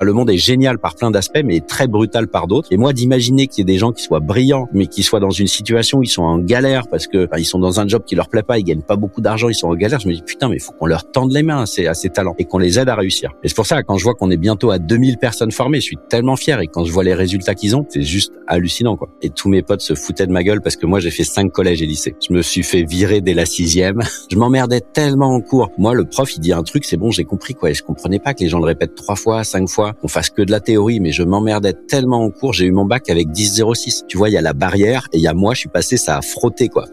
Le monde est génial par plein d'aspects, mais très brutal par d'autres. Et moi, d'imaginer qu'il y ait des gens qui soient brillants, mais qui soient dans une situation où ils sont en galère parce que bah, ils sont dans un job qui leur plaît pas, ils gagnent pas beaucoup d'argent, ils sont en galère. Je me dis putain, mais il faut qu'on leur tende les mains à ces, à ces talents et qu'on les aide à réussir. Et c'est pour ça quand je vois qu'on est bientôt à 2000 personnes formées, je suis tellement fier. Et quand je vois les résultats qu'ils ont, c'est juste hallucinant quoi. Et tous mes potes se foutaient de ma gueule parce que moi j'ai fait cinq collèges et lycées. Je me suis fait virer dès la sixième. je m'emmerdais tellement en cours. Moi, le prof, il dit un truc, c'est bon, j'ai compris quoi. Et je comprenais pas que les gens le répètent trois fois, cinq fois, qu'on fasse que de la théorie, mais je m'emmerdais tellement en cours. J'ai eu mon bac avec 10,06. Tu vois, il y a la barrière et il y a moi, je suis passé, ça a frotté quoi.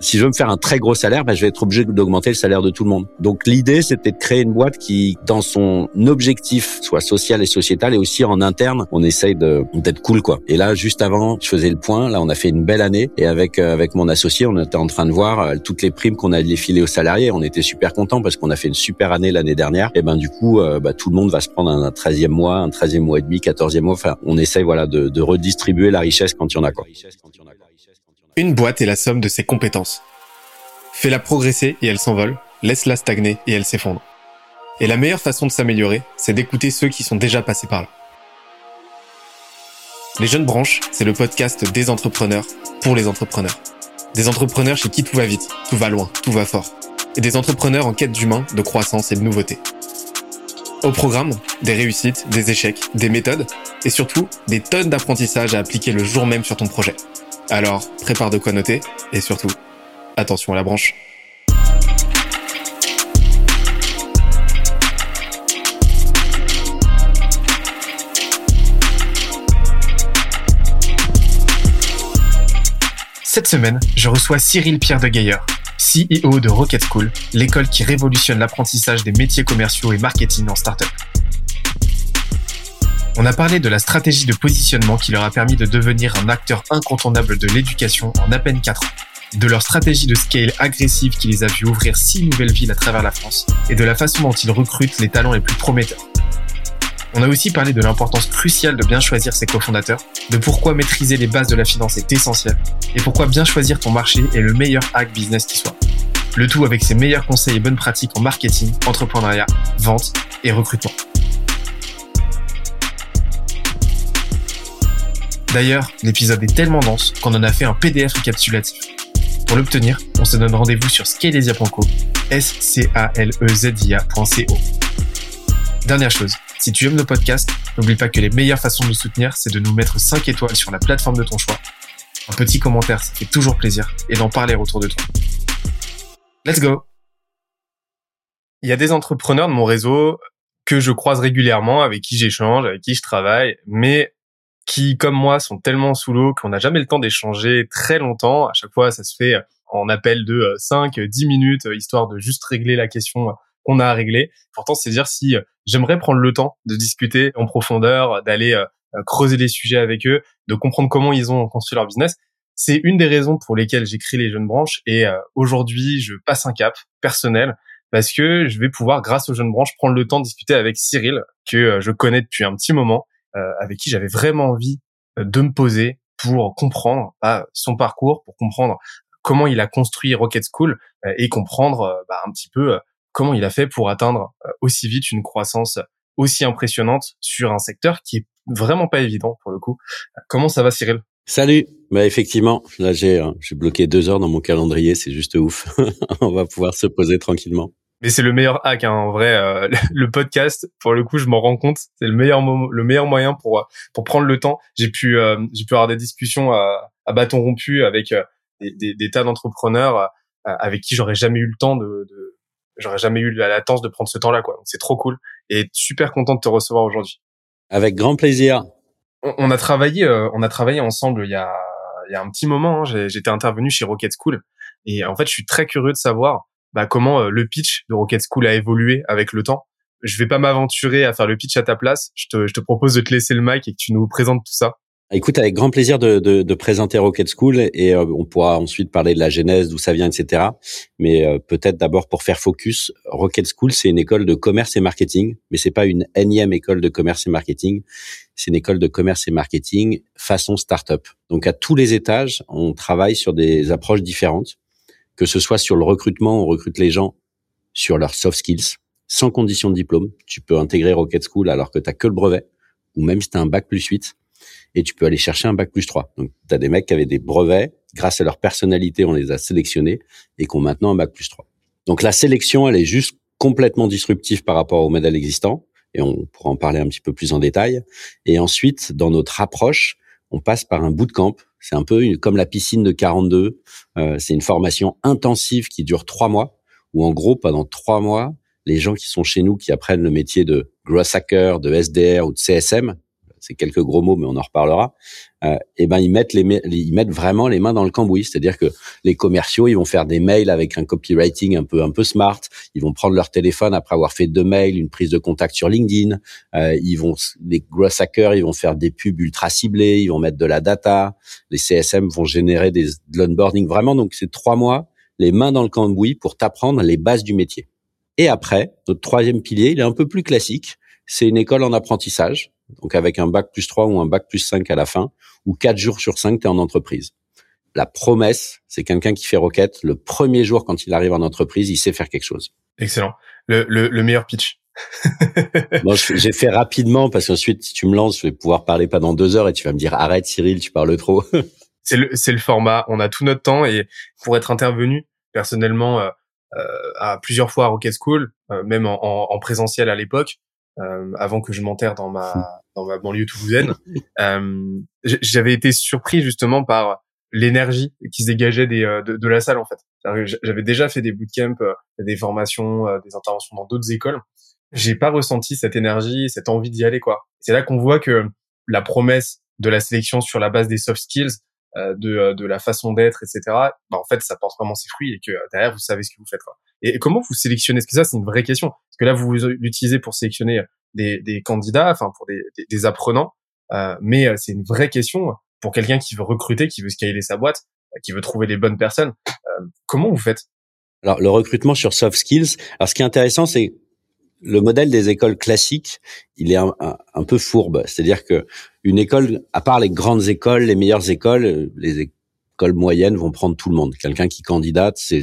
Si je veux me faire un très gros salaire, ben, je vais être obligé d'augmenter le salaire de tout le monde. Donc l'idée, c'était de créer une boîte qui, dans son objectif, soit social et sociétal, et aussi en interne, on essaye d'être cool quoi. Et là, juste avant, je faisais le point. Là, on a fait une belle année et avec euh, avec mon associé, on était en train de voir euh, toutes les primes qu'on allait filer aux salariés. On était super contents parce qu'on a fait une super année l'année dernière. Et ben du coup, euh, bah, tout le monde va se prendre un 13e mois, un 13e mois et demi, 14e mois. Enfin, on essaye voilà de, redistribuer la richesse quand il y en a quoi. Une boîte est la somme de ses compétences. Fais-la progresser et elle s'envole, laisse-la stagner et elle s'effondre. Et la meilleure façon de s'améliorer, c'est d'écouter ceux qui sont déjà passés par là. Les Jeunes Branches, c'est le podcast des entrepreneurs pour les entrepreneurs. Des entrepreneurs chez qui tout va vite, tout va loin, tout va fort. Et des entrepreneurs en quête d'humain, de croissance et de nouveauté. Au programme, des réussites, des échecs, des méthodes et surtout des tonnes d'apprentissages à appliquer le jour même sur ton projet. Alors, prépare de quoi noter et surtout, attention à la branche. Cette semaine, je reçois Cyril Pierre de Gaillard, CEO de Rocket School, l'école qui révolutionne l'apprentissage des métiers commerciaux et marketing en startup. On a parlé de la stratégie de positionnement qui leur a permis de devenir un acteur incontournable de l'éducation en à peine 4 ans, de leur stratégie de scale agressive qui les a vu ouvrir 6 nouvelles villes à travers la France, et de la façon dont ils recrutent les talents les plus prometteurs. On a aussi parlé de l'importance cruciale de bien choisir ses cofondateurs, de pourquoi maîtriser les bases de la finance est essentiel, et pourquoi bien choisir ton marché est le meilleur hack business qui soit. Le tout avec ses meilleurs conseils et bonnes pratiques en marketing, entrepreneuriat, vente et recrutement. D'ailleurs, l'épisode est tellement dense qu'on en a fait un PDF récapitulatif. Pour l'obtenir, on se donne rendez-vous sur scalesia.co, s c a l e z i a.co. Dernière chose, si tu aimes nos podcasts, n'oublie pas que les meilleures façons de nous soutenir, c'est de nous mettre 5 étoiles sur la plateforme de ton choix. Un petit commentaire, ça fait toujours plaisir, et d'en parler autour de toi. Let's go Il y a des entrepreneurs de mon réseau que je croise régulièrement, avec qui j'échange, avec qui je travaille, mais qui, comme moi, sont tellement sous l'eau qu'on n'a jamais le temps d'échanger très longtemps. À chaque fois, ça se fait en appel de 5, euh, 10 minutes, euh, histoire de juste régler la question euh, qu'on a à régler. Pourtant, c'est dire si j'aimerais prendre le temps de discuter en profondeur, d'aller creuser les sujets avec eux, de comprendre comment ils ont construit leur business. C'est une des raisons pour lesquelles j'écris les jeunes branches et aujourd'hui, je passe un cap personnel parce que je vais pouvoir, grâce aux jeunes branches, prendre le temps de discuter avec Cyril, que je connais depuis un petit moment euh, avec qui j'avais vraiment envie euh, de me poser pour comprendre son parcours, pour comprendre comment il a construit Rocket School euh, et comprendre bah, un petit peu comment il a fait pour atteindre aussi vite une croissance aussi impressionnante sur un secteur qui est vraiment pas évident pour le coup. Comment ça va Cyril? Salut. Bah effectivement, là j'ai j'ai bloqué deux heures dans mon calendrier, c'est juste ouf. On va pouvoir se poser tranquillement. Mais c'est le meilleur hack, hein, en vrai. Euh, le podcast, pour le coup, je m'en rends compte, c'est le meilleur moment, le meilleur moyen pour pour prendre le temps. J'ai pu euh, j'ai pu avoir des discussions à, à bâton rompu avec euh, des, des, des, tas d'entrepreneurs avec qui j'aurais jamais eu le temps de, de j'aurais jamais eu la latence de prendre ce temps-là, quoi. C'est trop cool et super content de te recevoir aujourd'hui. Avec grand plaisir. On, on a travaillé, on a travaillé ensemble il y a il y a un petit moment. Hein, J'étais intervenu chez Rocket School et en fait, je suis très curieux de savoir bah, comment euh, le pitch de Rocket School a évolué avec le temps. Je vais pas m'aventurer à faire le pitch à ta place. Je te, je te propose de te laisser le mic et que tu nous présentes tout ça. Écoute, avec grand plaisir de, de, de présenter Rocket School et euh, on pourra ensuite parler de la genèse, d'où ça vient, etc. Mais euh, peut-être d'abord pour faire focus, Rocket School, c'est une école de commerce et marketing, mais c'est pas une énième école de commerce et marketing. C'est une école de commerce et marketing façon startup. Donc à tous les étages, on travaille sur des approches différentes que ce soit sur le recrutement, on recrute les gens sur leurs soft skills, sans condition de diplôme. Tu peux intégrer Rocket School alors que tu que le brevet, ou même si tu as un bac plus 8, et tu peux aller chercher un bac plus 3. Donc, tu as des mecs qui avaient des brevets, grâce à leur personnalité, on les a sélectionnés, et qui ont maintenant un bac plus 3. Donc, la sélection, elle est juste complètement disruptive par rapport au modèle existant, et on pourra en parler un petit peu plus en détail. Et ensuite, dans notre approche, on passe par un bootcamp. C'est un peu comme la piscine de 42. Euh, c'est une formation intensive qui dure trois mois, où en gros, pendant trois mois, les gens qui sont chez nous, qui apprennent le métier de growth hacker, de SDR ou de CSM, c'est quelques gros mots, mais on en reparlera. Euh, et ben ils mettent les ils mettent vraiment les mains dans le cambouis, c'est-à-dire que les commerciaux ils vont faire des mails avec un copywriting un peu un peu smart, ils vont prendre leur téléphone après avoir fait deux mails, une prise de contact sur LinkedIn, euh, ils vont les growth hackers ils vont faire des pubs ultra ciblées, ils vont mettre de la data, les CSM vont générer des de l'onboarding vraiment donc c'est trois mois les mains dans le cambouis pour t'apprendre les bases du métier. Et après, notre troisième pilier, il est un peu plus classique. C'est une école en apprentissage, donc avec un bac plus 3 ou un bac plus 5 à la fin, ou 4 jours sur 5, tu es en entreprise. La promesse, c'est quelqu'un qui fait roquette. Le premier jour, quand il arrive en entreprise, il sait faire quelque chose. Excellent. Le, le, le meilleur pitch. bon, j'ai fait rapidement parce qu'ensuite, si tu me lances, je vais pouvoir parler pendant deux heures et tu vas me dire arrête Cyril, tu parles trop. c'est le, le format. On a tout notre temps et pour être intervenu personnellement euh, euh, à plusieurs fois à Rocket School, euh, même en, en, présentiel à l'époque, euh, avant que je m'enterre dans ma dans ma banlieue toulousaine, j'avais été surpris justement par l'énergie qui se dégageait des, de, de, la salle en fait. J'avais déjà fait des bootcamps, des formations, des interventions dans d'autres écoles. J'ai pas ressenti cette énergie, cette envie d'y aller quoi. C'est là qu'on voit que la promesse de la sélection sur la base des soft skills, euh, de, euh, de la façon d'être, etc. Bah, en fait, ça porte vraiment ses fruits et que euh, derrière, vous savez ce que vous faites. Quoi. Et comment vous sélectionnez? Parce que ça, c'est une vraie question? Parce que là, vous l'utilisez pour sélectionner des, des candidats, enfin pour des, des, apprenants, euh, mais c'est une vraie question pour quelqu'un qui veut recruter, qui veut scaler sa boîte, qui veut trouver les bonnes personnes. Euh, comment vous faites? Alors, le recrutement sur soft skills. Alors, ce qui est intéressant, c'est le modèle des écoles classiques, il est un, un peu fourbe. C'est-à-dire que une école, à part les grandes écoles, les meilleures écoles, les écoles moyennes vont prendre tout le monde. Quelqu'un qui candidate, c'est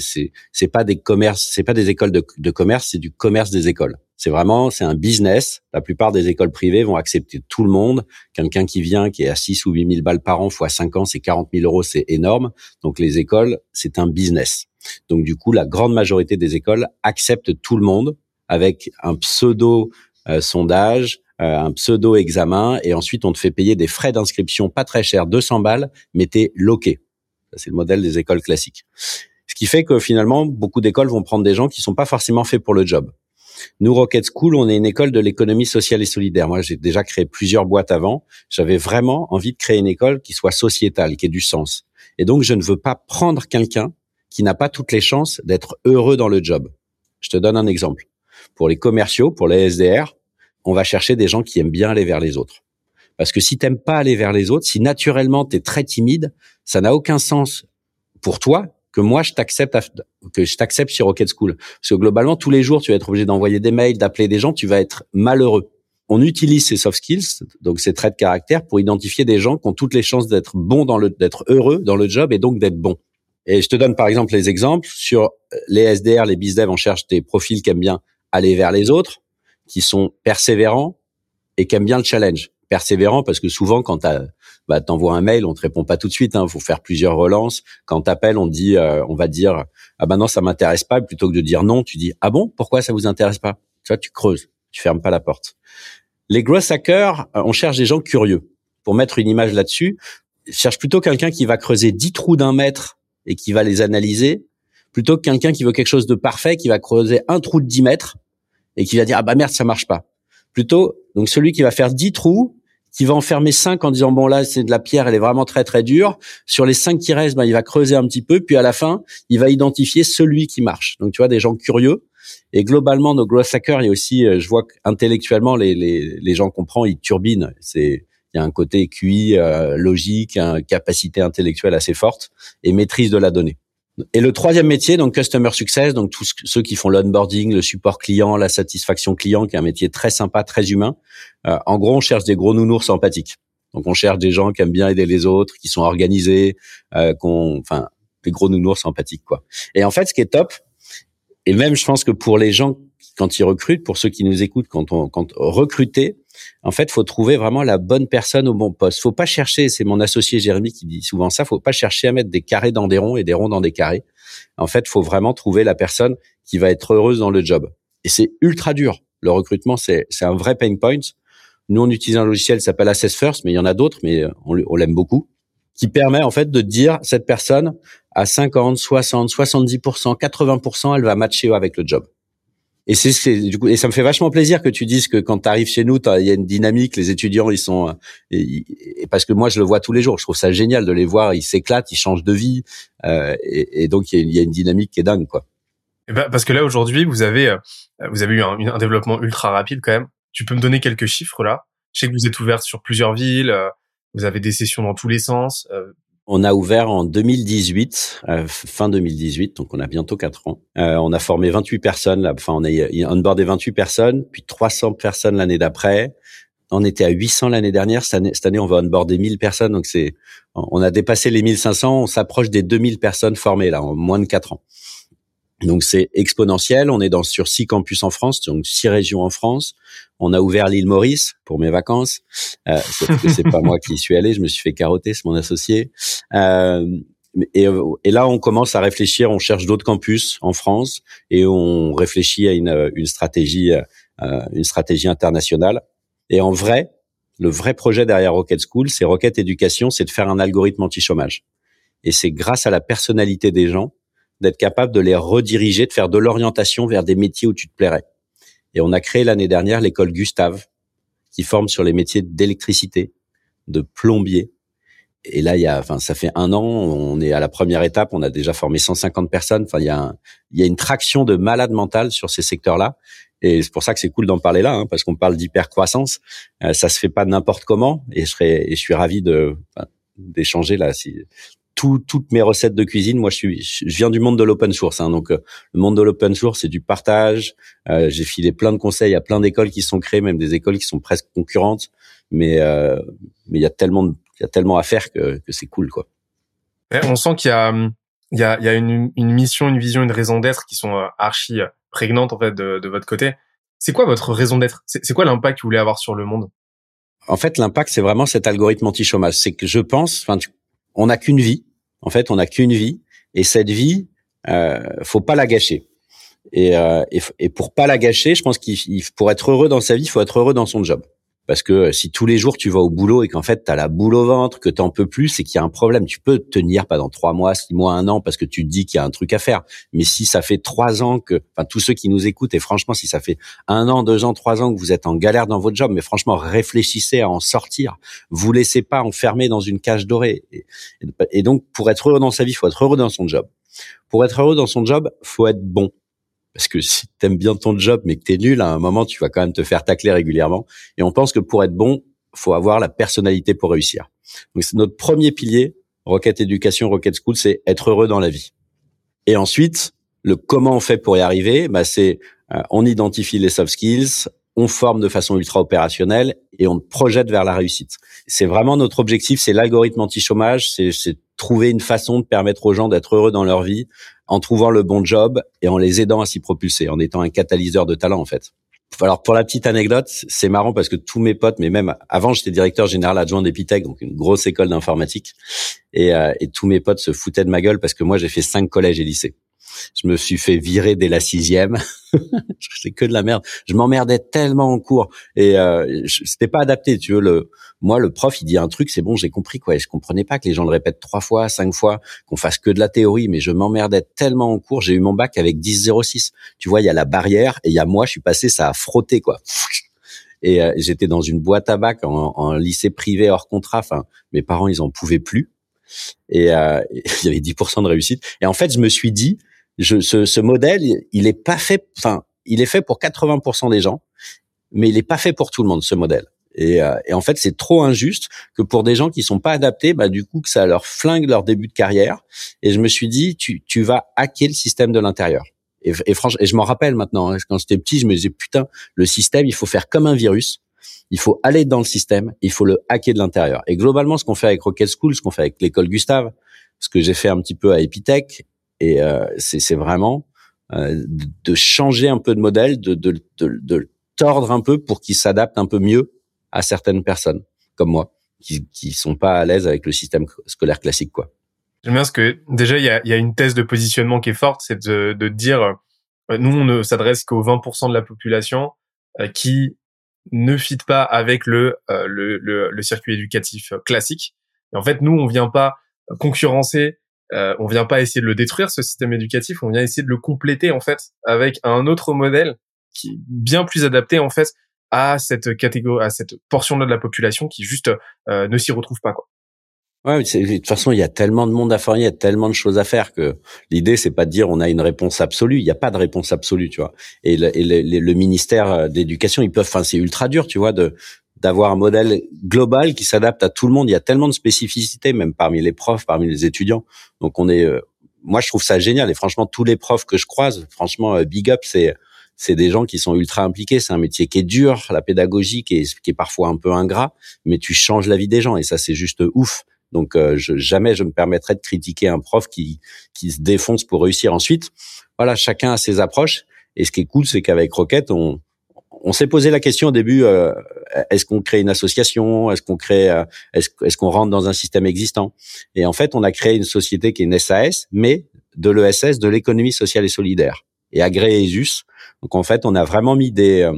c'est pas des commerces, c'est pas des écoles de, de commerce, c'est du commerce des écoles. C'est vraiment, c'est un business. La plupart des écoles privées vont accepter tout le monde. Quelqu'un qui vient, qui est à 6 ou 8 000 balles par an, fois 5 ans, c'est 40 000 euros, c'est énorme. Donc les écoles, c'est un business. Donc du coup, la grande majorité des écoles acceptent tout le monde avec un pseudo euh, sondage, euh, un pseudo examen et ensuite on te fait payer des frais d'inscription pas très chers, 200 balles, mais t'es loqué. C'est le modèle des écoles classiques. Ce qui fait que finalement beaucoup d'écoles vont prendre des gens qui sont pas forcément faits pour le job. Nous, Rocket School, on est une école de l'économie sociale et solidaire. Moi, j'ai déjà créé plusieurs boîtes avant. J'avais vraiment envie de créer une école qui soit sociétale, qui ait du sens. Et donc, je ne veux pas prendre quelqu'un qui n'a pas toutes les chances d'être heureux dans le job. Je te donne un exemple. Pour les commerciaux, pour les SDR, on va chercher des gens qui aiment bien aller vers les autres. Parce que si t'aimes pas aller vers les autres, si naturellement tu es très timide, ça n'a aucun sens pour toi que moi je t'accepte que je t'accepte sur Rocket School. Parce que globalement tous les jours tu vas être obligé d'envoyer des mails, d'appeler des gens, tu vas être malheureux. On utilise ces soft skills, donc ces traits de caractère, pour identifier des gens qui ont toutes les chances d'être bons dans le, d'être heureux dans le job et donc d'être bons. Et je te donne par exemple les exemples sur les SDR, les BizDev, on cherche des profils qui aiment bien aller vers les autres, qui sont persévérants et qui aiment bien le challenge. Persévérant parce que souvent quand tu bah, t'envoies un mail, on te répond pas tout de suite. Hein, faut faire plusieurs relances. Quand t'appelles, on dit, euh, on va dire ah ben non ça m'intéresse pas. Plutôt que de dire non, tu dis ah bon pourquoi ça vous intéresse pas? Tu vois, tu creuses, tu fermes pas la porte. Les growth hackers, euh, on cherche des gens curieux. Pour mettre une image là-dessus, cherche plutôt quelqu'un qui va creuser 10 trous d'un mètre et qui va les analyser, plutôt que quelqu'un qui veut quelque chose de parfait, qui va creuser un trou de 10 mètres et qui va dire ah bah merde ça marche pas. Plutôt donc celui qui va faire 10 trous, qui va en fermer 5 en disant bon là c'est de la pierre, elle est vraiment très très dure. Sur les 5 qui restent, bah, il va creuser un petit peu, puis à la fin il va identifier celui qui marche. Donc tu vois des gens curieux. Et globalement nos growth hackers, il y a aussi, euh, je vois qu'intellectuellement les, les, les gens comprennent, ils turbinent. C'est il y a un côté QI euh, logique, capacité intellectuelle assez forte et maîtrise de la donnée. Et le troisième métier, donc customer success, donc tous ceux qui font l'onboarding, le support client, la satisfaction client, qui est un métier très sympa, très humain. Euh, en gros, on cherche des gros nounours empathiques. Donc on cherche des gens qui aiment bien aider les autres, qui sont organisés, euh, qu'on, enfin, des gros nounours empathiques quoi. Et en fait, ce qui est top, et même je pense que pour les gens quand ils recrutent, pour ceux qui nous écoutent, quand on quand recruter, en fait, faut trouver vraiment la bonne personne au bon poste. Faut pas chercher, c'est mon associé Jérémy qui dit souvent ça, faut pas chercher à mettre des carrés dans des ronds et des ronds dans des carrés. En fait, faut vraiment trouver la personne qui va être heureuse dans le job. Et c'est ultra dur. Le recrutement, c'est un vrai pain point. Nous, on utilise un logiciel qui s'appelle Assess First, mais il y en a d'autres, mais on, on l'aime beaucoup, qui permet en fait de dire cette personne à 50, 60, 70%, 80%, elle va matcher avec le job. Et c'est du coup et ça me fait vachement plaisir que tu dises que quand tu arrives chez nous, il y a une dynamique, les étudiants ils sont et, parce que moi je le vois tous les jours, je trouve ça génial de les voir, ils s'éclatent, ils changent de vie euh, et, et, donc il y, a une dynamique qui est dingue quoi. Et ben, parce que là aujourd'hui vous avez euh, vous avez eu un, un, développement ultra rapide quand même. Tu peux me donner quelques chiffres là? Je sais que vous êtes ouvert sur plusieurs villes, euh, vous avez des sessions dans tous les sens. On a ouvert en 2018, euh, fin 2018, donc on a bientôt quatre ans. Euh, on a formé 28 personnes, là, enfin on a onboardé 28 personnes, puis 300 personnes l'année d'après. On était à 800 l'année dernière. Cette année, cette année, on va onboarder 1000 personnes, donc c'est, on a dépassé les 1500. On s'approche des 2000 personnes formées là en moins de quatre ans. Donc c'est exponentiel. On est dans sur six campus en France, donc six régions en France. On a ouvert l'île Maurice pour mes vacances. Euh, c'est pas moi qui suis allé, je me suis fait carotter, c'est mon associé. Euh, et, et, là, on commence à réfléchir. On cherche d'autres campus en France et on réfléchit à une, une stratégie, euh, une stratégie internationale. Et en vrai, le vrai projet derrière Rocket School, c'est Rocket Éducation, c'est de faire un algorithme anti-chômage. Et c'est grâce à la personnalité des gens d'être capable de les rediriger, de faire de l'orientation vers des métiers où tu te plairais. Et on a créé l'année dernière l'école Gustave, qui forme sur les métiers d'électricité, de plombier. Et là, il y a, enfin, ça fait un an, on est à la première étape, on a déjà formé 150 personnes. Enfin, il y a, il y a une traction de malade mental sur ces secteurs-là. Et c'est pour ça que c'est cool d'en parler là, hein, parce qu'on parle d'hypercroissance. Euh, ça se fait pas n'importe comment. Et je serais, et je suis ravi de, d'échanger là. Si, toutes mes recettes de cuisine, moi je suis, je viens du monde de l'open source. Hein, donc euh, le monde de l'open source, c'est du partage. Euh, j'ai filé plein de conseils à plein d'écoles qui sont créées, même des écoles qui sont presque concurrentes. Mais euh, mais il y a tellement il y a tellement à faire que, que c'est cool quoi. on sent qu'il y a il y a, il y a une, une mission, une vision, une raison d'être qui sont archi prégnantes en fait de, de votre côté. C'est quoi votre raison d'être? C'est quoi l'impact que vous voulez avoir sur le monde? En fait, l'impact, c'est vraiment cet algorithme anti-chômage. C'est que je pense, enfin, on n'a qu'une vie en fait, on n'a qu'une vie et cette vie, euh, faut pas la gâcher. Et, euh, et, pour pas la gâcher, je pense qu'il pour être heureux dans sa vie, il faut être heureux dans son job. Parce que euh, si tous les jours tu vas au boulot et qu'en fait tu as la boule au ventre, que t'en peux plus, c'est qu'il y a un problème. Tu peux tenir pendant trois mois, six mois, un an parce que tu te dis qu'il y a un truc à faire. Mais si ça fait trois ans que, enfin tous ceux qui nous écoutent et franchement si ça fait un an, deux ans, trois ans que vous êtes en galère dans votre job, mais franchement réfléchissez à en sortir. Vous laissez pas enfermer dans une cage dorée. Et, et donc pour être heureux dans sa vie, faut être heureux dans son job. Pour être heureux dans son job, faut être bon. Parce que si t'aimes bien ton job mais que t'es nul, à un moment tu vas quand même te faire tacler régulièrement. Et on pense que pour être bon, faut avoir la personnalité pour réussir. Donc c'est notre premier pilier, Rocket Éducation, Rocket School, c'est être heureux dans la vie. Et ensuite, le comment on fait pour y arriver, bah c'est euh, on identifie les soft skills, on forme de façon ultra opérationnelle et on projette vers la réussite. C'est vraiment notre objectif, c'est l'algorithme anti-chômage, c'est trouver une façon de permettre aux gens d'être heureux dans leur vie en trouvant le bon job et en les aidant à s'y propulser, en étant un catalyseur de talent en fait. Alors pour la petite anecdote, c'est marrant parce que tous mes potes, mais même avant j'étais directeur général adjoint d'Epitech, donc une grosse école d'informatique, et, euh, et tous mes potes se foutaient de ma gueule parce que moi j'ai fait cinq collèges et lycées. Je me suis fait virer dès la sixième. c'est que de la merde. Je m'emmerdais tellement en cours et euh, c'était pas adapté. Tu veux le, moi le prof il dit un truc, c'est bon, j'ai compris quoi. Et je comprenais pas que les gens le répètent trois fois, cinq fois, qu'on fasse que de la théorie. Mais je m'emmerdais tellement en cours. J'ai eu mon bac avec 10,06. Tu vois, il y a la barrière et il y a moi, je suis passé, ça a frotté quoi. Et euh, j'étais dans une boîte à bac en, en lycée privé hors contrat. Enfin, mes parents ils en pouvaient plus. Et euh, il y avait 10% de réussite. Et en fait, je me suis dit, je, ce, ce, modèle, il est pas fait, enfin, il est fait pour 80% des gens, mais il est pas fait pour tout le monde, ce modèle. Et, euh, et en fait, c'est trop injuste que pour des gens qui sont pas adaptés, bah, du coup, que ça leur flingue leur début de carrière. Et je me suis dit, tu, tu vas hacker le système de l'intérieur. Et, et franchement, et je m'en rappelle maintenant, hein, quand j'étais petit, je me disais, putain, le système, il faut faire comme un virus. Il faut aller dans le système, il faut le hacker de l'intérieur. Et globalement, ce qu'on fait avec Rocket School, ce qu'on fait avec l'école Gustave, ce que j'ai fait un petit peu à Epitech, et euh, c'est vraiment de changer un peu de modèle, de, de, de, de tordre un peu pour qu'il s'adapte un peu mieux à certaines personnes comme moi qui qui sont pas à l'aise avec le système scolaire classique quoi. J'aime bien ce que déjà il y a, y a une thèse de positionnement qui est forte, c'est de, de dire euh, nous on ne s'adresse qu'aux 20% de la population euh, qui ne fit pas avec le, euh, le, le, le circuit éducatif classique. Et en fait nous on vient pas concurrencer, euh, on vient pas essayer de le détruire ce système éducatif, on vient essayer de le compléter en fait avec un autre modèle qui est bien plus adapté en fait à cette catégorie, à cette portion-là de la population qui juste euh, ne s'y retrouve pas quoi. Ouais, de toute façon, il y a tellement de monde à faire, il y a tellement de choses à faire que l'idée c'est pas de dire on a une réponse absolue. Il n'y a pas de réponse absolue, tu vois. Et le, le, le ministère euh, d'éducation, ils peuvent, enfin c'est ultra dur, tu vois, de d'avoir un modèle global qui s'adapte à tout le monde. Il y a tellement de spécificités, même parmi les profs, parmi les étudiants. Donc on est, euh, moi je trouve ça génial. Et franchement, tous les profs que je croise, franchement, big up, c'est c'est des gens qui sont ultra impliqués. C'est un métier qui est dur, la pédagogie qui est, qui est parfois un peu ingrat, mais tu changes la vie des gens et ça c'est juste ouf. Donc euh, je, jamais je me permettrais de critiquer un prof qui qui se défonce pour réussir. Ensuite, voilà, chacun a ses approches. Et ce qui est cool, c'est qu'avec Rocket, on on s'est posé la question au début euh, est-ce qu'on crée une association Est-ce qu'on crée euh, Est-ce qu'on rentre dans un système existant? Et en fait, on a créé une société qui est une SAS, mais de l'ESS, de l'économie sociale et solidaire et agréé ESUS. Donc en fait, on a vraiment mis des euh,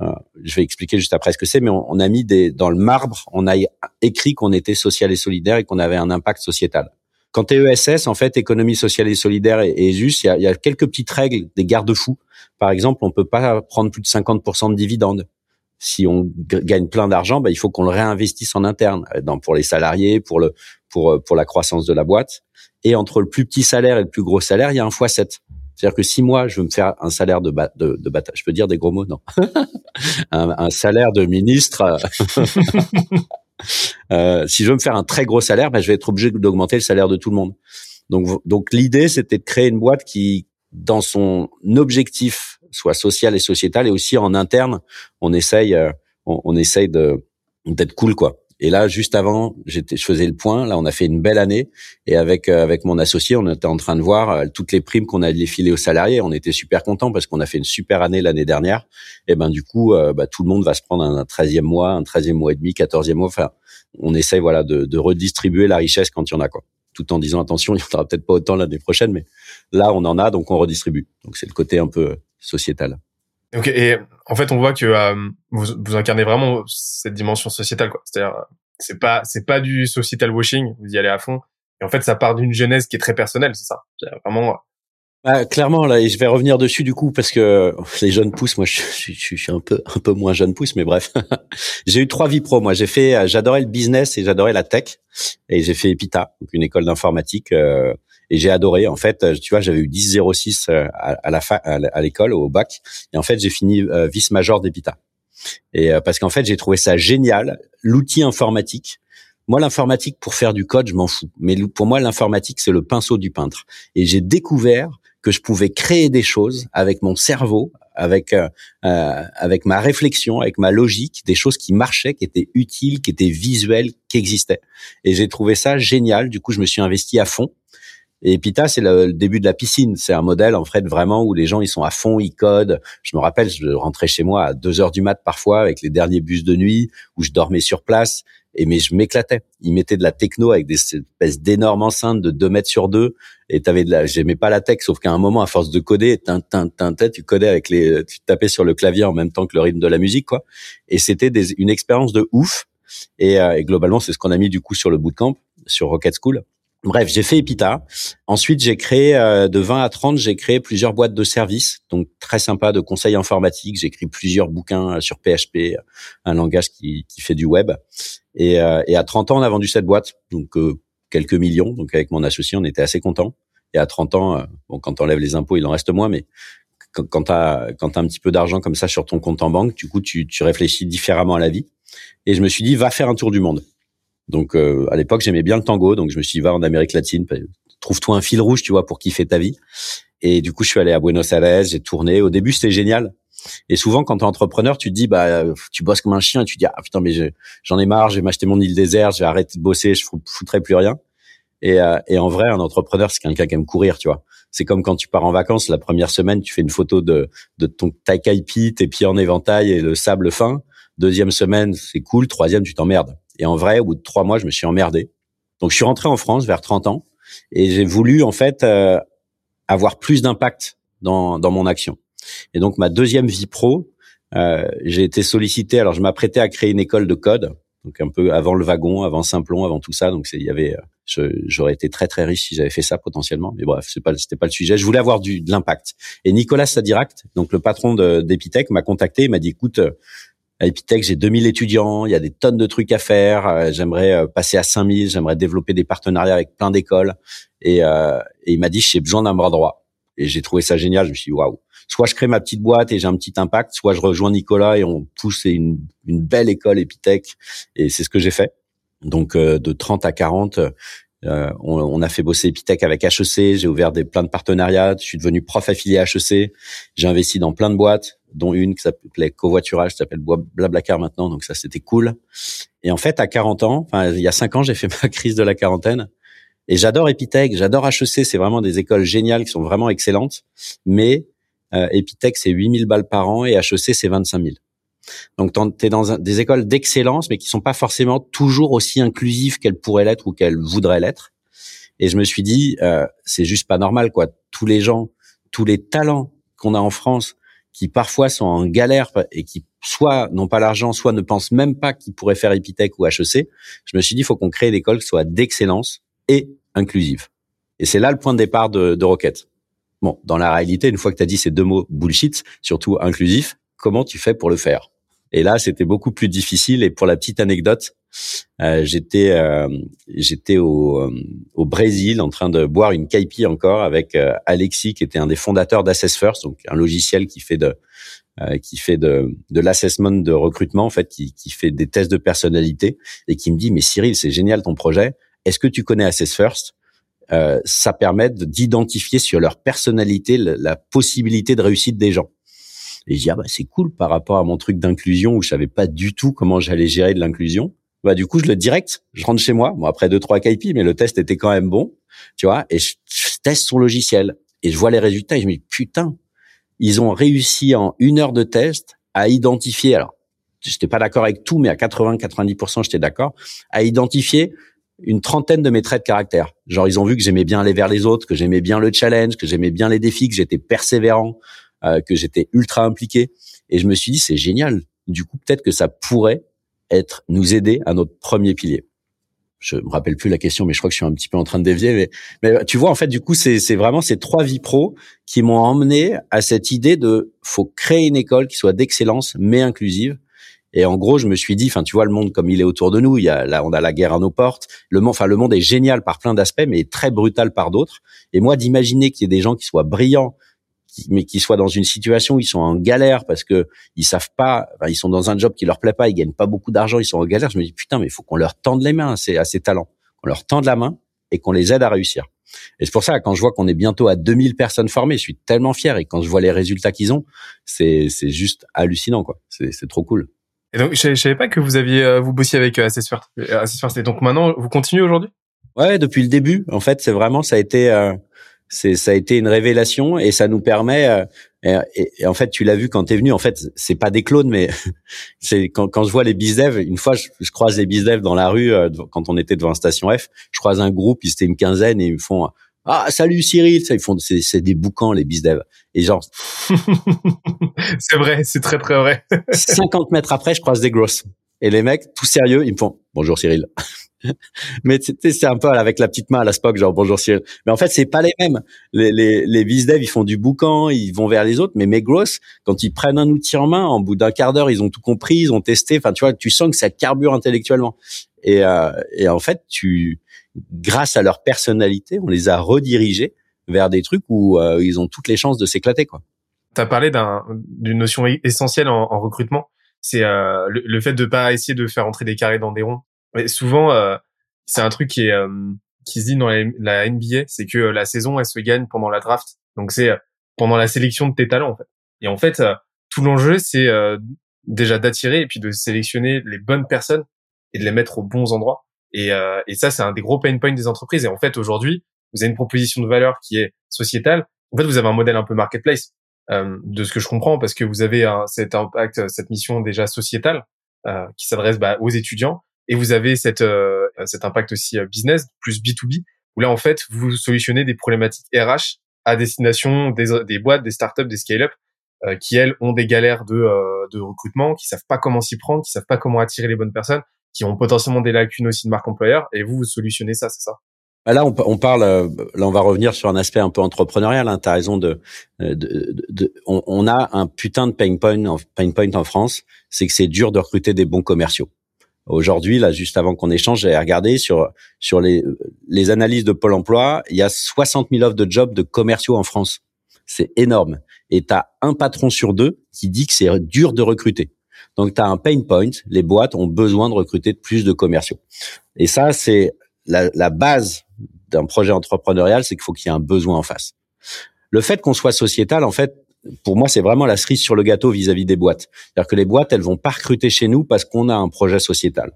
euh, je vais expliquer juste après ce que c'est, mais on, a mis des dans le marbre, on a écrit qu'on était social et solidaire et qu'on avait un impact sociétal. Quand tu es ESS, en fait, économie sociale et solidaire et, ESUS, il y a, quelques petites règles, des garde-fous. Par exemple, on peut pas prendre plus de 50% de dividendes. Si on gagne plein d'argent, bah, il faut qu'on le réinvestisse en interne, euh, dans, pour les salariés, pour le pour pour la croissance de la boîte. Et entre le plus petit salaire et le plus gros salaire, il y a un fois 7. C'est-à-dire que si moi, je veux me faire un salaire de, de, de bataille, je peux dire des gros mots, non un, un, salaire de ministre. euh, si je veux me faire un très gros salaire, ben, je vais être obligé d'augmenter le salaire de tout le monde. Donc, donc l'idée, c'était de créer une boîte qui, dans son objectif, soit social et sociétal, et aussi en interne, on essaye, euh, on, essaye de d'être cool, quoi. Et là, juste avant, j'étais, je faisais le point. Là, on a fait une belle année. Et avec euh, avec mon associé, on était en train de voir euh, toutes les primes qu'on allait filer aux salariés. On était super contents parce qu'on a fait une super année l'année dernière. Et ben du coup, bah, tout le monde va se prendre un treizième mois, un treizième mois et demi, quatorzième mois. Enfin, on essaye voilà de, de redistribuer la richesse quand il y en a quoi. Tout en disant attention, il n'y en aura peut-être pas autant l'année prochaine, mais là, on en a, donc on redistribue. Donc c'est le côté un peu sociétal. Ok, et en fait, on voit que euh, vous, vous, incarnez vraiment cette dimension sociétale, quoi. C'est-à-dire, c'est pas, c'est pas du societal washing. Vous y allez à fond. Et en fait, ça part d'une genèse qui est très personnelle, c'est ça. Vraiment. Bah, clairement là, et je vais revenir dessus du coup parce que les jeunes pousses, moi, je, je, je suis un peu, un peu moins jeune pousse, mais bref. j'ai eu trois vies pro. Moi, j'ai fait, j'adorais le business et j'adorais la tech, et j'ai fait EPITA, donc une école d'informatique. Euh, et j'ai adoré. En fait, tu vois, j'avais eu 10,06 euh, à, à la fin, à l'école au bac, et en fait, j'ai fini euh, vice major d'EPITA. Et euh, parce qu'en fait, j'ai trouvé ça génial, l'outil informatique. Moi, l'informatique pour faire du code, je m'en fous. Mais pour moi, l'informatique, c'est le pinceau du peintre. Et j'ai découvert que je pouvais créer des choses avec mon cerveau, avec euh, avec ma réflexion, avec ma logique, des choses qui marchaient, qui étaient utiles, qui étaient visuelles, qui existaient. Et j'ai trouvé ça génial. Du coup, je me suis investi à fond. Et Pita, c'est le, début de la piscine. C'est un modèle en fait vraiment où les gens ils sont à fond, ils codent. Je me rappelle, je rentrais chez moi à 2 heures du mat parfois avec les derniers bus de nuit où je dormais sur place. Et mais je m'éclatais. Ils mettaient de la techno avec des espèces d'énormes enceintes de 2 mètres sur 2 et t'avais de la. J'aimais pas la tech, sauf qu'à un moment, à force de coder, tin, tin, tin, tu codais avec les, tu tapais sur le clavier en même temps que le rythme de la musique, quoi. Et c'était une expérience de ouf. Et, euh, et globalement, c'est ce qu'on a mis du coup sur le bootcamp, sur Rocket School. Bref, j'ai fait Epita. Ensuite, j'ai créé euh, de 20 à 30, j'ai créé plusieurs boîtes de services, donc très sympa de conseils informatiques. J'ai écrit plusieurs bouquins euh, sur PHP, un langage qui, qui fait du web. Et, euh, et, à 30 ans, on a vendu cette boîte, donc quelques millions. Donc avec mon associé, on était assez contents. Et à 30 ans, bon, quand on enlève les impôts, il en reste moins, mais quand, quand tu as, quand as un petit peu d'argent comme ça sur ton compte en banque, du coup, tu, tu réfléchis différemment à la vie. Et je me suis dit, va faire un tour du monde. Donc euh, à l'époque, j'aimais bien le tango, donc je me suis dit va en Amérique latine, trouve-toi un fil rouge, tu vois, pour kiffer ta vie. Et du coup, je suis allé à Buenos Aires, j'ai tourné. Au début, c'était génial. Et souvent, quand t'es entrepreneur, tu te dis, bah, tu bosses comme un chien et tu te dis, ah putain, mais j'en ai marre, je vais m'acheter mon île désert, je vais arrêter de bosser, je foutrai plus rien. Et, euh, et en vrai, un entrepreneur, c'est quelqu'un qui aime courir, tu vois. C'est comme quand tu pars en vacances, la première semaine, tu fais une photo de, de ton ta caipi, tes pieds en éventail et le sable fin. Deuxième semaine, c'est cool. Troisième, tu t'emmerdes. Et en vrai, au bout de trois mois, je me suis emmerdé. Donc, je suis rentré en France vers 30 ans et j'ai voulu, en fait, euh, avoir plus d'impact dans, dans mon action. Et donc, ma deuxième vie pro, euh, j'ai été sollicité. Alors, je m'apprêtais à créer une école de code donc un peu avant le wagon, avant Simplon, avant tout ça. Donc il y avait, euh, j'aurais été très très riche si j'avais fait ça potentiellement. Mais bref, c'est pas, c'était pas le sujet. Je voulais avoir du de l'impact. Et Nicolas Sadiract, donc le patron d'Epitech, m'a contacté, il m'a dit, écoute, à Epitech, j'ai 2000 étudiants, il y a des tonnes de trucs à faire. Euh, j'aimerais passer à 5000, j'aimerais développer des partenariats avec plein d'écoles. Et, et il m'a dit, j'ai besoin d'un bras droit. Et j'ai trouvé ça génial. Je me suis dit, waouh soit je crée ma petite boîte et j'ai un petit impact, soit je rejoins Nicolas et on pousse une, une belle école Epitech. Et c'est ce que j'ai fait. Donc euh, de 30 à 40, euh, on, on, a fait bosser Epitech avec HEC. J'ai ouvert des plein de partenariats. Je suis devenu prof affilié à HEC. J'ai investi dans plein de boîtes, dont une qui s'appelait Covoiturage, qui s'appelle Blablacar maintenant. Donc ça, c'était cool. Et en fait, à 40 ans, enfin il y a 5 ans, j'ai fait ma crise de la quarantaine. Et j'adore Epitech, j'adore HEC. C'est vraiment des écoles géniales qui sont vraiment excellentes. Mais euh, Epitech, c'est 8000 balles par an et HEC, c'est 25 000. Donc, tu es dans des écoles d'excellence, mais qui sont pas forcément toujours aussi inclusives qu'elles pourraient l'être ou qu'elles voudraient l'être. Et je me suis dit, euh, c'est juste pas normal, quoi. Tous les gens, tous les talents qu'on a en France, qui parfois sont en galère et qui soit n'ont pas l'argent, soit ne pensent même pas qu'ils pourraient faire Epitech ou HEC. Je me suis dit, il faut qu'on crée une école qui soit d'excellence et inclusive. Et c'est là le point de départ de, de Rocket. Bon, dans la réalité, une fois que tu as dit ces deux mots bullshit, surtout inclusif, comment tu fais pour le faire? Et là, c'était beaucoup plus difficile. Et pour la petite anecdote, euh, j'étais euh, j'étais au, euh, au Brésil en train de boire une caipi encore avec Alexis, qui était un des fondateurs d'Assess First, donc un logiciel qui fait de qui fait de, de l'assessment de recrutement en fait, qui, qui fait des tests de personnalité et qui me dit mais Cyril, c'est génial ton projet. Est-ce que tu connais Assess First? Euh, ça permet d'identifier sur leur personnalité la, possibilité de réussite des gens. Et je dis ah bah c'est cool par rapport à mon truc d'inclusion où je savais pas du tout comment j'allais gérer de l'inclusion. Bah du coup je le direct, je rentre chez moi, bon après deux trois KP, mais le test était quand même bon, tu vois, et je, teste son logiciel et je vois les résultats et je me dis putain, ils ont réussi en une heure de test à identifier alors j'étais pas d'accord avec tout, mais à 80-90%, j'étais d'accord, à identifier une trentaine de mes traits de caractère. Genre, ils ont vu que j'aimais bien aller vers les autres, que j'aimais bien le challenge, que j'aimais bien les défis, que j'étais persévérant, euh, que j'étais ultra impliqué. Et je me suis dit, c'est génial. Du coup, peut-être que ça pourrait être nous aider à notre premier pilier. Je me rappelle plus la question, mais je crois que je suis un petit peu en train de dévier. Mais, mais tu vois, en fait, du coup, c'est vraiment ces trois vies pro qui m'ont emmené à cette idée de faut créer une école qui soit d'excellence mais inclusive et en gros, je me suis dit, enfin, tu vois le monde comme il est autour de nous. Il y a là, on a la guerre à nos portes. Le monde, enfin, le monde est génial par plein d'aspects, mais très brutal par d'autres. Et moi, d'imaginer qu'il y ait des gens qui soient brillants, mais qui soient dans une situation où ils sont en galère parce que ils savent pas, enfin, ils sont dans un job qui leur plaît pas, ils gagnent pas beaucoup d'argent, ils sont en galère. Je me dis putain, mais il faut qu'on leur tende les mains à ces, à ces talents, qu'on leur tende la main et qu'on les aide à réussir. Et c'est pour ça, quand je vois qu'on est bientôt à 2000 personnes formées, je suis tellement fier. Et quand je vois les résultats qu'ils ont, c'est, c'est juste hallucinant, quoi. C'est, c'est trop cool. Et donc, je, savais pas que vous aviez, euh, vous bossiez avec euh, Assess First. Euh, et donc maintenant, vous continuez aujourd'hui? Ouais, depuis le début. En fait, c'est vraiment, ça a été, euh, c'est, ça a été une révélation et ça nous permet. et, en fait, tu l'as vu quand t'es venu. En fait, c'est pas des clones, mais c'est quand, quand je vois les bizdev. Une fois, je, je croise les bizdev dans la rue quand on était devant la station F. Je croise un groupe, ils étaient une quinzaine et ils me font ah salut Cyril, ça ils font c'est c'est des boucans les bizdev et genre c'est vrai, c'est très très vrai. 50 mètres après, je croise des grosses et les mecs tout sérieux, ils me font bonjour Cyril. mais c'est un peu avec la petite main à la Spock genre bonjour Cyril. Mais en fait, c'est pas les mêmes. Les les les bizdev, ils font du boucan, ils vont vers les autres, mais mes grosses quand ils prennent un outil en main, en bout d'un quart d'heure, ils ont tout compris, ils ont testé, enfin tu vois, tu sens que ça carbure intellectuellement. Et euh, et en fait, tu grâce à leur personnalité, on les a redirigés vers des trucs où euh, ils ont toutes les chances de s'éclater. quoi. Tu as parlé d'une notion essentielle en, recrutement, c'est euh, le, fait de pas essayer de faire entrer des carrés dans des ronds. Mais souvent, euh, c'est un truc qui, est, qui se dit dans la, NBA, c'est que la saison, elle se gagne pendant la draft. Donc c'est pendant la sélection de tes talents, en fait. Et en fait, tout l'enjeu, c'est déjà d'attirer et puis de sélectionner les bonnes personnes et de les mettre aux bons endroits et, euh, et ça, c'est un des gros pain points des entreprises. Et en fait, aujourd'hui, vous avez une proposition de valeur qui est sociétale. En fait, vous avez un modèle un peu marketplace, euh, de ce que je comprends, parce que vous avez un, cet impact, cette mission déjà sociétale euh, qui s'adresse bah, aux étudiants, et vous avez cette, euh, cet impact aussi euh, business plus B2B, où là, en fait, vous solutionnez des problématiques RH à destination des, des boîtes, des startups, des scale-up, euh, qui elles ont des galères de, de recrutement, qui savent pas comment s'y prendre, qui savent pas comment attirer les bonnes personnes, qui ont potentiellement des lacunes aussi de marque employeur, et vous, vous solutionnez ça, c'est ça? Bah là, on, on, parle. Là, on va revenir sur un aspect un peu entrepreneurial. Hein. T'as raison de. de, de on, on, a un putain de pain point, pain point en France, c'est que c'est dur de recruter des bons commerciaux. Aujourd'hui, là, juste avant qu'on échange, j'ai regardé sur sur les les analyses de Pôle Emploi. Il y a 60 000 offres de jobs de commerciaux en France. C'est énorme. Et tu as un patron sur deux qui dit que c'est dur de recruter. Donc, tu as un pain point. Les boîtes ont besoin de recruter plus de commerciaux. Et ça, c'est la, la base d'un projet entrepreneurial, c'est qu'il faut qu'il y ait un besoin en face. Le fait qu'on soit sociétal, en fait, pour moi, c'est vraiment la cerise sur le gâteau vis-à-vis des boîtes. C'est-à-dire que les boîtes, elles vont pas recruter chez nous parce qu'on a un projet sociétal.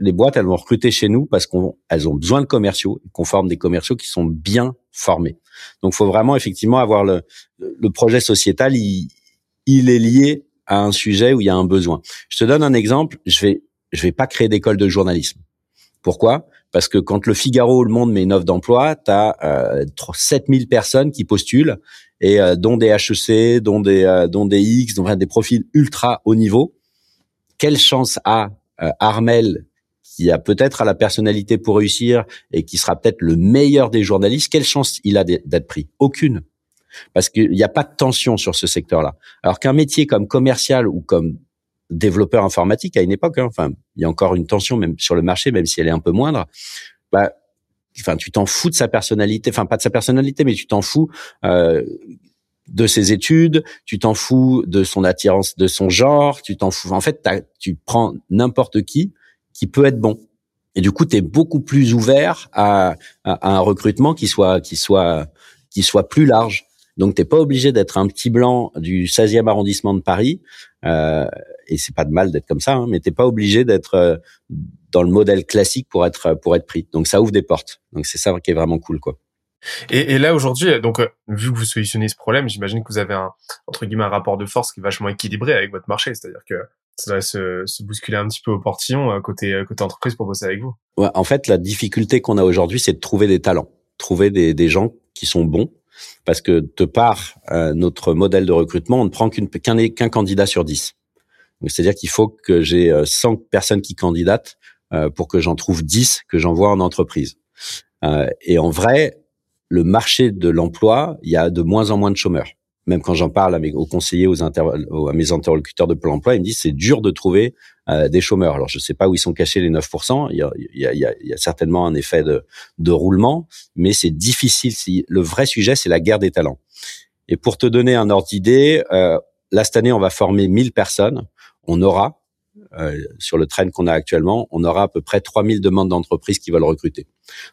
Les boîtes, elles vont recruter chez nous parce qu'elles ont besoin de commerciaux, qu'on forme des commerciaux qui sont bien formés. Donc, faut vraiment effectivement avoir le, le projet sociétal. Il, il est lié à un sujet où il y a un besoin. Je te donne un exemple. Je vais, je vais pas créer d'école de journalisme. Pourquoi? Parce que quand le Figaro ou le Monde met une offre d'emploi, tu as euh, 7000 personnes qui postulent et euh, dont des HEC, dont des euh, dont des X, dont des profils ultra haut niveau. Quelle chance a euh, Armel qui a peut-être la personnalité pour réussir et qui sera peut-être le meilleur des journalistes, quelle chance il a d'être pris? Aucune. Parce qu'il n'y a pas de tension sur ce secteur-là. Alors qu'un métier comme commercial ou comme développeur informatique à une époque, hein, enfin, il y a encore une tension même sur le marché, même si elle est un peu moindre. Bah, enfin, tu t'en fous de sa personnalité, enfin pas de sa personnalité, mais tu t'en fous euh, de ses études, tu t'en fous de son attirance, de son genre, tu t'en fous. En fait, tu prends n'importe qui qui peut être bon. Et du coup, tu es beaucoup plus ouvert à, à, un recrutement qui soit qui soit qui soit plus large. Donc, t'es pas obligé d'être un petit blanc du 16e arrondissement de Paris. Euh, et c'est pas de mal d'être comme ça, hein, mais t'es pas obligé d'être euh, dans le modèle classique pour être pour être pris. Donc ça ouvre des portes. Donc c'est ça qui est vraiment cool, quoi. Et, et là aujourd'hui, donc euh, vu que vous solutionnez ce problème, j'imagine que vous avez un entre guillemets un rapport de force qui est vachement équilibré avec votre marché, c'est-à-dire que ça va se, se, bousculer un petit peu au portillon euh, côté côté entreprise pour bosser avec vous. Ouais, en fait, la difficulté qu'on a aujourd'hui, c'est de trouver des talents, trouver des, des gens qui sont bons, parce que de par notre modèle de recrutement, on ne prend qu'un qu'un candidat sur dix. C'est-à-dire qu'il faut que j'ai 100 euh, personnes qui candidatent euh, pour que j'en trouve 10 que j'envoie en entreprise. Euh, et en vrai, le marché de l'emploi, il y a de moins en moins de chômeurs. Même quand j'en parle à mes, aux conseillers, aux, à mes interlocuteurs de Pôle emploi, ils me disent c'est dur de trouver des chômeurs. Alors je ne sais pas où ils sont cachés les 9%. Il y a, il y a, il y a certainement un effet de, de roulement, mais c'est difficile. Le vrai sujet, c'est la guerre des talents. Et pour te donner un ordre d'idée, euh, là cette année, on va former 1000 personnes on aura, euh, sur le train qu'on a actuellement, on aura à peu près 3000 demandes d'entreprises qui veulent recruter.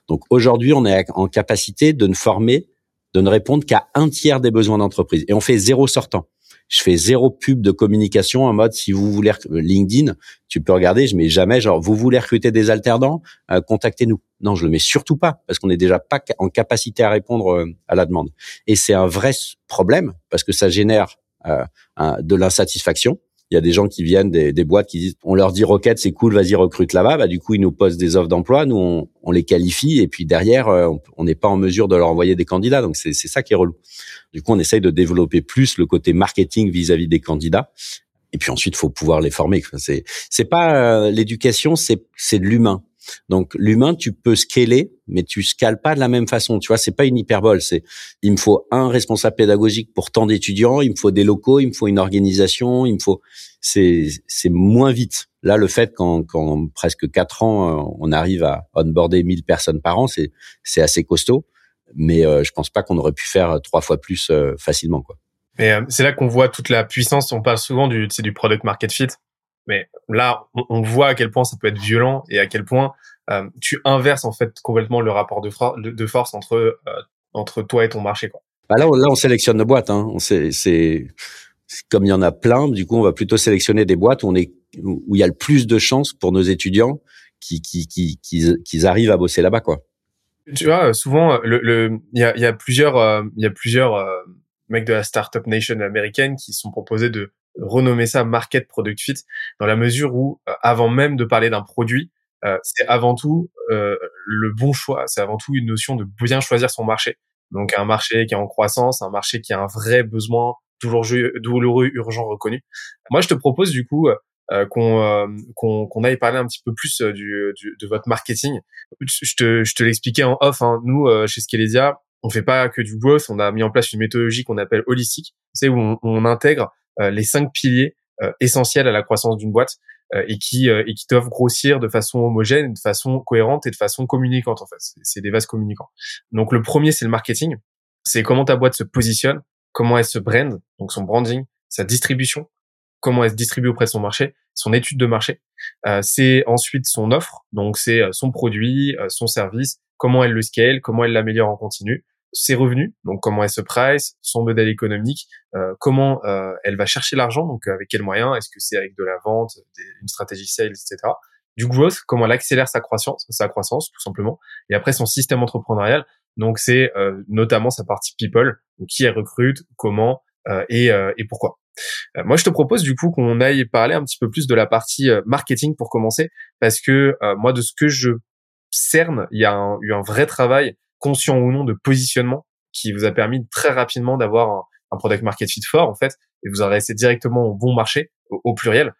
Donc aujourd'hui, on est en capacité de ne former, de ne répondre qu'à un tiers des besoins d'entreprise. Et on fait zéro sortant. Je fais zéro pub de communication en mode si vous voulez LinkedIn, tu peux regarder, je mets jamais genre vous voulez recruter des alternants, euh, contactez-nous. Non, je le mets surtout pas parce qu'on n'est déjà pas en capacité à répondre euh, à la demande. Et c'est un vrai problème parce que ça génère de l'insatisfaction il y a des gens qui viennent des, des boîtes qui disent, on leur dit Rocket, c'est cool, vas-y recrute là-bas. Bah du coup, ils nous posent des offres d'emploi, nous on, on, les qualifie et puis derrière, euh, on n'est pas en mesure de leur envoyer des candidats. Donc c'est ça qui est relou. Du coup, on essaye de développer plus le côté marketing vis-à-vis des candidats. Et puis ensuite, faut pouvoir les former. C'est c'est pas euh, l'éducation, c'est c'est de l'humain. Donc l'humain, tu peux scaler, mais tu scales pas de la même façon. Tu vois, c'est pas une hyperbole. C'est il me faut un responsable pédagogique pour tant d'étudiants, il me faut des locaux, il me faut une organisation, il me faut c'est c'est moins vite. Là, le fait qu'en presque quatre ans, euh, on arrive à onboarder 1000 personnes par an, c'est c'est assez costaud. Mais euh, je pense pas qu'on aurait pu faire trois fois plus euh, facilement, quoi. Et c'est là qu'on voit toute la puissance. On parle souvent du, du product market fit. Mais là, on, voit à quel point ça peut être violent et à quel point euh, tu inverses en fait complètement le rapport de, de force entre euh, entre toi et ton marché. Quoi. Bah là, on, là, on sélectionne nos boîtes. Hein. C'est comme il y en a plein. Du coup, on va plutôt sélectionner des boîtes où on est où il y a le plus de chances pour nos étudiants qui qui qui qui, arrivent à bosser là-bas, quoi. Tu vois, souvent, le, le, il y a, y a plusieurs, euh, il y a plusieurs mecs de la startup nation américaine qui sont proposés de renommer ça market product fit dans la mesure où, euh, avant même de parler d'un produit, c'est avant tout le bon choix, c'est avant tout une notion de bien choisir son marché. Donc un marché qui est en croissance, un marché qui a un vrai besoin toujours douloureux, urgent, reconnu. Moi, je te propose du coup euh, qu'on euh, qu'on aille parler un petit peu plus euh, du, du, de votre marketing. Je te, je te l'expliquais en off. Hein. Nous, chez Skelesia, on fait pas que du growth. On a mis en place une méthodologie qu'on appelle holistique. C'est où on, on intègre les cinq piliers essentiels à la croissance d'une boîte et qui et qui doivent grossir de façon homogène, de façon cohérente et de façon communicante en fait. C'est des vases communicants. Donc le premier c'est le marketing. C'est comment ta boîte se positionne, comment elle se brand, donc son branding, sa distribution, comment elle se distribue auprès de son marché, son étude de marché. Euh, c'est ensuite son offre, donc c'est euh, son produit, euh, son service, comment elle le scale, comment elle l'améliore en continu, ses revenus, donc comment elle se price, son modèle économique, euh, comment euh, elle va chercher l'argent, donc avec quels moyens, est-ce que c'est avec de la vente, une stratégie sales, etc. Du growth, comment elle accélère sa croissance, sa croissance tout simplement, et après son système entrepreneurial, donc c'est notamment sa partie people, donc qui elle recrute, comment et, et pourquoi. Euh, moi, je te propose du coup qu'on aille parler un petit peu plus de la partie euh, marketing pour commencer, parce que euh, moi, de ce que je cerne, il y a eu un vrai travail, conscient ou non, de positionnement qui vous a permis très rapidement d'avoir un, product market fit fort en fait, et vous adressez directement au bon marché, au, pluriel.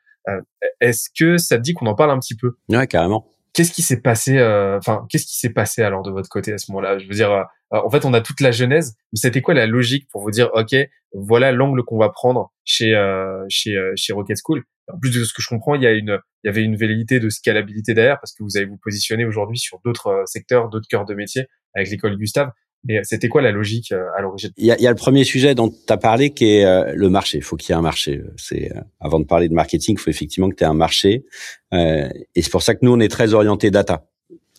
Est-ce que ça te dit qu'on en parle un petit peu? Ouais, carrément. Qu'est-ce qui s'est passé Enfin, qu'est-ce qui s'est passé alors de votre côté à ce moment-là? Je veux dire, en fait, on a toute la genèse. Mais c'était quoi la logique pour vous dire, ok, voilà l'angle qu'on va prendre chez euh, chez euh, chez Rocket School? En plus de ce que je comprends, il y a une il y avait une velléité de scalabilité derrière parce que vous allez vous positionner aujourd'hui sur d'autres euh, secteurs, d'autres cœurs de métier avec l'école Gustave. Mais c'était quoi la logique à l'origine? Il y, a, y a le premier sujet dont tu as parlé qui est le marché. Il faut qu'il y ait un marché. C'est avant de parler de marketing, il faut effectivement que tu aies un marché. et c'est pour ça que nous on est très orienté data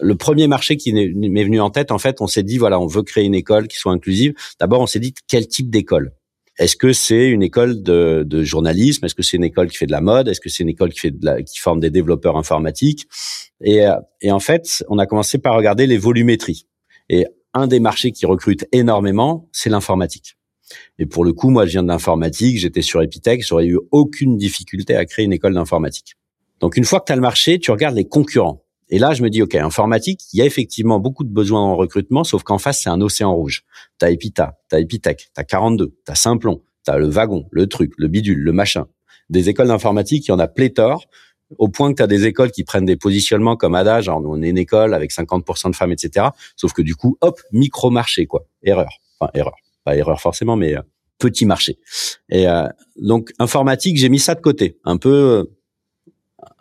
le premier marché qui m'est venu en tête, en fait, on s'est dit voilà, on veut créer une école qui soit inclusive. D'abord, on s'est dit quel type d'école? Est-ce que c'est une école de, de journalisme? Est-ce que c'est une école qui fait de la mode? Est-ce que c'est une école qui fait de la, qui forme des développeurs informatiques? Et, euh, et en fait, on a commencé par regarder les volumétries. Et un des marchés qui recrute énormément, c'est l'informatique. Et pour le coup, moi, je viens de l'informatique, j'étais sur Epitech, j'aurais eu aucune difficulté à créer une école d'informatique. Donc, une fois que tu le marché, tu regardes les concurrents. Et là, je me dis, OK, informatique, il y a effectivement beaucoup de besoins en recrutement, sauf qu'en face, c'est un océan rouge. T'as Epita, t'as Epitech, t'as 42, t'as Simplon, t'as le wagon, le truc, le bidule, le machin. Des écoles d'informatique, il y en a pléthore, au point que tu as des écoles qui prennent des positionnements comme Ada, genre on est une école avec 50% de femmes, etc. Sauf que du coup, hop, micro-marché, quoi. Erreur. Enfin, erreur. Pas erreur forcément, mais euh, petit marché. Et euh, donc, informatique, j'ai mis ça de côté. Un peu... Euh,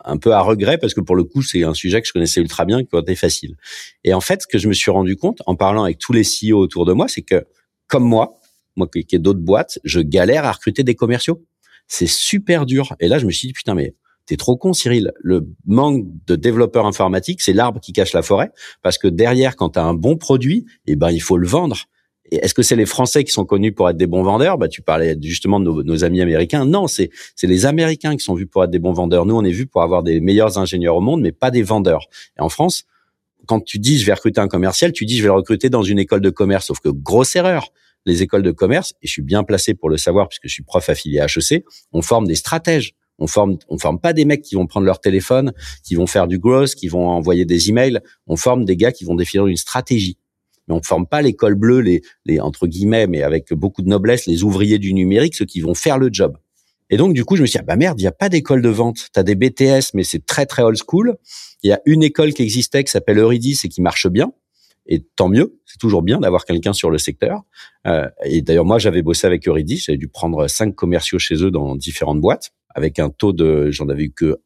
un peu à regret parce que pour le coup c'est un sujet que je connaissais ultra bien qui était facile. Et en fait, ce que je me suis rendu compte en parlant avec tous les CEO autour de moi, c'est que comme moi, moi qui ai d'autres boîtes, je galère à recruter des commerciaux. C'est super dur. Et là, je me suis dit putain mais T'es trop con, Cyril. Le manque de développeurs informatiques, c'est l'arbre qui cache la forêt. Parce que derrière, quand tu as un bon produit, eh ben, il faut le vendre est-ce que c'est les Français qui sont connus pour être des bons vendeurs? Bah, tu parlais justement de nos, amis américains. Non, c'est c'est les Américains qui sont vus pour être des bons vendeurs. Nous, on est vus pour avoir des meilleurs ingénieurs au monde, mais pas des vendeurs. Et en France, quand tu dis je vais recruter un commercial, tu dis je vais le recruter dans une école de commerce. Sauf que grosse erreur. Les écoles de commerce, et je suis bien placé pour le savoir puisque je suis prof affilié à HEC, on forme des stratèges. On forme, on forme pas des mecs qui vont prendre leur téléphone, qui vont faire du growth, qui vont envoyer des emails. On forme des gars qui vont définir une stratégie mais on forme pas l'école bleue, les, les entre guillemets, mais avec beaucoup de noblesse, les ouvriers du numérique, ceux qui vont faire le job. Et donc du coup, je me suis dit ah bah merde, il y a pas d'école de vente. Tu as des BTS, mais c'est très très old school. Il y a une école qui existait qui s'appelle Eurydice et qui marche bien. Et tant mieux, c'est toujours bien d'avoir quelqu'un sur le secteur. Euh, et d'ailleurs, moi, j'avais bossé avec Eurydice, j'avais dû prendre cinq commerciaux chez eux dans différentes boîtes, avec un taux de, j'en avais eu que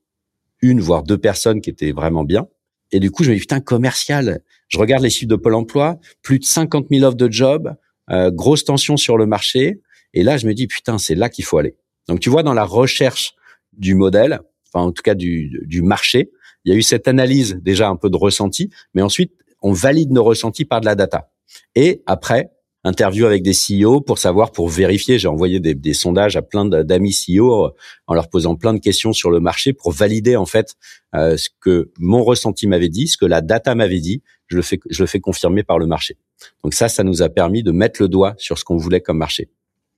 une voire deux personnes qui étaient vraiment bien. Et du coup, je me dis, putain, commercial. Je regarde les chiffres de Pôle emploi, plus de 50 000 offres de job, euh, grosse tension sur le marché. Et là, je me dis, putain, c'est là qu'il faut aller. Donc, tu vois, dans la recherche du modèle, enfin, en tout cas, du, du marché, il y a eu cette analyse déjà un peu de ressenti, mais ensuite, on valide nos ressentis par de la data. Et après, interview avec des CEO pour savoir, pour vérifier. J'ai envoyé des, des, sondages à plein d'amis CEO en leur posant plein de questions sur le marché pour valider en fait euh, ce que mon ressenti m'avait dit, ce que la data m'avait dit. Je le fais, je le fais confirmer par le marché. Donc ça, ça nous a permis de mettre le doigt sur ce qu'on voulait comme marché.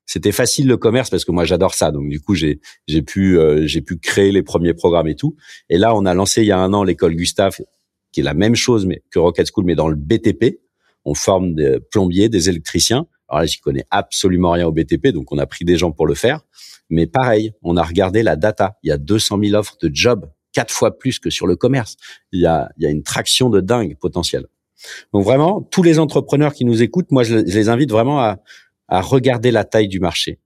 C'était facile le commerce parce que moi j'adore ça. Donc du coup j'ai j'ai pu euh, j'ai pu créer les premiers programmes et tout. Et là on a lancé il y a un an l'école Gustave qui est la même chose mais que Rocket School mais dans le BTP on forme des plombiers, des électriciens. Alors là, j'y connais absolument rien au BTP, donc on a pris des gens pour le faire. Mais pareil, on a regardé la data. Il y a 200 000 offres de jobs, quatre fois plus que sur le commerce. Il y a, il y a une traction de dingue potentielle. Donc vraiment, tous les entrepreneurs qui nous écoutent, moi, je les invite vraiment à, à regarder la taille du marché.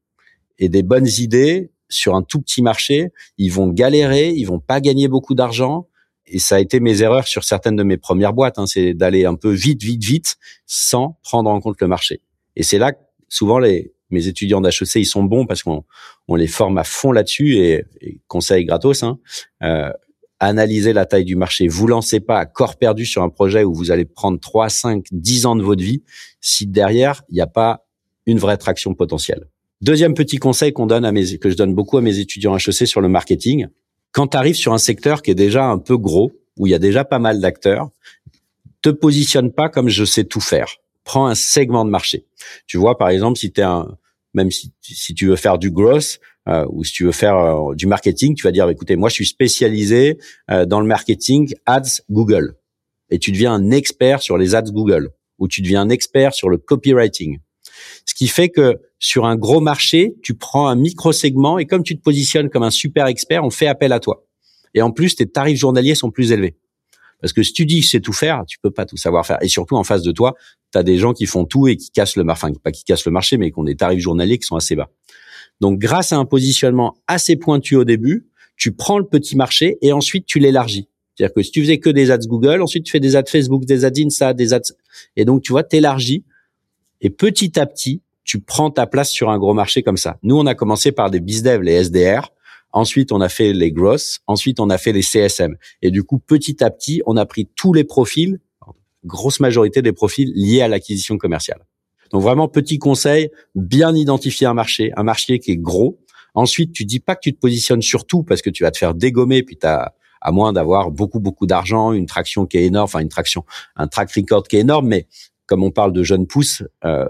Et des bonnes idées sur un tout petit marché, ils vont galérer, ils vont pas gagner beaucoup d'argent, et ça a été mes erreurs sur certaines de mes premières boîtes, hein, c'est d'aller un peu vite, vite, vite, sans prendre en compte le marché. Et c'est là que souvent les mes étudiants d'HEC, ils sont bons parce qu'on on les forme à fond là-dessus et, conseil gratos, hein, euh, analysez la taille du marché. Vous lancez pas à corps perdu sur un projet où vous allez prendre 3, 5, 10 ans de votre vie si derrière, il n'y a pas une vraie traction potentielle. Deuxième petit conseil qu'on donne à mes, que je donne beaucoup à mes étudiants HEC sur le marketing, quand tu arrives sur un secteur qui est déjà un peu gros, où il y a déjà pas mal d'acteurs, te positionne pas comme je sais tout faire. Prends un segment de marché. Tu vois, par exemple, si tu un, même si, si tu veux faire du growth euh, ou si tu veux faire euh, du marketing, tu vas dire, écoutez, moi, je suis spécialisé euh, dans le marketing ads Google. Et tu deviens un expert sur les ads Google ou tu deviens un expert sur le copywriting. Ce qui fait que sur un gros marché, tu prends un micro-segment et comme tu te positionnes comme un super expert, on fait appel à toi. Et en plus, tes tarifs journaliers sont plus élevés. Parce que si tu dis que c'est tout faire, tu peux pas tout savoir faire. Et surtout, en face de toi, tu as des gens qui font tout et qui cassent le marché. Enfin, pas qui cassent le marché, mais qui ont des tarifs journaliers qui sont assez bas. Donc, grâce à un positionnement assez pointu au début, tu prends le petit marché et ensuite tu l'élargis. C'est-à-dire que si tu faisais que des ads Google, ensuite tu fais des ads Facebook, des ads Insta, des ads... Et donc, tu vois, t'élargis et petit à petit, tu prends ta place sur un gros marché comme ça. Nous, on a commencé par des bizdev, les SDR. Ensuite, on a fait les grosses. Ensuite, on a fait les CSM. Et du coup, petit à petit, on a pris tous les profils, grosse majorité des profils liés à l'acquisition commerciale. Donc vraiment, petit conseil, bien identifier un marché, un marché qui est gros. Ensuite, tu dis pas que tu te positionnes sur tout parce que tu vas te faire dégommer, puis as, à moins d'avoir beaucoup, beaucoup d'argent, une traction qui est énorme, enfin une traction, un track record qui est énorme, mais comme on parle de jeunes pousses, euh,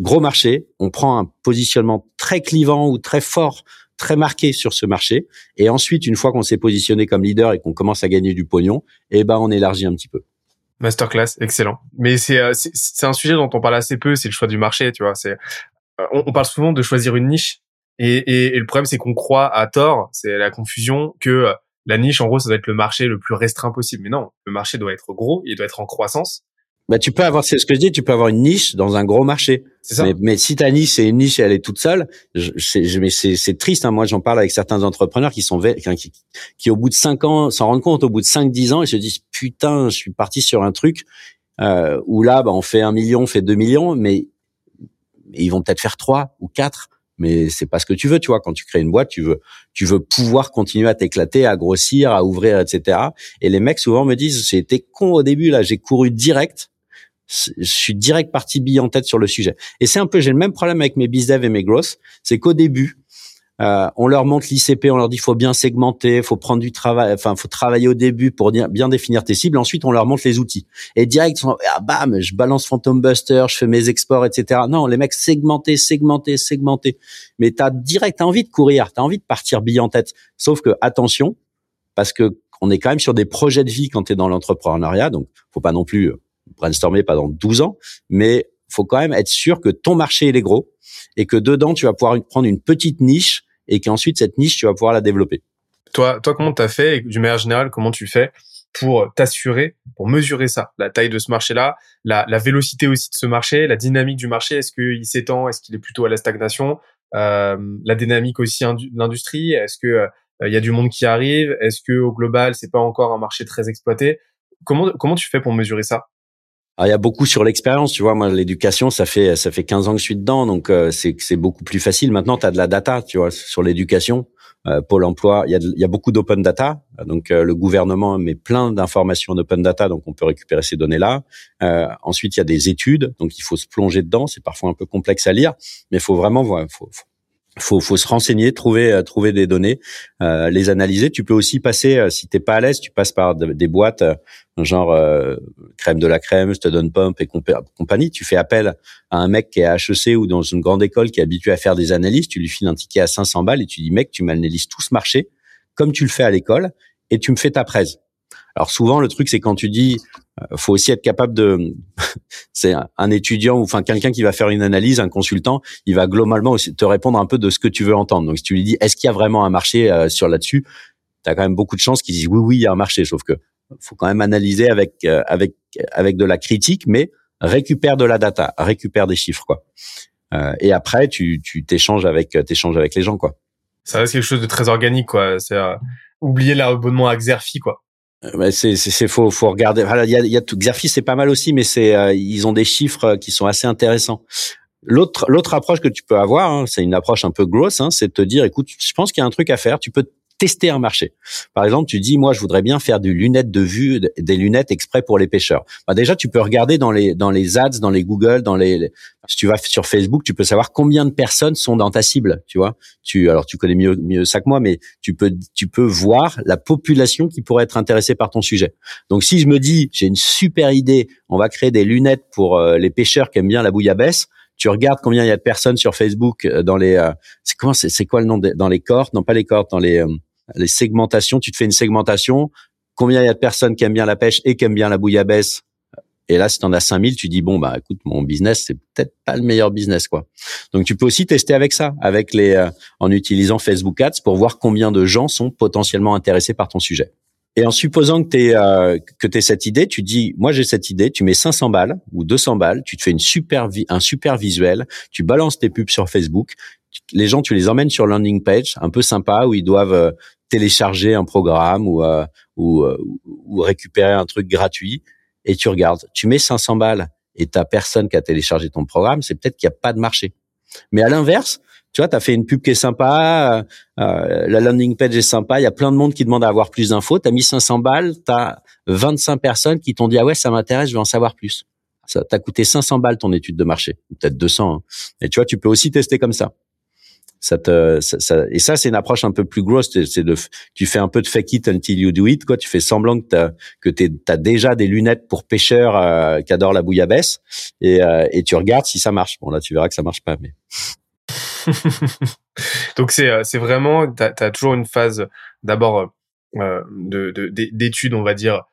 gros marché, on prend un positionnement très clivant ou très fort, très marqué sur ce marché, et ensuite, une fois qu'on s'est positionné comme leader et qu'on commence à gagner du pognon, eh ben on élargit un petit peu. Masterclass, excellent. Mais c'est euh, c'est un sujet dont on parle assez peu, c'est le choix du marché, tu vois. C'est euh, on, parle souvent de choisir une niche, et, et le problème c'est qu'on croit à tort, c'est la confusion que la niche, en gros, ça doit être le marché le plus restreint possible. Mais non, le marché doit être gros, il doit être en croissance. Bah, tu peux avoir, c'est ce que je dis, tu peux avoir une niche dans un gros marché. Ça. Mais, mais, si ta niche c'est une niche et elle est toute seule, je, mais c'est triste. Hein. Moi, j'en parle avec certains entrepreneurs qui sont qui, qui, au bout de cinq ans s'en rendent compte, au bout de cinq dix ans, ils se disent putain, je suis parti sur un truc euh, où là, bah, on fait un million, on fait deux millions, mais, mais ils vont peut-être faire trois ou quatre mais c'est pas ce que tu veux, tu vois. Quand tu crées une boîte, tu veux, tu veux pouvoir continuer à t'éclater, à grossir, à ouvrir, etc. Et les mecs souvent me disent, j'ai été con au début là, j'ai couru direct, je suis direct parti bille en tête sur le sujet. Et c'est un peu, j'ai le même problème avec mes bizdev et mes grosses, c'est qu'au début, euh, on leur montre l'ICP, on leur dit faut bien segmenter, faut prendre du travail, enfin faut travailler au début pour bien définir tes cibles. Ensuite, on leur montre les outils. Et direct, ah bam, je balance Phantom Buster, je fais mes exports, etc. Non, les mecs segmenter, segmenter, segmenter. Mais t'as direct, envie de courir, t'as envie de partir bille en tête. Sauf que attention, parce que on est quand même sur des projets de vie quand tu es dans l'entrepreneuriat, donc faut pas non plus euh, brainstormer pendant 12 ans, mais faut quand même être sûr que ton marché il est gros et que dedans tu vas pouvoir prendre une petite niche et qu'ensuite cette niche, tu vas pouvoir la développer. Toi, toi, comment t'as fait, du manière générale, comment tu fais pour t'assurer, pour mesurer ça, la taille de ce marché-là, la, la, vélocité aussi de ce marché, la dynamique du marché, est-ce qu'il s'étend, est-ce qu'il est plutôt à la stagnation, euh, la dynamique aussi de l'industrie, est-ce que euh, il y a du monde qui arrive, est-ce que au global c'est pas encore un marché très exploité? Comment comment tu fais pour mesurer ça? Il y a beaucoup sur l'expérience, tu vois. Moi, l'éducation, ça fait ça fait 15 ans que je suis dedans, donc euh, c'est c'est beaucoup plus facile. Maintenant, tu as de la data, tu vois, sur l'éducation. Pôle Emploi, il y a, il y a beaucoup d'open data. Donc le gouvernement met plein d'informations en open data, donc on peut récupérer ces données-là. ensuite, il y a des études, donc il faut se plonger dedans. C'est parfois un peu complexe à lire, mais il faut vraiment voir. Faut, faut se renseigner, trouver, euh, trouver des données, euh, les analyser. Tu peux aussi passer, euh, si t'es pas à l'aise, tu passes par des boîtes genre crème de la crème, Student Pump et compagnie. Tu fais appel à un mec qui est à HEC ou dans une grande école qui est habitué à faire des analyses. Tu lui files un ticket à 500 balles et tu dis mec, tu m'analyses tout ce marché comme tu le fais à l'école et tu me fais ta presse. Alors souvent le truc c'est quand tu dis euh, faut aussi être capable de c'est un étudiant ou enfin quelqu'un qui va faire une analyse un consultant il va globalement te répondre un peu de ce que tu veux entendre. Donc si tu lui dis est-ce qu'il y a vraiment un marché euh, sur là-dessus tu as quand même beaucoup de chances qu'il dise oui oui il y a un marché. Sauf que faut quand même analyser avec euh, avec avec de la critique mais récupère de la data récupère des chiffres quoi. Et après tu tu t'échanges avec t'échanges avec les gens quoi. Ça reste quelque chose de très organique quoi. C'est oublier l'abonnement à Xerfi quoi. euh, c'est c'est faut faut regarder. il y a, y a tout. Xerfi c'est pas mal aussi, mais c'est euh, ils ont des chiffres euh, qui sont assez intéressants. L'autre l'autre approche que tu peux avoir, hein, c'est une approche un peu grosse, hein, c'est de te dire, écoute, je pense qu'il y a un truc à faire. Tu peux tester un marché. Par exemple, tu dis moi je voudrais bien faire du lunette de vue, des lunettes exprès pour les pêcheurs. Bah déjà tu peux regarder dans les dans les ads, dans les Google, dans les si tu vas sur Facebook, tu peux savoir combien de personnes sont dans ta cible, tu vois. Tu alors tu connais mieux mieux ça que moi mais tu peux tu peux voir la population qui pourrait être intéressée par ton sujet. Donc si je me dis j'ai une super idée, on va créer des lunettes pour euh, les pêcheurs qui aiment bien la bouillabaisse, tu regardes combien il y a de personnes sur Facebook euh, dans les euh, c'est c'est quoi le nom dans les cordes? Non pas les cordes dans les les segmentations, tu te fais une segmentation, combien il y a de personnes qui aiment bien la pêche et qui aiment bien la bouillabaisse? Et là, si tu en as 5000, tu dis bon bah écoute, mon business c'est peut-être pas le meilleur business quoi. Donc tu peux aussi tester avec ça, avec les euh, en utilisant Facebook Ads pour voir combien de gens sont potentiellement intéressés par ton sujet. Et en supposant que tu euh, que t'aies cette idée, tu dis moi j'ai cette idée, tu mets 500 balles ou 200 balles, tu te fais une super un super visuel, tu balances tes pubs sur Facebook, les gens tu les emmènes sur landing page un peu sympa où ils doivent euh, télécharger un programme ou, euh, ou, euh, ou récupérer un truc gratuit et tu regardes. Tu mets 500 balles et t'as personne qui a téléchargé ton programme, c'est peut-être qu'il n'y a pas de marché. Mais à l'inverse, tu vois, tu as fait une pub qui est sympa, euh, la landing page est sympa, il y a plein de monde qui demande à avoir plus d'infos, tu as mis 500 balles, tu as 25 personnes qui t'ont dit « Ah ouais, ça m'intéresse, je veux en savoir plus ». Ça t'a coûté 500 balles ton étude de marché, peut-être 200. Hein. Et tu vois, tu peux aussi tester comme ça ça te ça, et ça c'est une approche un peu plus grosse. C'est de tu fais un peu de fake it until you do it quoi. Tu fais semblant que t'as que t'as déjà des lunettes pour pêcheurs euh, qui adorent la bouillabaisse. Et euh, et tu regardes si ça marche. Bon là tu verras que ça marche pas mais donc c'est euh, c'est vraiment t'as as toujours une phase d'abord euh, de d'études on va dire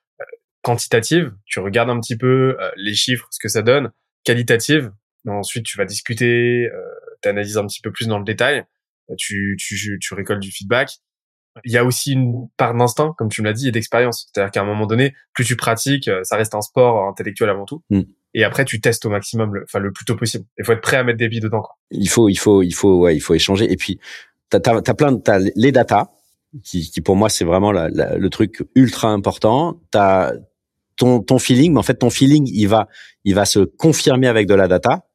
quantitative tu regardes un petit peu les chiffres ce que ça donne. Qualitative ensuite tu vas discuter analyses un petit peu plus dans le détail, tu, tu, tu récoltes du feedback. Il y a aussi une part d'instinct, comme tu me l'as dit, et d'expérience. C'est-à-dire qu'à un moment donné, plus tu pratiques, euh, ça reste un sport intellectuel avant tout. Mm. Et après, tu testes au maximum, le, enfin le plus tôt possible. Il faut être prêt à mettre des billes dedans. Quoi. Il faut, il faut, il faut, ouais, il faut échanger. Et puis, t'as as, as, plein, t'as les datas qui, qui pour moi c'est vraiment la, le truc ultra important. T'as ton ton feeling, mais en fait ton feeling, il va, il va se confirmer avec de la data.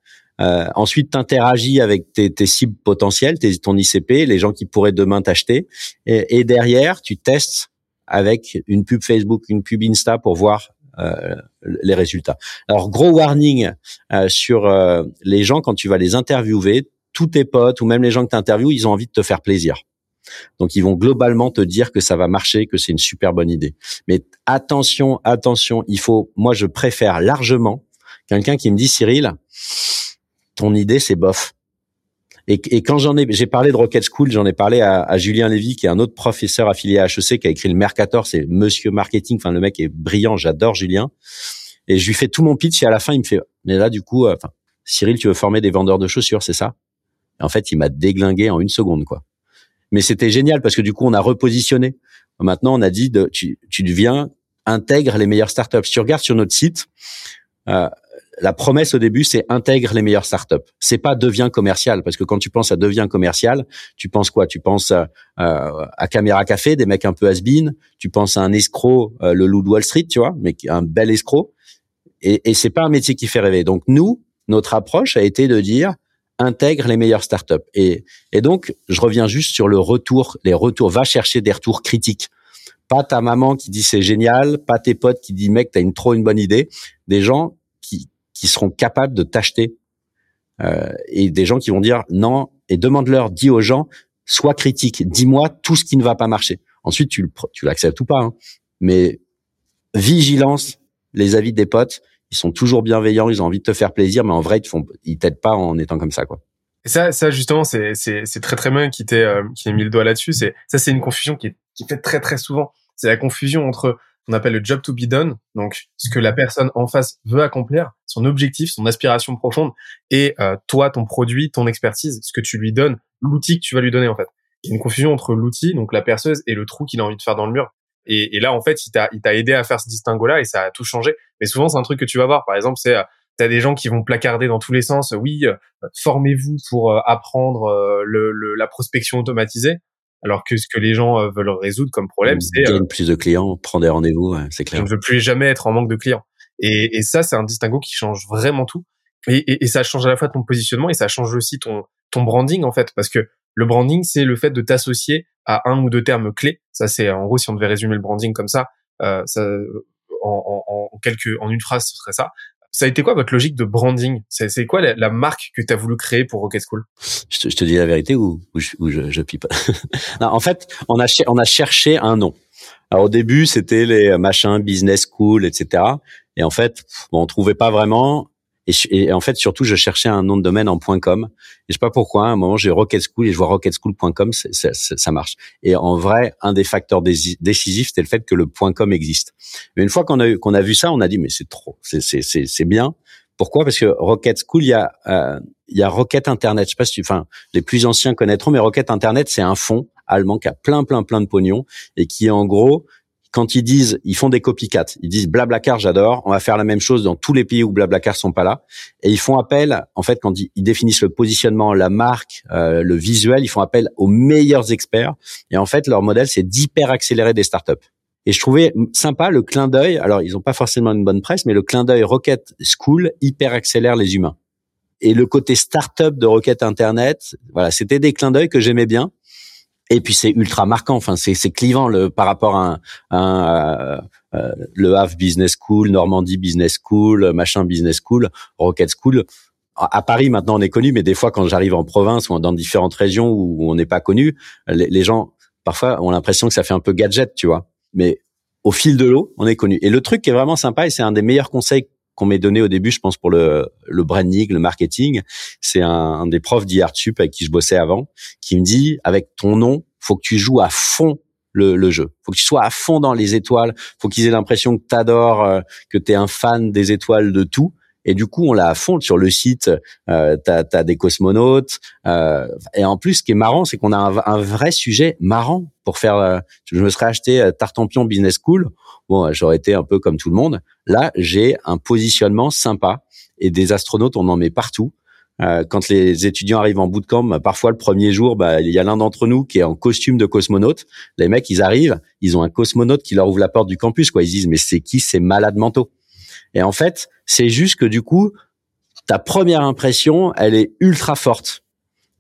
Euh, ensuite, tu interagis avec tes, tes, cibles potentielles, tes, ton ICP, les gens qui pourraient demain t'acheter. Et, et, derrière, tu testes avec une pub Facebook, une pub Insta pour voir euh, les résultats. Alors, gros warning euh, sur euh, les gens quand tu vas les interviewer, tous tes potes ou même les gens que tu interviews, ils ont envie de te faire plaisir. Donc ils vont globalement te dire que ça va marcher, que c'est une super bonne idée. Mais attention, attention, il faut, moi je préfère largement quelqu'un qui me dit Cyril, ton idée, c'est bof. Et, et quand j'en ai, j'ai parlé de Rocket School, j'en ai parlé à, à, Julien Lévy, qui est un autre professeur affilié à HEC, qui a écrit le Mercator, c'est Monsieur Marketing. Enfin, le mec est brillant, j'adore Julien. Et je lui fais tout mon pitch et à la fin, il me fait, mais là, du coup, euh, enfin, Cyril, tu veux former des vendeurs de chaussures, c'est ça? Et En fait, il m'a déglingué en une seconde, quoi. Mais c'était génial parce que du coup, on a repositionné. Maintenant, on a dit, de, tu, tu deviens intègre les meilleures startups. Si tu regardes sur notre site, euh, la promesse au début, c'est intègre les meilleures startups. C'est pas devient commercial, parce que quand tu penses à devient commercial, tu penses quoi? Tu penses à, Caméra Café, des mecs un peu has -been. Tu penses à un escroc, euh, le loup de Wall Street, tu vois, mais un bel escroc. Et, et c'est pas un métier qui fait rêver. Donc nous, notre approche a été de dire intègre les meilleures startups. Et, et donc, je reviens juste sur le retour, les retours. Va chercher des retours critiques. Pas ta maman qui dit c'est génial, pas tes potes qui disent mec t'as une trop une bonne idée. Des gens qui qui seront capables de t'acheter euh, et des gens qui vont dire non et demande-leur, dis aux gens, sois critique, dis-moi tout ce qui ne va pas marcher. Ensuite tu l'acceptes ou pas, hein. mais vigilance, les avis des potes, ils sont toujours bienveillants, ils ont envie de te faire plaisir, mais en vrai, ils te t'aident pas en étant comme ça, quoi. Et ça, ça justement, c'est c'est très très bien qui t'ait euh, qui ait mis le doigt là-dessus. C'est ça, c'est une confusion qui est qui fait très très souvent. C'est la confusion entre on appelle le job to be done, donc ce que la personne en face veut accomplir, son objectif, son aspiration profonde, et euh, toi, ton produit, ton expertise, ce que tu lui donnes, l'outil que tu vas lui donner en fait. Il une confusion entre l'outil, donc la perceuse, et le trou qu'il a envie de faire dans le mur. Et, et là, en fait, il t'a, il t'a aidé à faire ce distinguo-là et ça a tout changé. Mais souvent, c'est un truc que tu vas voir. Par exemple, c'est, euh, t'as des gens qui vont placarder dans tous les sens. Oui, euh, formez-vous pour euh, apprendre le, le, la prospection automatisée. Alors que ce que les gens veulent résoudre comme problème, c'est gagne plus de clients, prends des rendez-vous, c'est clair. On ne veut plus jamais être en manque de clients. Et, et ça, c'est un distinguo qui change vraiment tout. Et, et, et, ça change à la fois ton positionnement et ça change aussi ton ton branding en fait, parce que le branding, c'est le fait de t'associer à un ou deux termes clés. Ça, c'est en gros, si on devait résumer le branding comme ça, euh, ça en, en, en, quelques, en une phrase, ce serait ça. Ça a été quoi votre logique de branding? C'est quoi la, la, marque que tu as voulu créer pour Rocket School? Je te, dis la vérité ou, je, pipe En fait, on a, on cherché un nom. Alors au début, c'était les machins business school, etc. Et en fait, bon, on trouvait pas vraiment. Et, en fait, surtout, je cherchais un nom de domaine en .com. Et je sais pas pourquoi. À un moment, j'ai Rocket School et je vois rocketschool.com, ça marche. Et en vrai, un des facteurs décisifs, c'était le fait que le .com existe. Mais une fois qu'on a qu'on a vu ça, on a dit mais c'est trop, c'est bien. Pourquoi? Parce que Rocket School, il y a euh, il y a Rocket Internet. Je sais pas si enfin, les plus anciens connaîtront, mais Rocket Internet, c'est un fonds allemand qui a plein plein plein de pognon et qui en gros quand ils disent, ils font des copycats. Ils disent Blablacar, j'adore. On va faire la même chose dans tous les pays où Blablacar sont pas là. Et ils font appel, en fait, quand ils, définissent le positionnement, la marque, euh, le visuel, ils font appel aux meilleurs experts. Et en fait, leur modèle, c'est d'hyper accélérer des startups. Et je trouvais sympa le clin d'œil. Alors, ils ont pas forcément une bonne presse, mais le clin d'œil Rocket School hyper accélère les humains. Et le côté startup de Rocket Internet, voilà, c'était des clins d'œil que j'aimais bien. Et puis c'est ultra marquant. Enfin, c'est c'est clivant le par rapport à, un, euh, euh, le Havre Business School, Normandie Business School, machin Business School, Rocket School. À Paris maintenant on est connu, mais des fois quand j'arrive en province ou dans différentes régions où on n'est pas connu, les, les, gens parfois ont l'impression que ça fait un peu gadget, tu vois. Mais au fil de l'eau, on est connu. Et le truc qui est vraiment sympa et c'est un des meilleurs conseils qu'on m'ait donné au début, je pense pour le, le branding, le marketing, c'est un, un, des profs d'IARTSUP avec qui je bossais avant, qui me dit avec ton nom, faut que tu joues à fond le, le, jeu. Faut que tu sois à fond dans les étoiles. Faut qu'ils aient l'impression que t'adores, euh, que t'es un fan des étoiles de tout. Et du coup, on l'a à fond sur le site. Euh, t'as as des cosmonautes. Euh, et en plus, ce qui est marrant, c'est qu'on a un, vrai sujet marrant pour faire. Euh, je me serais acheté euh, Tartampion Business School. Bon, j'aurais été un peu comme tout le monde. Là, j'ai un positionnement sympa et des astronautes, on en met partout. Euh, quand les étudiants arrivent en bootcamp, bah, parfois le premier jour, bah, il y a l'un d'entre nous qui est en costume de cosmonaute. Les mecs, ils arrivent, ils ont un cosmonaute qui leur ouvre la porte du campus. Quoi. Ils disent, mais c'est qui ces malades mentaux? Et en fait, c'est juste que du coup, ta première impression, elle est ultra forte.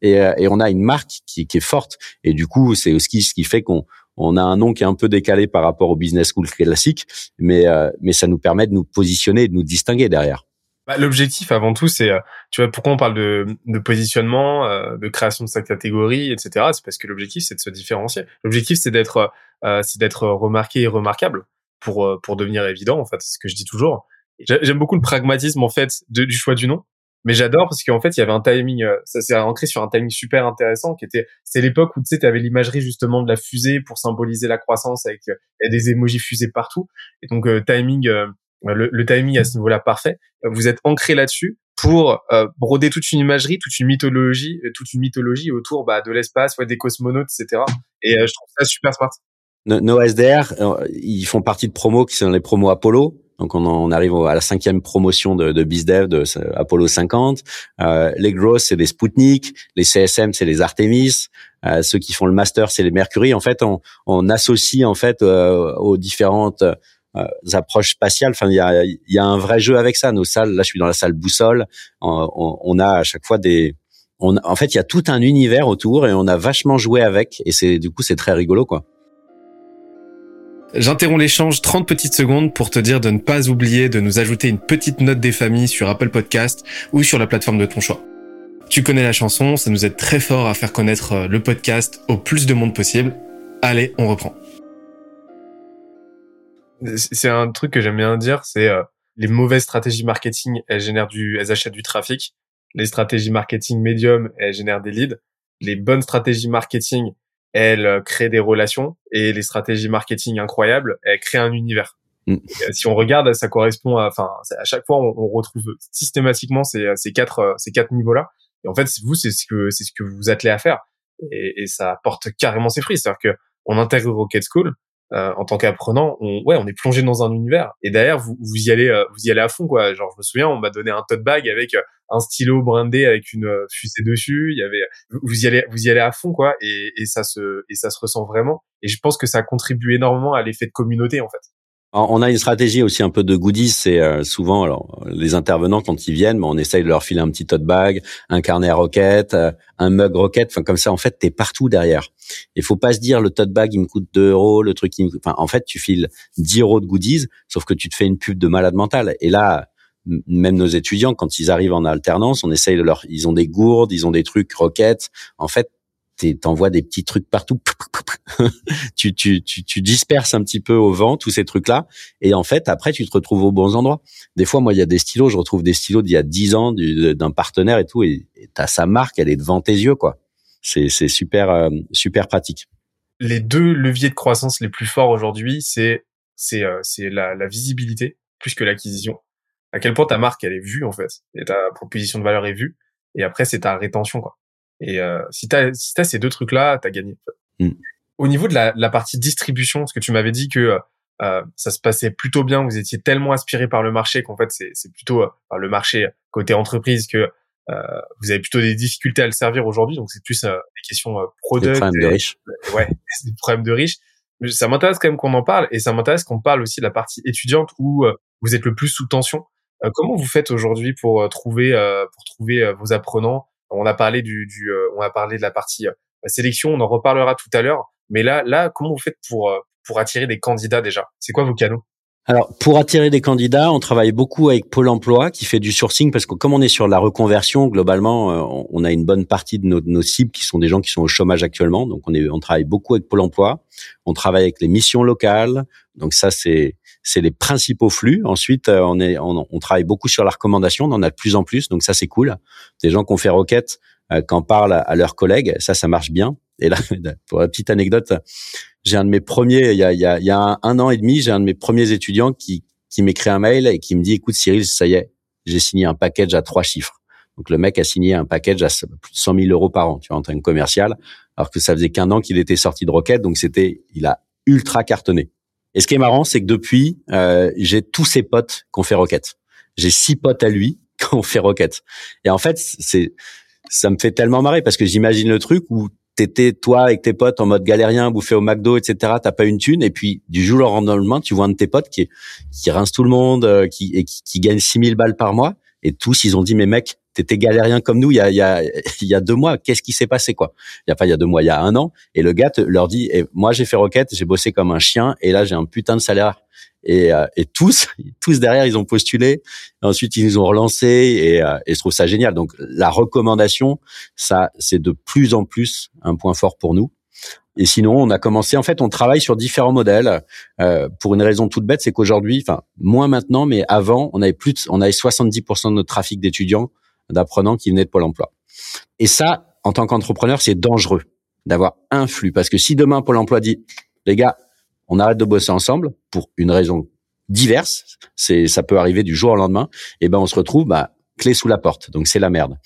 Et, euh, et on a une marque qui, qui, est forte. Et du coup, c'est aussi ce qui fait qu'on on a un nom qui est un peu décalé par rapport au business school classique, mais euh, mais ça nous permet de nous positionner, et de nous distinguer derrière. Bah, L'objectif avant tout, c'est, euh, tu vois, pourquoi on parle de, de positionnement, euh, de création de sa catégorie, etc. C'est parce que l'objectif, c'est de se différencier. L'objectif, c'est d'être, euh, c'est d'être remarqué et remarquable pour pour devenir évident. En fait, c'est ce que je dis toujours. J'aime beaucoup le pragmatisme en fait du choix du nom, mais j'adore parce qu'en fait, il y avait un timing, ça s'est ancré sur un timing super intéressant qui était, c'est l'époque où tu sais, avais l'imagerie justement de la fusée pour symboliser la croissance avec des émojis fusées partout. Et donc timing euh, le, le timing à ce niveau-là parfait. Vous êtes ancré là-dessus pour euh, broder toute une imagerie, toute une mythologie, euh, toute une mythologie autour bah, de l'espace, ouais, des cosmonautes, etc. Et je trouve ça super smart. Nos, SDR, ils font partie de promos qui sont les promos Apollo. Donc on, on arrive à la cinquième promotion de, de BizDev de Apollo 50. Euh, les Growth, c'est des Sputnik. Les CSM, c'est les Artemis. Euh, ceux qui font le master, c'est les Mercury. En fait, on, on associe en fait aux différentes euh, approches spatiales. Enfin, il y a, y a un vrai jeu avec ça. Nos salles, là, je suis dans la salle boussole. On, on, a à chaque fois des on, en fait, il y a tout un univers autour et on a vachement joué avec et c'est du coup c'est très rigolo quoi. J'interromps l'échange 30 petites secondes pour te dire de ne pas oublier de nous ajouter une petite note des familles sur Apple Podcast ou sur la plateforme de ton choix. Tu connais la chanson, ça nous aide très fort à faire connaître euh, le podcast au plus de monde possible. Allez, on reprend. C'est un truc que j'aime bien dire, c'est euh, les mauvaises stratégies marketing, elles génèrent du, elles achètent du trafic. Les stratégies marketing médium, elles génèrent des leads. Les bonnes stratégies marketing, elles euh, créent des relations. Et les stratégies marketing incroyables, elles créent un univers. Mm. Euh, si on regarde, ça correspond à, enfin, à chaque fois, on, on retrouve systématiquement ces, ces quatre, euh, ces quatre niveaux-là. Et en fait, vous, c'est ce que, c'est ce que vous vous attelez à faire. Et, et ça porte carrément ses fruits. C'est-à-dire que on intègre Rocket School, euh, en tant qu'apprenant, on, ouais, on est plongé dans un univers. Et derrière, vous, vous y allez, euh, vous y allez à fond, quoi. Genre, je me souviens, on m'a donné un tote bag avec euh, un stylo brindé avec une fusée dessus. Il y avait, vous y allez, vous y allez à fond, quoi. Et, et ça se, et ça se ressent vraiment. Et je pense que ça contribue énormément à l'effet de communauté, en fait. On a une stratégie aussi un peu de goodies. C'est euh, souvent alors les intervenants quand ils viennent, on essaye de leur filer un petit tote bag, un carnet à roquette, euh, un mug roquette. Enfin comme ça, en fait, t'es partout derrière. Il faut pas se dire le tote bag il me coûte 2 euros, le truc il me... enfin en fait tu files 10 euros de goodies, sauf que tu te fais une pub de malade mental. Et là, même nos étudiants quand ils arrivent en alternance, on essaye de leur, ils ont des gourdes, ils ont des trucs roquettes. En fait, t'envoies des petits trucs partout. tu, tu, tu, tu disperses un petit peu au vent tous ces trucs-là. Et en fait, après, tu te retrouves aux bons endroits. Des fois, moi, il y a des stylos, je retrouve des stylos d'il y a dix ans d'un partenaire et tout. Et t'as sa marque, elle est devant tes yeux, quoi. C'est, super, euh, super pratique. Les deux leviers de croissance les plus forts aujourd'hui, c'est, c'est, euh, la, la visibilité plus que l'acquisition. À quel point ta marque, elle est vue, en fait. Et ta proposition de valeur est vue. Et après, c'est ta rétention, quoi. Et euh, si tu as, si as ces deux trucs-là, tu as gagné. Mm. Au niveau de la, la, partie distribution, parce que tu m'avais dit que euh, ça se passait plutôt bien, vous étiez tellement inspiré par le marché qu'en fait, c'est plutôt euh, le marché côté entreprise que euh, vous avez plutôt des difficultés à le servir aujourd'hui. Donc, c'est plus euh, des questions euh, product. Des problèmes de riches. Ouais, des problèmes de riches. Mais ça m'intéresse quand même qu'on en parle et ça m'intéresse qu'on parle aussi de la partie étudiante où vous êtes le plus sous tension. comment vous faites aujourd'hui pour trouver pour trouver vos apprenants on a parlé du, du euh, on a parlé de la partie euh, sélection, on en reparlera tout à l'heure. Mais là, là, comment vous faites pour euh, pour attirer des candidats déjà? C'est quoi vos canaux? Alors, pour attirer des candidats, on travaille beaucoup avec Pôle Emploi qui fait du sourcing parce que comme on est sur la reconversion, globalement, on a une bonne partie de nos, nos, cibles qui sont des gens qui sont au chômage actuellement. Donc, on, est, on travaille beaucoup avec Pôle Emploi. On travaille avec les missions locales. Donc, ça, c'est c'est les principaux flux. Ensuite, euh, on, est, on, on, travaille beaucoup sur la recommandation, on en a de plus en plus, donc ça c'est cool. Des gens qui ont fait requête, euh, qui en parlent à, leurs collègues, ça ça marche bien. Et là, pour la petite anecdote, j'ai un de mes premiers, il y a, y a, y a un, an et demi, j'ai un de mes premiers étudiants qui, qui m'écrit un mail et qui me dit, écoute Cyril, ça y est, j'ai signé un package à trois chiffres. Donc le mec a signé un package à plus de 100 000 euros par an, tu vois, en tant que commercial, alors que ça faisait qu'un an qu'il était sorti de Rocket, donc c'était, il a ultra cartonné. Et ce qui est marrant, c'est que depuis, euh, j'ai tous ses potes qui ont fait Rocket. J'ai six potes à lui qui ont fait Rocket. Et en fait, c'est ça me fait tellement marrer parce que j'imagine le truc où t'étais toi avec tes potes en mode galérien, bouffé au McDo, etc. T'as pas une thune et puis du jour au lendemain, tu vois un de tes potes qui qui rince tout le monde, euh, qui et qui, qui gagne 6000 balles par mois et tous ils ont dit mais mec t'étais galérien comme nous il y a, il y a, il y a deux mois. Qu'est-ce qui s'est passé quoi? Il y a pas il y a deux mois, il y a un an. Et le gars leur dit, et moi j'ai fait Rocket, j'ai bossé comme un chien, et là j'ai un putain de salaire. Et, euh, et tous, tous derrière, ils ont postulé. Ensuite, ils nous ont relancé et, euh, et je trouve ça génial. Donc, la recommandation, ça, c'est de plus en plus un point fort pour nous. Et sinon, on a commencé. En fait, on travaille sur différents modèles euh, pour une raison toute bête, c'est qu'aujourd'hui, enfin moins maintenant, mais avant, on avait plus, de, on avait 70% de notre trafic d'étudiants d'apprenants qui venaient de Pôle emploi. Et ça, en tant qu'entrepreneur, c'est dangereux d'avoir un flux. Parce que si demain Pôle emploi dit, les gars, on arrête de bosser ensemble pour une raison diverse, c'est, ça peut arriver du jour au lendemain, et ben on se retrouve bah, clé sous la porte. Donc c'est la merde.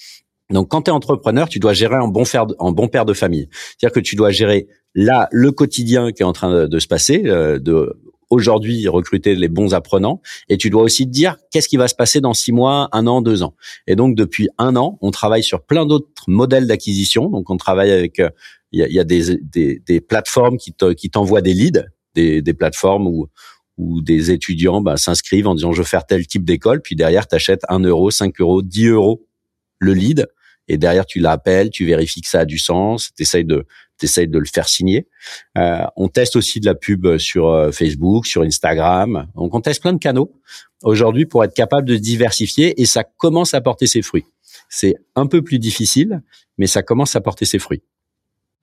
Donc quand tu es entrepreneur, tu dois gérer en bon, faire, en bon père de famille. C'est-à-dire que tu dois gérer là le quotidien qui est en train de, se passer, euh, de aujourd'hui recruter les bons apprenants et tu dois aussi te dire qu'est-ce qui va se passer dans six mois, un an, deux ans? Et donc depuis un an, on travaille sur plein d'autres modèles d'acquisition. Donc on travaille avec euh, il y a, y a des, des, des, plateformes qui qui t'envoient des leads, des, des plateformes où où des étudiants bah, s'inscrivent en disant je veux faire tel type d'école, puis derrière tu achètes 1 euro, 5 euros, 10 euros le lead et derrière tu l'appelles, tu vérifies que ça a du sens, tu essayes de t'essayes de le faire signer. Euh, on teste aussi de la pub sur euh, Facebook, sur Instagram. Donc on teste plein de canaux aujourd'hui pour être capable de diversifier et ça commence à porter ses fruits. C'est un peu plus difficile, mais ça commence à porter ses fruits.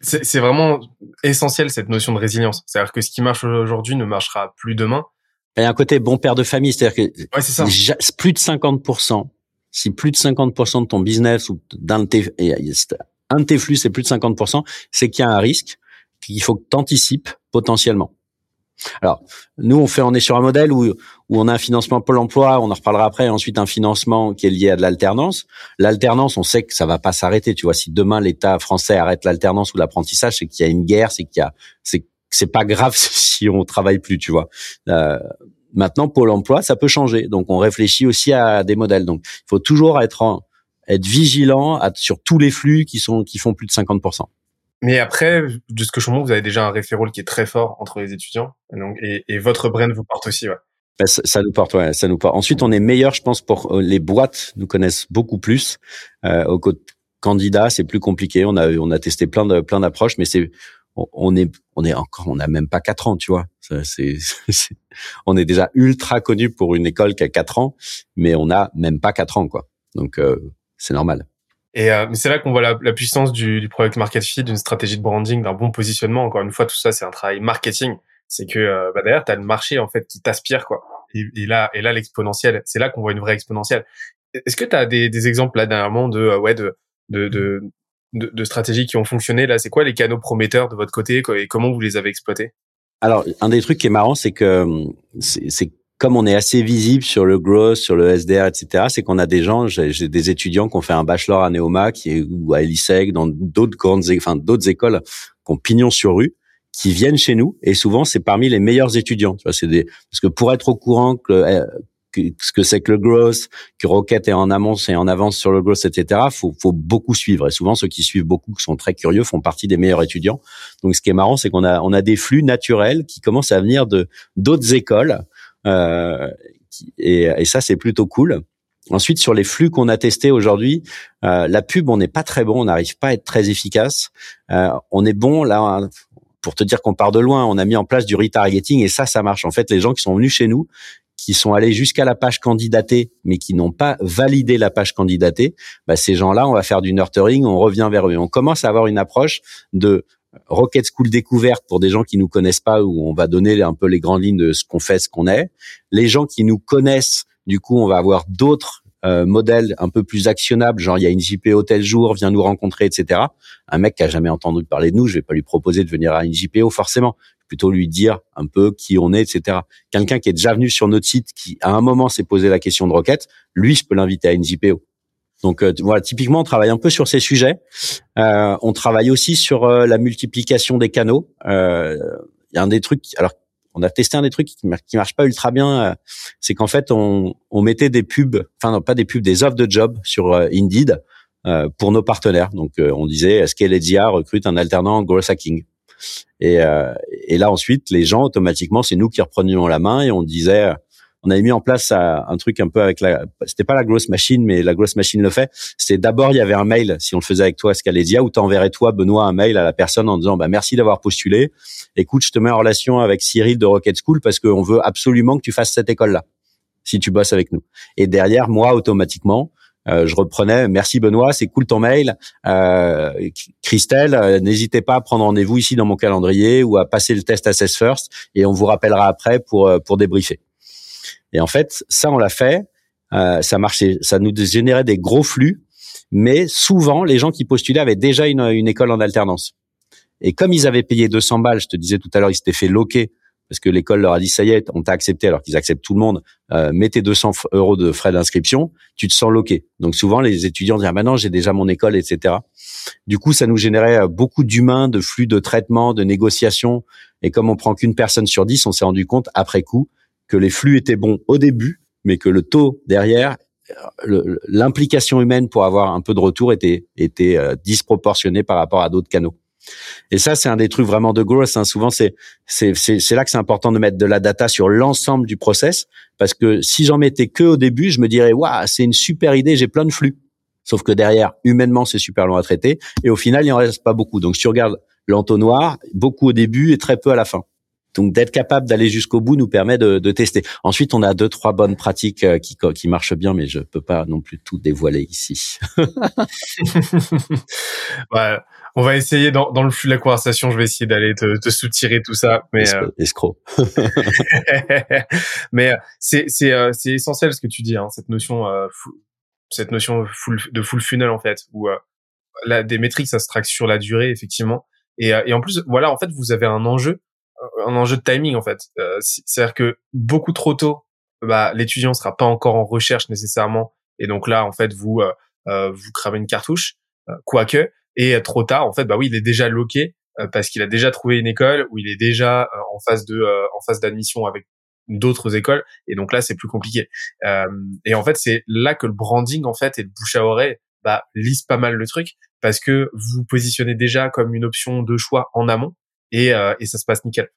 C'est vraiment essentiel cette notion de résilience. C'est-à-dire que ce qui marche aujourd'hui ne marchera plus demain. Il y a un côté bon père de famille, c'est-à-dire que ouais, plus de 50%, si plus de 50% de ton business ou d'un de tes, un de tes flux, c'est plus de 50%, c'est qu'il y a un risque qu'il faut que tu anticipes potentiellement. Alors, nous, on fait, on est sur un modèle où, où on a un financement Pôle emploi, on en reparlera après, ensuite un financement qui est lié à de l'alternance. L'alternance, on sait que ça va pas s'arrêter. Tu vois, si demain l'État français arrête l'alternance ou l'apprentissage, c'est qu'il y a une guerre, c'est qu'il y a, c'est, c'est pas grave si on travaille plus, tu vois. Euh, maintenant, Pôle emploi, ça peut changer. Donc, on réfléchit aussi à des modèles. Donc, il faut toujours être en, être vigilant sur tous les flux qui sont qui font plus de 50%. Mais après, de ce que je comprends, vous avez déjà un référent qui est très fort entre les étudiants, et, et, votre brand vous porte aussi, ouais. Ben, ça, nous porte, ouais, ça nous porte. Ensuite, on est meilleur, je pense, pour euh, les boîtes nous connaissent beaucoup plus. Euh, au candidat, c'est plus compliqué. On a on a testé plein de plein d'approches, mais c'est on est on est encore on a même pas quatre ans, tu vois. C'est on est déjà ultra connu pour une école qui a quatre ans, mais on a même pas quatre ans, quoi. Donc euh, c'est normal. Et euh, c'est là qu'on voit la, la, puissance du, du product market fit, d'une stratégie de branding, d'un bon positionnement. Encore une fois, tout ça, c'est un travail marketing. C'est que euh, bah, derrière, tu as le marché en fait qui t'aspire quoi. Et, et, là, et là, l'exponentiel, c'est là qu'on voit une vraie exponentielle. Est-ce que tu as des, des, exemples là dernièrement de euh, ouais de de, de de, de, stratégies qui ont fonctionné? Là C'est quoi les canaux prometteurs de votre côté et comment vous les avez exploités? Alors, un des trucs qui est marrant, c'est que c'est comme on est assez visible sur le growth, sur le SDR, etc., c'est qu'on a des gens, j'ai des étudiants qui ont fait un bachelor à Neoma, qui est ou à Eliseg, dans d'autres grandes, enfin d'autres écoles qui ont pignon sur rue, qui viennent chez nous, et souvent c'est parmi les meilleurs étudiants. Tu vois, c'est des parce que pour être au courant que, que ce que c'est que le growth, que Rocket est en amont, et en avance sur le growth, etc. Faut, faut beaucoup suivre. Et souvent, ceux qui suivent beaucoup, qui sont très curieux, font partie des meilleurs étudiants. Donc, ce qui est marrant, c'est qu'on a, on a des flux naturels qui commencent à venir de d'autres écoles euh, et, et, ça, c'est plutôt cool. Ensuite, sur les flux qu'on a testés aujourd'hui, euh, la pub, on n'est pas très bon, on n'arrive pas à être très efficace. Euh, on est bon là, pour te dire qu'on part de loin, on a mis en place du retargeting et ça, ça marche. En fait, les gens qui sont venus chez nous, qui sont allés jusqu'à la page candidatée, mais qui n'ont pas validé la page candidatée, bah, ces gens-là, on va faire du nurturing, on revient vers eux. on commence à avoir une approche de Rocket School découverte pour des gens qui nous connaissent pas, où on va donner un peu les grandes lignes de ce qu'on fait, ce qu'on est. Les gens qui nous connaissent, du coup, on va avoir d'autres euh, modèles un peu plus actionnables, genre il y a une JPO tel jour, viens nous rencontrer, etc. Un mec qui a jamais entendu parler de nous, je vais pas lui proposer de venir à une JPO forcément, plutôt lui dire un peu qui on est, etc. Quelqu'un qui est déjà venu sur notre site, qui à un moment s'est posé la question de Rocket, lui, je peux l'inviter à une JPO. Donc euh, voilà, typiquement, on travaille un peu sur ces sujets. Euh, on travaille aussi sur euh, la multiplication des canaux. Il y a un des trucs, alors on a testé un des trucs qui, qui marche pas ultra bien, c'est qu'en fait on, on, mettait des pubs, enfin non pas des pubs, des offres de job sur Indeed pour nos partenaires. Donc on disait, est-ce qu'Eledia recrute un alternant en growth hacking et, et là ensuite, les gens automatiquement, c'est nous qui reprenions la main et on disait on avait mis en place un truc un peu avec la, c'était pas la grosse machine, mais la grosse machine le fait. C'est d'abord il y avait un mail, si on le faisait avec toi, Scaledia, où t'enverrais toi, Benoît, un mail à la personne en disant, bah merci d'avoir postulé. Écoute, je te mets en relation avec Cyril de Rocket School parce qu'on veut absolument que tu fasses cette école-là, si tu bosses avec nous. Et derrière, moi, automatiquement, euh, je reprenais merci Benoît, c'est cool ton mail. Euh, Christelle, euh, n'hésitez pas à prendre rendez-vous ici dans mon calendrier ou à passer le test Assess First et on vous rappellera après pour pour débriefer. Et en fait, ça, on l'a fait. Euh, ça marchait, ça nous générait des gros flux, mais souvent, les gens qui postulaient avaient déjà une, une école en alternance. Et comme ils avaient payé 200 balles, je te disais tout à l'heure, ils s'étaient fait loquer parce que l'école leur a dit ça y est, on t'a accepté alors qu'ils acceptent tout le monde. Euh, mettez 200 euros de frais d'inscription, tu te sens loqué. Donc souvent les étudiants disent ah non j'ai déjà mon école etc. Du coup ça nous générait euh, beaucoup d'humains, de flux de traitement, de négociations. Et comme on prend qu'une personne sur dix, on s'est rendu compte après coup que les flux étaient bons au début, mais que le taux derrière, l'implication humaine pour avoir un peu de retour était était euh, disproportionnée par rapport à d'autres canaux. Et ça, c'est un des trucs vraiment de growth. Hein. Souvent, c'est c'est là que c'est important de mettre de la data sur l'ensemble du process, parce que si j'en mettais que au début, je me dirais waouh, c'est une super idée, j'ai plein de flux. Sauf que derrière, humainement, c'est super long à traiter. Et au final, il en reste pas beaucoup. Donc, si tu regardes l'entonnoir, beaucoup au début et très peu à la fin. Donc d'être capable d'aller jusqu'au bout nous permet de, de, tester. Ensuite, on a deux trois bonnes pratiques euh, qui, qui marchent bien, mais je peux pas non plus tout dévoiler ici. ouais, on va essayer dans, dans, le flux de la conversation, je vais essayer d'aller te, te soutirer tout ça. Mais euh... escroc. mais euh, c'est c'est euh, c'est essentiel ce que tu dis, hein, cette notion cette notion full, de full funnel en fait, où la, des métriques ça se traque sur la durée effectivement. Et, et en plus, voilà, en fait, vous avez un enjeu un enjeu de timing en fait. Euh, c'est-à-dire que beaucoup trop tôt, bah, l'étudiant sera pas encore en recherche nécessairement, et donc là en fait vous euh, euh vous cramez une cartouche, euh, quoique, et trop tard en fait bah oui il est déjà loqué parce qu'il a déjà trouvé une école où il est déjà en phase de en phase d'admission avec d'autres écoles, et donc là c'est plus compliqué. et en fait c'est là que le branding en fait et le bouche à oreille bah lise pas mal le truc parce que vous vous positionnez déjà comme une option de choix en amont et, euh, et ça se passe nickel.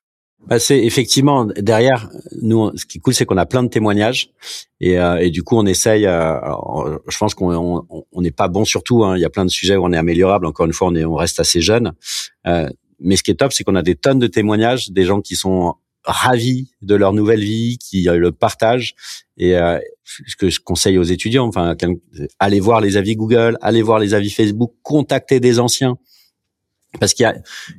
Bah c'est effectivement derrière nous. Ce qui est cool, c'est qu'on a plein de témoignages et, euh, et du coup, on essaye. Euh, je pense qu'on on n'est pas bon sur tout. Hein. Il y a plein de sujets où on est améliorable. Encore une fois, on est on reste assez jeune. Euh, mais ce qui est top, c'est qu'on a des tonnes de témoignages, des gens qui sont ravis de leur nouvelle vie, qui le partagent. Et euh, ce que je conseille aux étudiants, enfin, allez voir les avis Google, allez voir les avis Facebook, contactez des anciens parce qu'il y a,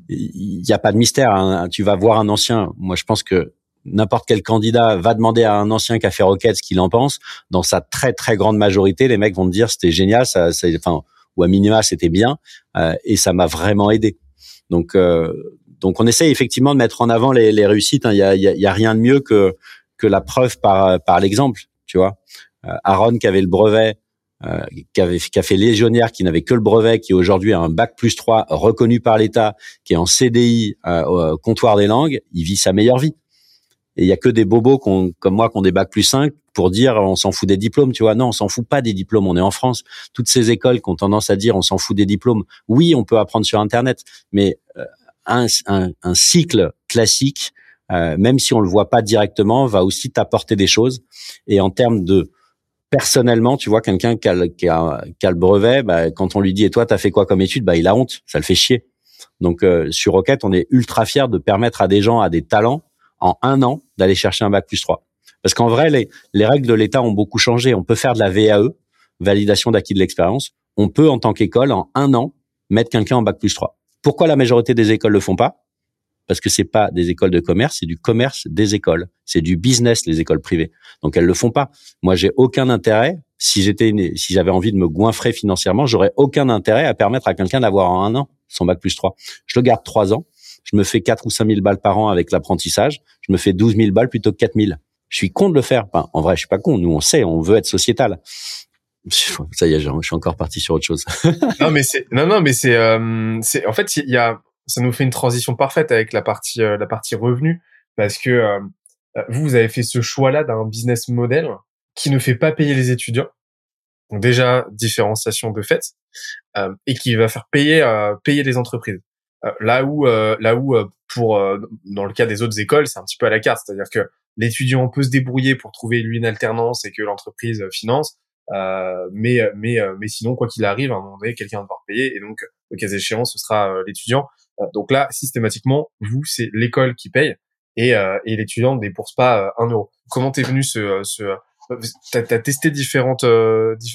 il y a pas de mystère. Hein. Tu vas voir un ancien. Moi, je pense que n'importe quel candidat va demander à un ancien qui a fait Rocket ce qu'il en pense. Dans sa très très grande majorité, les mecs vont te dire c'était génial, ça, enfin, ou à minima c'était bien, euh, et ça m'a vraiment aidé. Donc, euh, donc on essaye effectivement de mettre en avant les, les réussites. Hein. Il y, a, y, a, rien de mieux que que la preuve par par l'exemple. Tu vois, euh, Aaron qui avait le brevet euh, qui, avait, a fait légionnaire, qui n'avait que le brevet, qui aujourd'hui a un bac plus 3 reconnu par l'État, qui est en CDI euh, au comptoir des langues, il vit sa meilleure vie. Et il y a que des bobos comme moi qui ont des bacs plus 5 pour dire on s'en fout des diplômes, tu vois. Non, on s'en fout pas des diplômes. On est en France. Toutes ces écoles qui ont tendance à dire on s'en fout des diplômes. Oui, on peut apprendre sur Internet, mais euh, un, un, un cycle classique, euh, même si on le voit pas directement, va aussi t'apporter des choses. Et en termes de personnellement, tu vois, quelqu'un qui qui a, le brevet, bah, quand on lui dit et toi, t'as fait quoi comme étude, bah, il a honte, ça le fait chier. Donc euh, sur Rocket, on est ultra fier de permettre à des gens, à des talents, en un an, d'aller chercher un bac plus 3. Parce qu'en vrai, les, les règles de l'État ont beaucoup changé. On peut faire de la VAE, validation d'acquis de l'expérience. On peut, en tant qu'école, en un an, mettre quelqu'un en bac plus 3. Pourquoi la majorité des écoles le font pas? Parce que c'est pas des écoles de commerce, c'est du commerce des écoles, c'est du business les écoles privées. Donc elles le font pas. Moi, j'ai aucun intérêt si j'étais si j'avais envie de me goinfrer financièrement, j'aurais aucun intérêt à permettre à quelqu'un d'avoir en un an son bac plus 3. Je le garde trois ans, je me fais 4 ou 5 000 balles par an avec l'apprentissage, je me fais 12 000 balles plutôt que 4 000. Je suis con de le faire. Enfin, en vrai, je suis pas con. Nous, on sait, on veut être sociétal. Ça y est, je suis encore parti sur autre chose. non, mais c'est non, non, mais c'est, euh, c'est en fait, il y a ça nous fait une transition parfaite avec la partie euh, la partie revenu parce que euh, euh, vous vous avez fait ce choix-là d'un business model qui ne fait pas payer les étudiants. Donc déjà différenciation de fait et qui va faire payer payer les entreprises. là où là où pour dans le cas des autres écoles, c'est un petit peu à la carte, c'est-à-dire que l'étudiant peut se débrouiller pour trouver lui une alternance et que l'entreprise finance. Euh, mais mais mais sinon quoi qu'il arrive à un moment donné quelqu'un va devoir payer et donc le cas échéant ce sera l'étudiant euh, donc là, systématiquement, vous, c'est l'école qui paye et, euh, et l'étudiant ne débourse pas euh, un euro. Comment t'es venu ce, ce T'as as testé différentes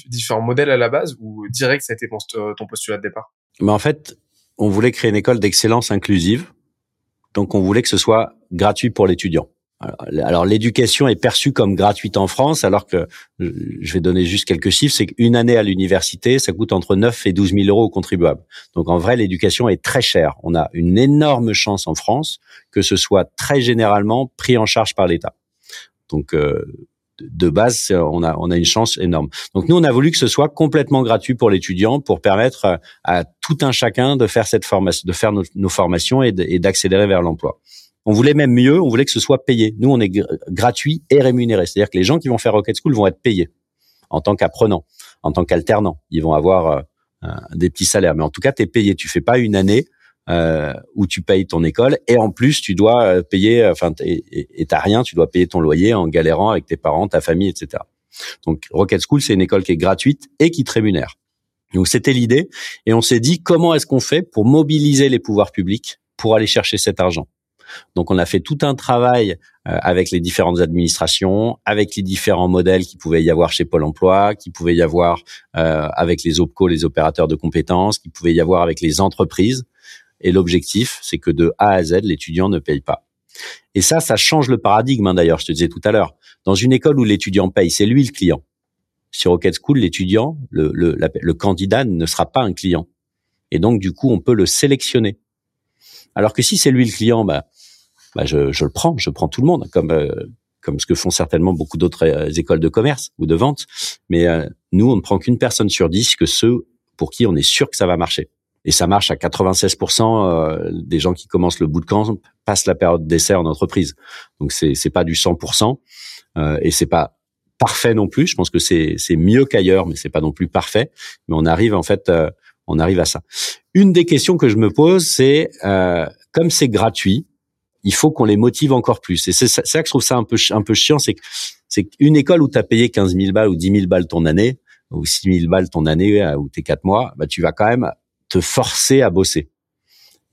différents modèles à la base ou direct ça a été ton, postulat de départ? Mais en fait, on voulait créer une école d'excellence inclusive, donc on voulait que ce soit gratuit pour l'étudiant. Alors, l'éducation est perçue comme gratuite en France, alors que je vais donner juste quelques chiffres, c'est qu'une année à l'université, ça coûte entre 9 et 12 000 euros aux contribuables. Donc en vrai, l'éducation est très chère. On a une énorme chance en France que ce soit très généralement pris en charge par l'État. Donc euh, de base, on a on a une chance énorme. Donc nous, on a voulu que ce soit complètement gratuit pour l'étudiant, pour permettre à tout un chacun de faire cette formation, de faire nos, nos formations et d'accélérer vers l'emploi. On voulait même mieux, on voulait que ce soit payé. Nous, on est gratuit et rémunéré. C'est-à-dire que les gens qui vont faire Rocket School vont être payés en tant qu'apprenants, en tant qu'alternants. Ils vont avoir euh, des petits salaires. Mais en tout cas, tu es payé. Tu fais pas une année euh, où tu payes ton école et en plus, tu dois euh, payer, enfin, et t'as rien, tu dois payer ton loyer en galérant avec tes parents, ta famille, etc. Donc, Rocket School, c'est une école qui est gratuite et qui te rémunère. Donc c'était l'idée et on s'est dit comment est-ce qu'on fait pour mobiliser les pouvoirs publics pour aller chercher cet argent? Donc on a fait tout un travail euh, avec les différentes administrations, avec les différents modèles qui pouvaient y avoir chez Pôle Emploi, qui pouvaient y avoir euh, avec les OPCO, les opérateurs de compétences, qui pouvaient y avoir avec les entreprises. Et l'objectif, c'est que de A à Z, l'étudiant ne paye pas. Et ça, ça change le paradigme. Hein, d'ailleurs, je te disais tout à l'heure. Dans une école où l'étudiant paye, c'est lui le client. Sur Rocket School, l'étudiant, le, le, le candidat ne sera pas un client. Et donc, du coup, on peut le sélectionner. Alors que si c'est lui le client, bah, bah je, je, le prends, je prends tout le monde, comme euh, comme ce que font certainement beaucoup d'autres euh, écoles de commerce ou de vente. Mais euh, nous, on ne prend qu'une personne sur dix, que ceux pour qui on est sûr que ça va marcher. Et ça marche à 96% des gens qui commencent le bootcamp passent la période d'essai en entreprise. Donc c'est c'est pas du 100% et c'est pas parfait non plus. Je pense que c'est c'est mieux qu'ailleurs, mais c'est pas non plus parfait. Mais on arrive en fait on arrive à ça. Une des questions que je me pose, c'est euh, comme c'est gratuit, il faut qu'on les motive encore plus. Et c'est ça, que je trouve ça un peu chiant, c'est que c'est qu'une école où tu as payé 15 000 balles ou 10 000 balles ton année ou 6 000 balles ton année euh, ou tes quatre mois, bah tu vas quand même te forcer à bosser.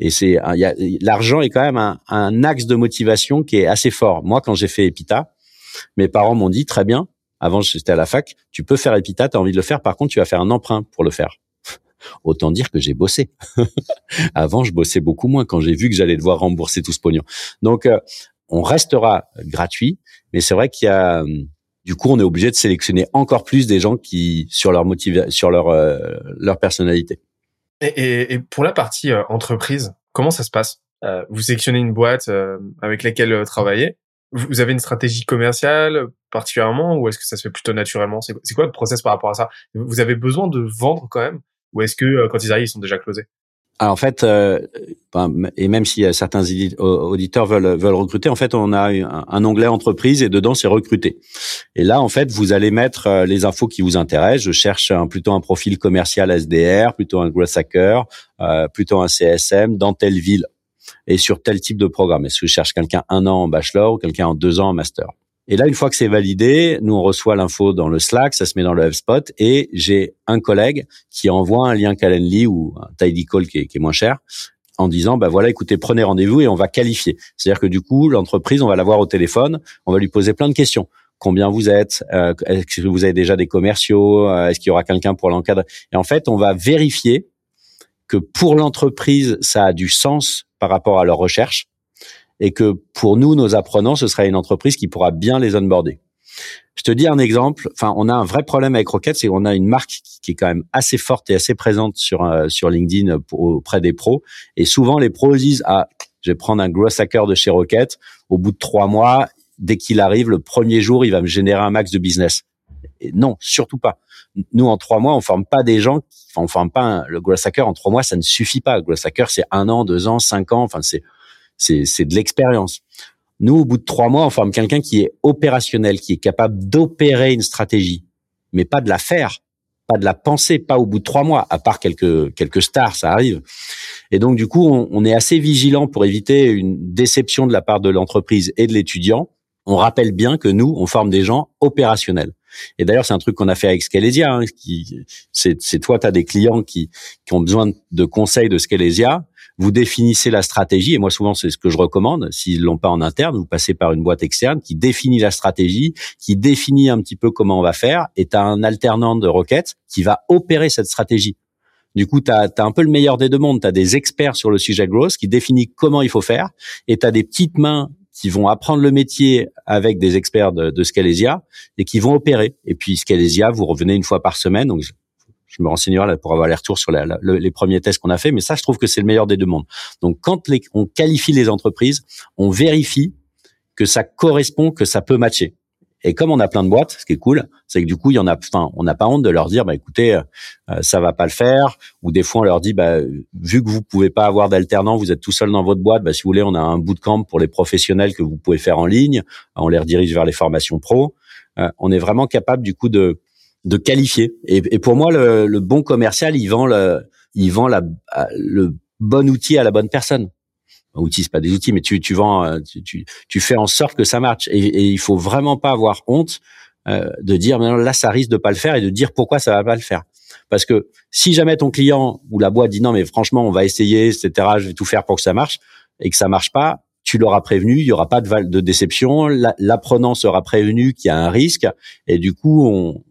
Et c'est l'argent est quand même un, axe de motivation qui est assez fort. Moi, quand j'ai fait Epita, mes parents m'ont dit très bien. Avant, j'étais à la fac. Tu peux faire Epita, as envie de le faire. Par contre, tu vas faire un emprunt pour le faire. Autant dire que j'ai bossé. Avant, je bossais beaucoup moins quand j'ai vu que j'allais devoir rembourser tout ce pognon. Donc, euh, on restera gratuit, mais c'est vrai qu'il y a, du coup, on est obligé de sélectionner encore plus des gens qui sur leur motivation, sur leur euh, leur personnalité. Et, pour la partie euh, entreprise, comment ça se passe? Vous sélectionnez une boîte avec laquelle travailler. Vous avez une stratégie commerciale particulièrement, ou est-ce que ça se fait plutôt naturellement? C'est quoi le process par rapport à ça? Vous avez besoin de vendre quand même? Ou est-ce que euh, quand ils arrivent, ils sont déjà closés? Alors en fait, euh, ben, et même si certains auditeurs veulent veulent recruter, en fait, on a un, onglet entreprise et dedans c'est recruter. Et là, en fait, vous allez mettre euh, les infos qui vous intéressent. Je cherche un, plutôt un profil commercial SDR, plutôt un growth hacker, plutôt un CSM dans telle ville et sur tel type de programme. Est-ce que je cherche quelqu'un un an en bachelor ou quelqu'un en deux ans en master? Et là, une fois que c'est validé, nous on reçoit l'info dans le Slack, ça se met dans le HubSpot, et j'ai un collègue qui envoie un lien Calendly ou un Tidy Call qui est, moins cher, en disant bah voilà, écoutez, prenez rendez-vous et on va qualifier. C'est-à-dire que du coup, l'entreprise, on va l'avoir au téléphone, on va lui poser plein de questions. Combien vous êtes? Euh, Est-ce que vous avez déjà des commerciaux? Euh, Est-ce qu'il y aura quelqu'un pour l'encadrer? Et en fait, on va vérifier que pour l'entreprise, ça a du sens par rapport à leur recherche et que pour nous, nos apprenants, ce sera une entreprise qui pourra bien les onboarder. Je te dis un exemple. Enfin, on a un vrai problème avec Rocket, c'est qu'on a une marque qui est quand même assez forte et assez présente sur euh, sur LinkedIn auprès des pros. Et souvent, les pros disent ah, je vais prendre un gros hacker de chez Rocket. Au bout de trois mois, dès qu'il arrive, le premier jour, il va me générer un max de business. Et non, surtout pas. Nous, en trois mois, on forme pas des gens. Enfin, on forme pas le growth hacker en trois mois. Ça ne suffit pas. Growth hacker, c'est un an, deux ans, cinq ans. Enfin, c'est c'est de l'expérience. Nous, au bout de trois mois, on forme quelqu'un qui est opérationnel, qui est capable d'opérer une stratégie, mais pas de la faire, pas de la penser, pas au bout de trois mois, à part quelques quelques stars, ça arrive. Et donc, du coup, on, est assez vigilant pour éviter une déception de la part de l'entreprise et de l'étudiant. On rappelle bien que nous, on forme des gens opérationnels. Et d'ailleurs, c'est un truc qu'on a fait avec Scalesia. Hein, c'est, toi, tu as des clients qui, qui ont besoin de conseils de Scalesia vous définissez la stratégie, et moi souvent c'est ce que je recommande, s'ils l'ont pas en interne, vous passez par une boîte externe qui définit la stratégie, qui définit un petit peu comment on va faire, et tu as un alternant de requêtes qui va opérer cette stratégie. Du coup, tu as, un peu le meilleur des deux mondes. Tu as des experts sur le sujet growth qui définissent comment il faut faire, et tu as des petites mains qui vont apprendre le métier avec des experts de, de Scalesia et qui vont opérer. Et puis Scalesia, vous revenez une fois par semaine, je me renseignerai pour avoir les retours sur les premiers tests qu'on a fait, mais ça, je trouve que c'est le meilleur des deux mondes. Donc, quand on qualifie les entreprises, on vérifie que ça correspond, que ça peut matcher. Et comme on a plein de boîtes, ce qui est cool, c'est que du coup, il y en a, enfin, on n'a pas honte de leur dire, bah écoutez, euh, ça va pas le faire. Ou des fois, on leur dit, bah vu que vous pouvez pas avoir d'alternant, vous êtes tout seul dans votre boîte, bah si vous voulez, on a un bootcamp pour les professionnels que vous pouvez faire en ligne. On les redirige vers les formations pro. Euh, on est vraiment capable du coup de de qualifier. Et, et pour moi, le, le, bon commercial, il vend le, il vend la, le bon outil à la bonne personne. Outil, c'est pas des outils, mais tu, tu vends, euh, tu, tu, fais en sorte que ça marche. Et, et il faut vraiment pas avoir honte euh, de dire, mais là, ça risque de pas le faire et de dire pourquoi ça va pas le faire. Parce que si jamais ton client ou la boîte dit non mais franchement on va essayer, etc. Je vais tout faire pour que ça marche et que ça marche pas, tu l'auras prévenu, il y aura pas de, de déception, l'apprenant sera prévenu qu'il y a un risque et du coup on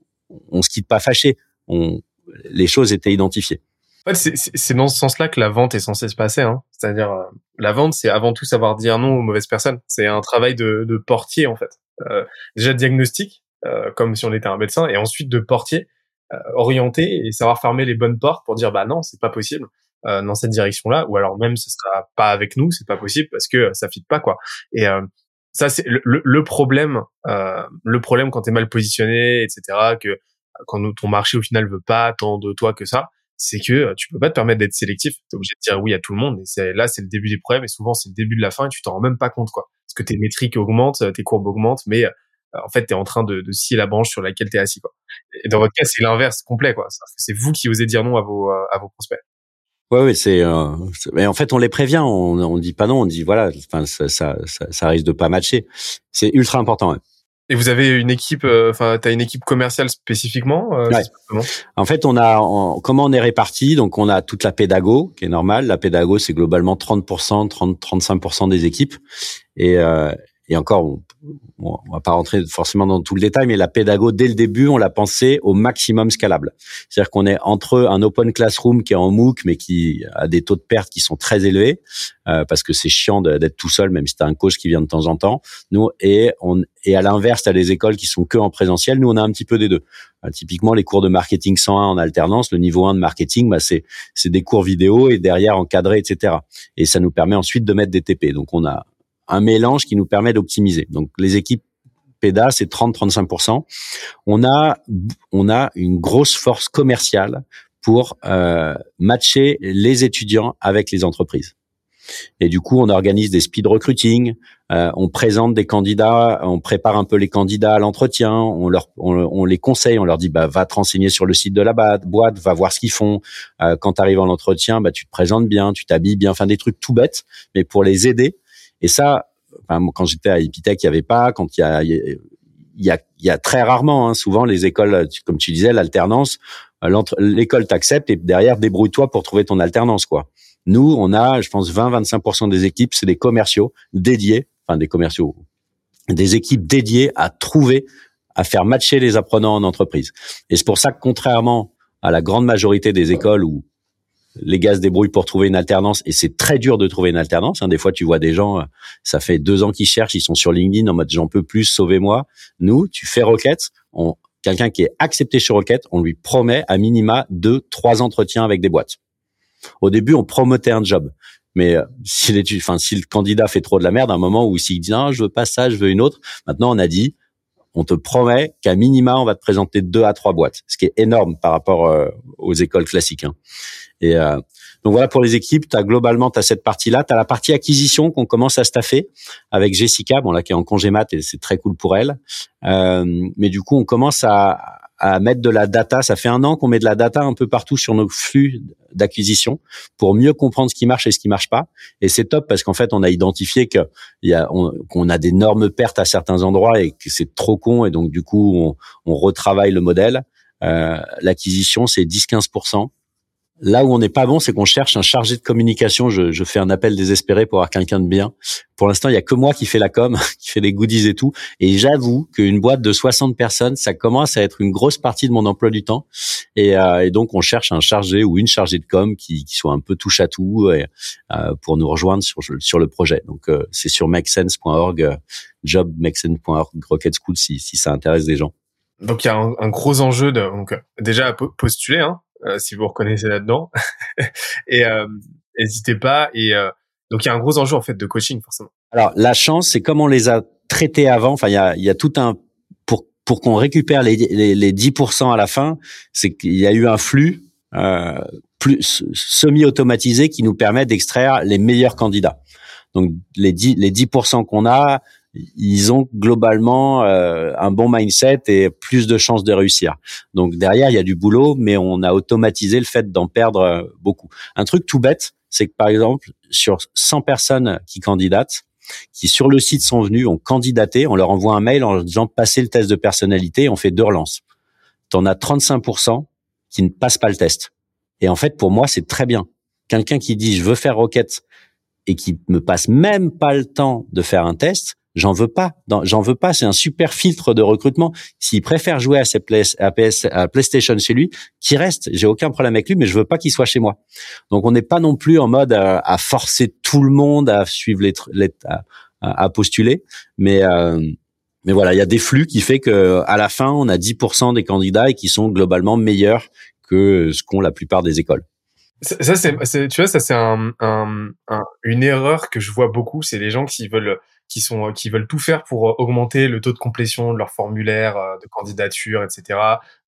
on se quitte pas fâché. On, les choses étaient identifiées. En fait, c'est dans ce sens-là que la vente est censée se passer. Hein. C'est-à-dire, euh, la vente, c'est avant tout savoir dire non aux mauvaises personnes. C'est un travail de, de portier, en fait. Euh, déjà diagnostic, euh, comme si on était un médecin, et ensuite de portier, euh, orienté et savoir fermer les bonnes portes pour dire bah non, c'est pas possible euh, dans cette direction-là, ou alors même ce sera pas avec nous, c'est pas possible parce que ça fit pas quoi. Et ça, c'est le, le, problème. le problème quand t'es mal positionné, etc. Que quand ton marché au final veut pas tant de toi que ça, c'est que euh, tu peux pas te permettre d'être sélectif. T'es obligé de dire oui à tout le monde. Et c'est là, c'est le début des problèmes. Et souvent, c'est le début de la fin. Et tu t'en rends même pas compte, quoi. Parce que tes métriques augmentent, tes courbes augmentent, mais euh, en fait, tu es en train de, de scier la branche sur laquelle tu es assis. Quoi. Et dans votre cas, c'est l'inverse complet. quoi. C'est vous qui osez dire non à vos, euh, à vos prospects. Ouais, oui, c'est. mais en fait, on les prévient. On, on dit pas non. On dit voilà. Enfin, ça, ça, ça, ça risque de pas matcher. C'est ultra important. Ouais. Et vous avez une équipe, euh, enfin, tu as une équipe commerciale spécifiquement euh, En fait, on a comment on est réparti? Donc, on a toute la pédago qui est normale. La pédago, c'est globalement 30%, 30, 35% des équipes. Et, euh, et encore, on, on, va pas rentrer forcément dans tout le détail, mais la pédago dès le début, on l'a pensé au maximum scalable. C'est-à-dire qu'on est entre un open classroom qui est en MOOC, mais qui a des taux de perte qui sont très élevés, euh, parce que c'est chiant d'être tout seul, même si t'as un coach qui vient de temps en temps. Nous et on et à l'inverse, t'as des écoles qui sont que en présentiel. Nous, on a un petit peu des deux. Euh, typiquement, les cours de marketing 101 en alternance, le niveau 1 de marketing, bah, c'est c'est des cours vidéo et derrière encadré, etc. Et ça nous permet ensuite de mettre des TP. Donc on a un mélange qui nous permet d'optimiser. Donc les équipes PEDA, c'est 30-35%. On a, on a une grosse force commerciale pour euh, matcher les étudiants avec les entreprises. Et du coup, on organise des speed recruiting, euh, on présente des candidats, on prépare un peu les candidats à l'entretien, on leur, on, les conseille, on leur dit bah va te renseigner sur le site de la boîte, va voir ce qu'ils font. Euh, quand tu arrives en entretien, bah tu te présentes bien, tu t'habilles bien, enfin des trucs tout bêtes, mais pour les aider et ça, quand j'étais à Epitech, il y avait pas. Quand il y a, il y a, y a très rarement. Hein, souvent, les écoles, comme tu disais, l'alternance, euh, l'école t'accepte et derrière, débrouille-toi pour trouver ton alternance, quoi. Nous, on a, je pense, 20-25% des équipes, c'est des commerciaux dédiés, enfin des commerciaux, des équipes dédiées à trouver, à faire matcher les apprenants en entreprise. Et c'est pour ça que contrairement à la grande majorité des écoles où les gars se débrouillent pour trouver une alternance et c'est très dur de trouver une alternance. Hein. Des fois, tu vois des gens, euh, ça fait deux ans qu'ils cherchent, ils sont sur LinkedIn en mode j'en peux plus, sauvez-moi. Nous, tu fais requête, on, quelqu'un qui est accepté sur requête, on lui promet à minima deux, trois entretiens avec des boîtes. Au début, on promotait un job. Mais euh, si, enfin, si le candidat fait trop de la merde, à un moment où s'il dit non, je veux pas ça, je veux une autre, maintenant on a dit, on te promet qu'à minima, on va te présenter deux à trois boîtes, ce qui est énorme par rapport euh, aux écoles classiques. Hein. Et euh, donc voilà pour les équipes, tu as globalement tu as cette partie-là, tu as la partie acquisition qu'on commence à staffer avec Jessica, bon là qui est en congé mat et c'est très cool pour elle. Euh, mais du coup, on commence à, à mettre de la data. Ça fait un an qu'on met de la data un peu partout sur nos flux d'acquisition pour mieux comprendre ce qui marche et ce qui marche pas. Et c'est top parce qu'en fait, on a identifié que y a, qu'on a d'énormes pertes à certains endroits et que c'est trop con. Et donc, du coup, on, on retravaille le modèle. Euh, l'acquisition, c'est 10-15%. Là où on n'est pas bon, c'est qu'on cherche un chargé de communication. Je, je, fais un appel désespéré pour avoir quelqu'un de bien. Pour l'instant, il y a que moi qui fais la com, qui fait les goodies et tout. Et j'avoue qu'une boîte de 60 personnes, ça commence à être une grosse partie de mon emploi du temps. Et, euh, et donc, on cherche un chargé ou une chargée de com qui, qui soit un peu touche à tout et, euh, pour nous rejoindre sur, sur le projet. Donc, euh, c'est sur makesense.org, euh, jobmakesense.org, Rocket School, si, si ça intéresse des gens. Donc, il y a un, gros enjeu de donc déjà postuler. Hein euh, si vous reconnaissez là-dedans. et euh, n'hésitez pas. Et euh, donc il y a un gros enjeu en fait de coaching forcément. Alors la chance, c'est comme on les a traités avant. Enfin, il y a, y a tout un pour pour qu'on récupère les, les, les 10% à la fin, c'est qu'il y a eu un flux euh, plus semi-automatisé qui nous permet d'extraire les meilleurs candidats. Donc les 10 les 10% qu'on a, ils ont globalement euh, un bon mindset et plus de chances de réussir. Donc derrière, il y a du boulot, mais on a automatisé le fait d'en perdre euh, beaucoup. Un truc tout bête, c'est que par exemple, sur 100 personnes qui candidatent, qui sur le site sont venues, ont candidaté, on leur envoie un mail en disant passez le test de personnalité, on fait deux relances. T'en as 35% qui ne passent pas le test. Et en fait, pour moi, c'est très bien. Quelqu'un qui dit je veux faire Rocket et qui me passe même pas le temps de faire un test, j'en veux pas. J'en veux pas. C'est un super filtre de recrutement. S'il préfère jouer à, ses PlayStation chez lui, qui reste. J'ai aucun problème avec lui, mais je veux pas qu'il soit chez moi. Donc on n'est pas non plus en mode à, forcer tout le monde à suivre les, à, postuler, mais euh, mais voilà, il y a des flux qui fait que à la fin, on a 10% des candidats et qui sont globalement meilleurs que ce qu'ont la plupart des écoles. Ça, c'est, tu vois, ça c'est un, une erreur que je vois beaucoup, c'est les gens qui veulent, qui sont, qui veulent tout faire pour augmenter le taux de complétion de leur formulaire euh, de candidature, etc.,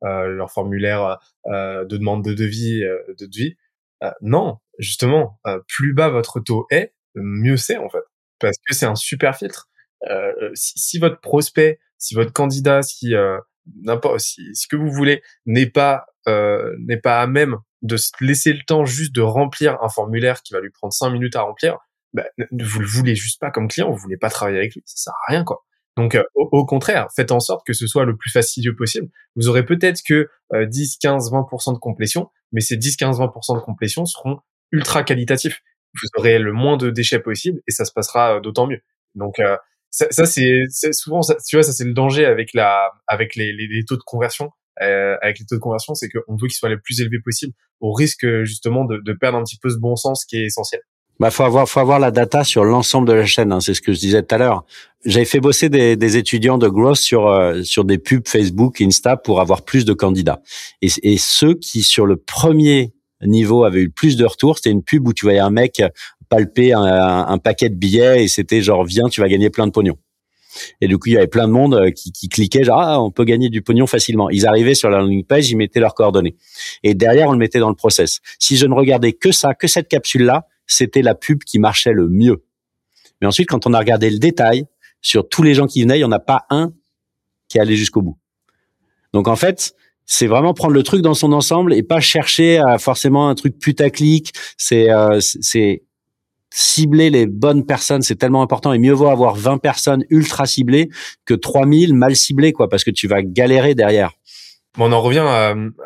euh, leur formulaire euh, de demande de devis, euh, de devis. Euh, non, justement, plus bas votre taux est, mieux c'est en fait, parce que c'est un super filtre. Si, si, votre prospect, si votre candidat, si n'importe, si ce que vous voulez n'est pas n'est pas à même de se laisser le temps juste de remplir un formulaire qui va lui prendre cinq minutes à remplir, bah, vous le voulez juste pas comme client, vous voulez pas travailler avec lui, ça sert à rien quoi. Donc euh, au, contraire, faites en sorte que ce soit le plus fastidieux possible. Vous aurez peut-être que 10, 15, 20% de complétion, mais ces 10, 15, 20% de complétion seront ultra qualitatifs. Vous aurez le moins de déchets possible et ça se passera euh, d'autant mieux. Donc euh, ça, ça c'est souvent, tu vois, ça c'est le danger avec la, avec les, les, les taux de conversion. Euh, avec les taux de conversion, c'est qu'on veut qu'ils soient les plus élevés possible, au risque justement de, de, perdre un petit peu ce bon sens qui est essentiel. Bah faut avoir faut avoir la data sur l'ensemble de la chaîne. Hein, c'est ce que je disais tout à l'heure. J'avais fait bosser des, des, étudiants de growth sur euh, sur des pubs Facebook, Insta pour avoir plus de candidats. Et, ceux qui sur le premier niveau avaient eu plus de retours, c'était une pub où tu voyais un mec palper un, un paquet de billets et c'était genre viens, tu vas gagner plein de pognon. Et du coup, il y avait plein de monde euh, qui, qui cliquait, genre, ah, on peut gagner du pognon facilement. Ils arrivaient sur la landing page, ils mettaient leurs coordonnées. Et derrière, on le mettait dans le process. Si je ne regardais que ça, que cette capsule-là, c'était la pub qui marchait le mieux. Mais ensuite, quand on a regardé le détail, sur tous les gens qui venaient, il n'y en a pas un qui allait jusqu'au bout. Donc en fait, c'est vraiment prendre le truc dans son ensemble et pas chercher à forcément un truc putaclic. C'est euh, cibler les bonnes personnes, c'est tellement important et mieux vaut avoir 20 personnes ultra ciblées que 3000 mal ciblées, quoi, parce que tu vas galérer derrière. on en revient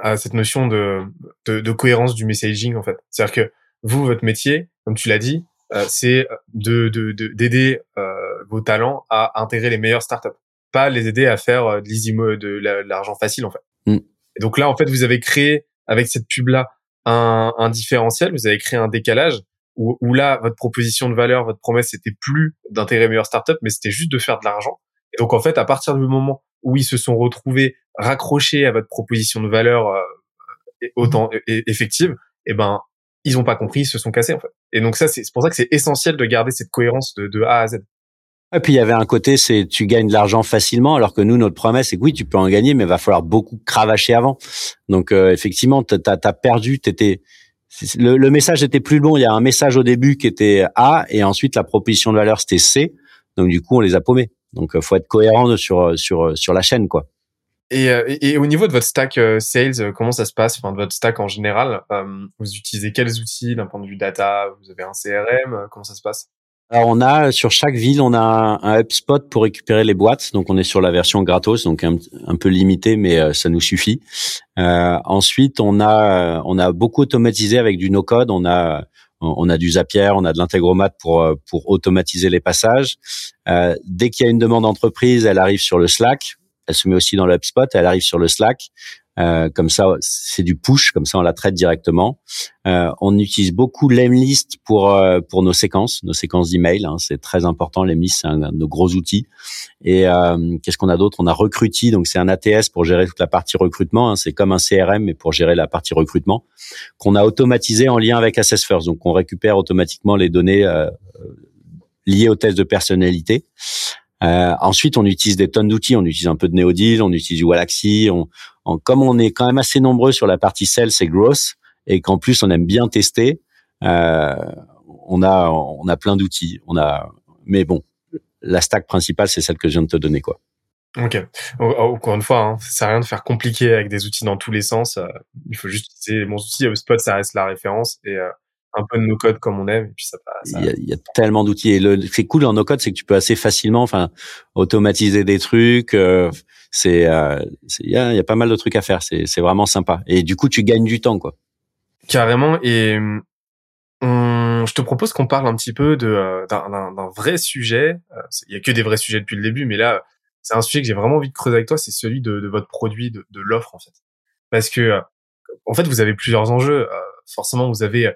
à, cette notion de, de, cohérence du messaging, en fait. C'est-à-dire que vous, votre métier, comme tu l'as dit, euh, c'est de d'aider euh, vos talents à intégrer les meilleures startups, pas les aider à faire euh, de de l'argent facile, en fait. Mm. Et donc là, en fait, vous avez créé avec cette pub là un, un différentiel, vous avez créé un décalage où, là, votre proposition de valeur, votre promesse, c'était plus d'intégrer meilleure startup, mais c'était juste de faire de l'argent. Et donc, en fait, à partir du moment où ils se sont retrouvés raccrochés à votre proposition de valeur euh, autant effective, eh ben, ils ont pas compris, ils se sont cassés, en fait. Et donc, ça, c'est pour ça que c'est essentiel de garder cette cohérence de, A à Z. Et puis il y avait un côté, c'est tu gagnes de l'argent facilement, alors que nous notre promesse c'est que oui tu peux en gagner, mais il va falloir beaucoup cravacher avant. Donc euh, effectivement, t'as as perdu, t'étais le, le, message était plus long. Il y a un message au début qui était A et ensuite la proposition de valeur c'était C. Donc du coup on les a paumés. Donc euh, faut être cohérent sur sur sur la chaîne quoi. Et, euh, et, au niveau de votre stack euh, sales, comment ça se passe? Enfin de votre stack en général, vous utilisez quels outils d'un point de vue data? Vous avez un CRM Comment ça se passe? Alors on a sur chaque ville, on a un, HubSpot pour récupérer les boîtes. Donc on est sur la version gratos, donc un, peu limité, mais euh, ça nous suffit. Euh, ensuite, on a on a beaucoup automatisé avec du no-code. On a on a du Zapier, on a de l'intégromat pour euh, pour automatiser les passages. Euh, dès qu'il y a une demande d'entreprise, elle arrive sur le Slack. Elle se met aussi dans le elle arrive sur le Slack. Euh, comme ça, c'est du push, comme ça on la traite directement. Euh, on utilise beaucoup l'Emlist pour euh, pour nos séquences, nos séquences d'email. Hein, c'est très important. L'Emlist, c'est un, de nos gros outils. Et euh, qu'est-ce qu'on a d'autre? On a Recruity, donc c'est un ATS pour gérer toute la partie recrutement. Hein, c'est comme un CRM, mais pour gérer la partie recrutement, qu'on a automatisé en lien avec Assessfirst. Donc on récupère automatiquement les données liées aux tests de personnalité. Euh, ensuite, on utilise des tonnes d'outils. On utilise un peu de Neodil, on utilise Walaxy. On, comme on est quand même assez nombreux sur la partie sales et growth, et qu'en plus on aime bien tester, euh, on a on a plein d'outils. On a, mais bon, la stack principale c'est celle que je viens de te donner, quoi. Ok. Encore une fois, hein, ça sert à rien de faire compliqué avec des outils dans tous les sens. Euh, il faut juste utiliser les bons outils. HubSpot, ça reste la référence et, euh, un peu de no code comme on aime et puis ça passe. Il, y a, tellement d'outils et le c'est cool en no code c'est que tu peux assez facilement enfin automatiser des trucs euh, c'est euh, il y a, y a, pas mal de trucs à faire c'est c'est vraiment sympa et du coup tu gagnes du temps quoi. Carrément et on, je te propose qu'on parle un petit peu de euh, d'un vrai sujet. Il y a que des vrais sujets depuis le début mais là c'est un sujet que j'ai vraiment envie de creuser avec toi c'est celui de, de votre produit de, de l'offre en fait parce que en fait vous avez plusieurs enjeux forcément vous avez euh,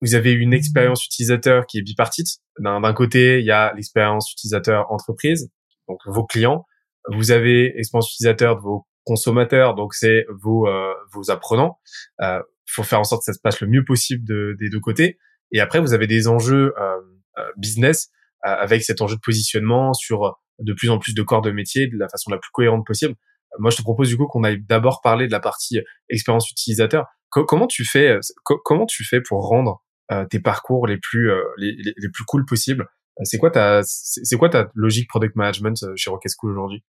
vous avez une expérience utilisateur qui est bipartite. D'un côté, il y a l'expérience utilisateur entreprise, donc vos clients. Vous avez l'expérience utilisateur de vos consommateurs, donc c'est vos euh, vos apprenants. Euh, faut faire en sorte que ça se passe le mieux possible de, des deux côtés. Et après, vous avez des enjeux euh, business avec cet enjeu de positionnement sur de plus en plus de corps de métier de la façon la plus cohérente possible. Moi, je te propose du coup qu'on aille d'abord parler de la partie expérience utilisateur comment tu fais euh, comment tu fais pour rendre euh, tes parcours les plus euh, les, plus cool possibles? C'est quoi ta c'est quoi ta logique product management chez Rocket School aujourd'hui?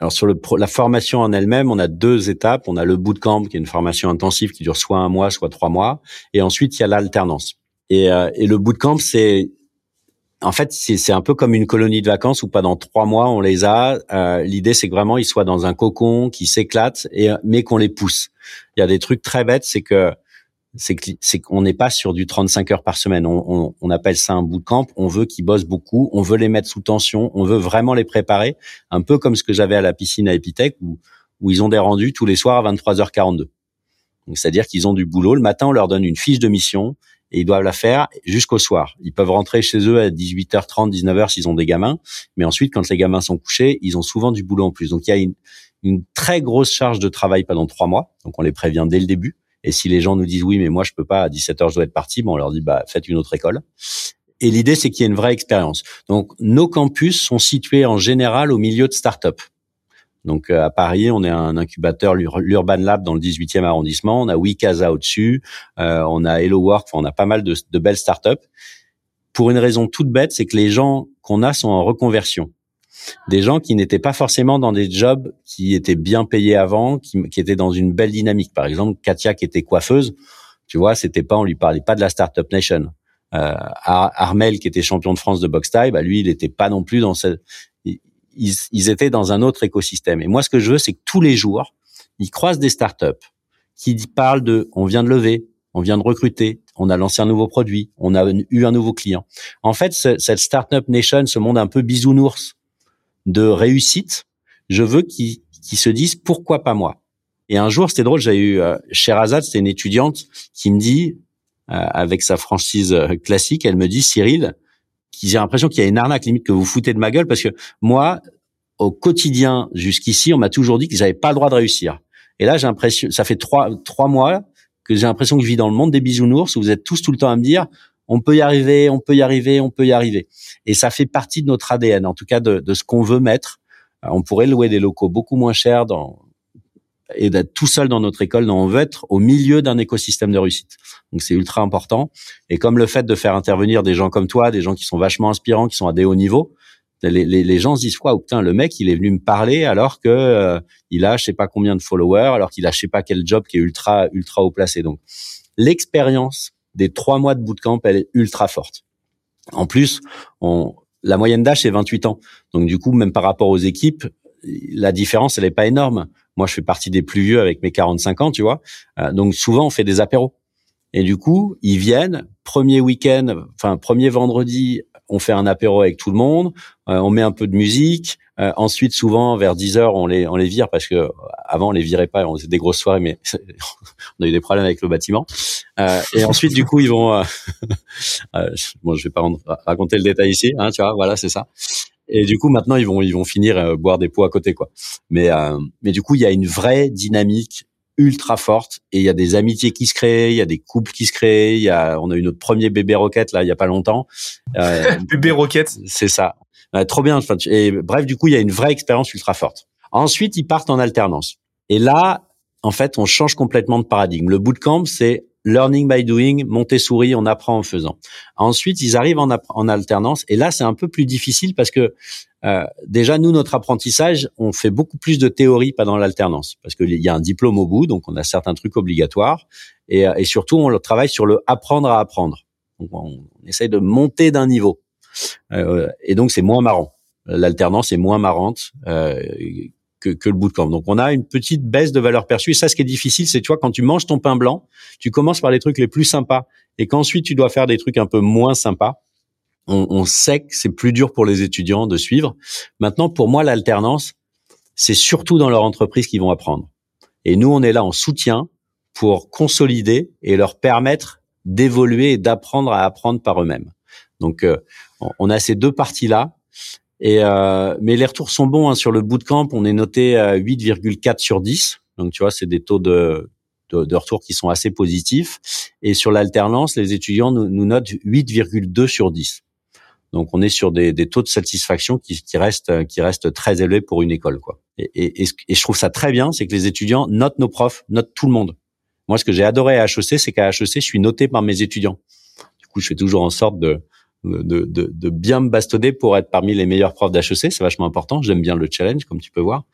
Alors sur le la formation en elle-même, on a deux étapes. On a le bootcamp qui est une formation intensive qui dure soit un mois, soit trois mois, et ensuite il y a l'alternance. Et, et le bootcamp, c'est en fait, c'est un peu comme une colonie de vacances où pendant trois mois on les a. Euh, L'idée, c'est que vraiment ils soient dans un cocon, qui s'éclatent, et mais qu'on les pousse. Il y a des trucs très bêtes, c'est que c'est qu'on n'est pas sur du 35 heures par semaine. On, on, on appelle ça un bootcamp. On veut qu'ils bossent beaucoup. On veut les mettre sous tension. On veut vraiment les préparer, un peu comme ce que j'avais à la piscine à Epitech où, où ils ont des rendus tous les soirs à 23h42. c'est-à-dire qu'ils ont du boulot. Le matin, on leur donne une fiche de mission et ils doivent la faire jusqu'au soir. Ils peuvent rentrer chez eux à 18h30, 19h s'ils ont des gamins, mais ensuite, quand les gamins sont couchés, ils ont souvent du boulot en plus. Donc il y a une, une très grosse charge de travail pendant trois mois. Donc on les prévient dès le début. Et si les gens nous disent oui, mais moi je peux pas à 17h je dois être parti, bon on leur dit bah faites une autre école. Et l'idée c'est qu'il y ait une vraie expérience. Donc nos campus sont situés en général au milieu de start-up. Donc euh, à Paris, on est un incubateur l'Urban Lab dans le 18e arrondissement. On a Wikaza au-dessus, euh, on a Hello Work, on a pas mal de, de belles startups. Pour une raison toute bête, c'est que les gens qu'on a sont en reconversion. Des gens qui n'étaient pas forcément dans des jobs qui étaient bien payés avant, qui, qui étaient dans une belle dynamique. Par exemple, Katia qui était coiffeuse, tu vois, c'était pas, on lui parlait pas de la startup nation. Euh, Armel qui était champion de France de boxe taille, bah lui, il était pas non plus dans cette, ils, ils, étaient dans un autre écosystème. Et moi, ce que je veux, c'est que tous les jours, ils croisent des startups qui parlent de, on vient de lever, on vient de recruter, on a lancé un nouveau produit, on a eu un nouveau client. En fait, cette startup nation, ce monde un peu bisounours de réussite, je veux qu'ils se disent pourquoi pas moi? Et un jour, c'était drôle, j'ai eu euh, Sherazade, c'était une étudiante qui me dit, euh, avec sa franchise euh, classique, elle me dit Cyril, j'ai l'impression qu'il y a une arnaque limite que vous foutez de ma gueule parce que moi, au quotidien jusqu'ici, on m'a toujours dit que j'avais pas le droit de réussir. Et là, j'ai l'impression, ça fait trois trois mois que j'ai l'impression que je vis dans le monde des bisounours où vous êtes tous tout le temps à me dire on peut y arriver, on peut y arriver, on peut y arriver. Et ça fait partie de notre ADN, en tout cas de, de ce qu'on veut mettre. Euh, on pourrait louer des locaux beaucoup moins chers dans, et d'être tout seul dans notre école. on veut être au milieu d'un écosystème de réussite. Donc c'est ultra important. Et comme le fait de faire intervenir des gens comme toi, des gens qui sont vachement inspirants, qui sont à des hauts niveaux, les, les, gens se disent quoi putain le mec il est venu me parler alors que euh, il a je sais pas combien de followers alors qu'il a je sais pas quel job qui est ultra ultra haut placé donc l'expérience des trois mois de bootcamp elle est ultra forte en plus on la moyenne d'âge c'est 28 ans donc du coup même par rapport aux équipes la différence elle est pas énorme moi, je fais partie des plus vieux avec mes 45 ans, tu vois. Euh, donc souvent, on fait des apéros. Et du coup, ils viennent, premier week-end, enfin premier vendredi, on fait un apéro avec tout le monde, euh, on met un peu de musique. Euh, ensuite, souvent, vers 10 heures, on les, on les vire parce que avant, on les virait pas, on faisait des grosses soirées, mais on a eu des problèmes avec le bâtiment. et ensuite, du coup, ils vont... bon, je vais pas raconter le détail ici, hein, tu vois, voilà, c'est ça. Et du coup, maintenant, ils vont, ils vont finir euh, boire des pots à côté, quoi. Mais, euh, mais du coup, il y a une vraie dynamique ultra forte et il y a des amitiés qui se créent, il y a des couples qui se créent. Il y a, on a eu notre premier bébé roquette là, il y a pas longtemps. Euh, bébé roquette, c'est ça. trop bien. Et bref, du coup, il y a une vraie expérience ultra forte. Ensuite, ils partent en alternance. Et là, en fait, on change complètement de paradigme. Le bootcamp, c'est learning by doing, Montessori, on apprend en faisant. Ensuite, ils arrivent en, alternance et là, c'est un peu plus difficile parce que euh, déjà, nous, notre apprentissage, on fait beaucoup plus de théorie pendant l'alternance parce qu'il y a un diplôme au bout, donc on a certains trucs obligatoires et, et surtout, on travaille sur le apprendre à apprendre. Donc, on, essaye de monter d'un niveau euh, et donc c'est moins marrant. L'alternance est moins marrante. Euh, que, que le bootcamp. Donc on a une petite baisse de valeur perçue. Et ça, ce qui est difficile, c'est tu vois quand tu manges ton pain blanc, tu commences par les trucs les plus sympas, et qu'ensuite tu dois faire des trucs un peu moins sympas. On, on sait que c'est plus dur pour les étudiants de suivre. Maintenant, pour moi, l'alternance, c'est surtout dans leur entreprise qu'ils vont apprendre. Et nous, on est là en soutien pour consolider et leur permettre d'évoluer et d'apprendre à apprendre par eux-mêmes. Donc, euh, on a ces deux parties-là et euh, mais les retours sont bons hein. sur le bootcamp. On est noté à 8,4 sur 10. Donc tu vois, c'est des taux de, de, de, retour qui sont assez positifs. Et sur l'alternance, les étudiants nous, nous notent 8,2 sur 10. Donc on est sur des, des taux de satisfaction qui, qui, restent qui restent très élevés pour une école quoi. Et, et, et je trouve ça très bien, c'est que les étudiants notent nos profs, notent tout le monde. Moi, ce que j'ai adoré à HEC, c'est qu'à HEC, je suis noté par mes étudiants. Du coup, je fais toujours en sorte de de, de, de, bien me bastonner pour être parmi les meilleurs profs d'HEC. C'est vachement important. J'aime bien le challenge, comme tu peux voir.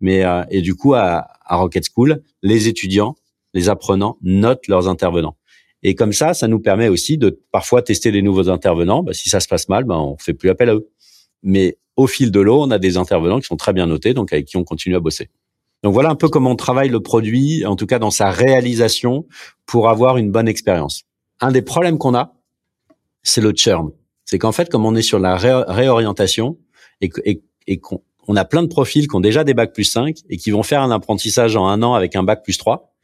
Mais euh, et du coup, à, à Rocket School, les étudiants, les apprenants notent leurs intervenants. Et comme ça, ça nous permet aussi de parfois tester des nouveaux intervenants. Bah, si ça se passe mal, bah, on fait plus appel à eux. Mais au fil de l'eau, on a des intervenants qui sont très bien notés, donc avec qui on continue à bosser. Donc voilà un peu comment on travaille le produit, en tout cas dans sa réalisation, pour avoir une bonne expérience. Un des problèmes qu'on a, c'est le churn. C'est qu'en fait, comme on est sur la réorientation et, qu'on on a plein de profils qui ont déjà des bacs plus 5 et qui vont faire un apprentissage en un an avec un bac plus 3.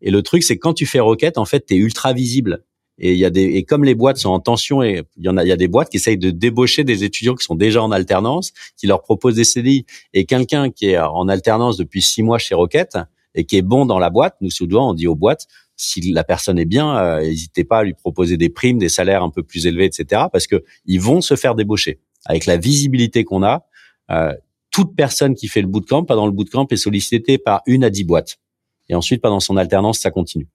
Et le truc, c'est quand tu fais Rocket, en fait, tu es ultra visible. Et il y a des et comme les boîtes sont en tension et il y en a il y a des boîtes qui essayent de débaucher des étudiants qui sont déjà en alternance, qui leur proposent des CDI. Et quelqu'un qui est en alternance depuis six mois chez Rocket et qui est bon dans la boîte, nous souvent on dit aux boîtes si la personne est bien, euh, n'hésitez pas à lui proposer des primes, des salaires un peu plus élevés, etc. Parce que ils vont se faire débaucher. Avec la visibilité qu'on a, euh, toute personne qui fait le bootcamp, pendant le bootcamp, est sollicitée par une à dix boîtes. Et ensuite, pendant son alternance, ça continue.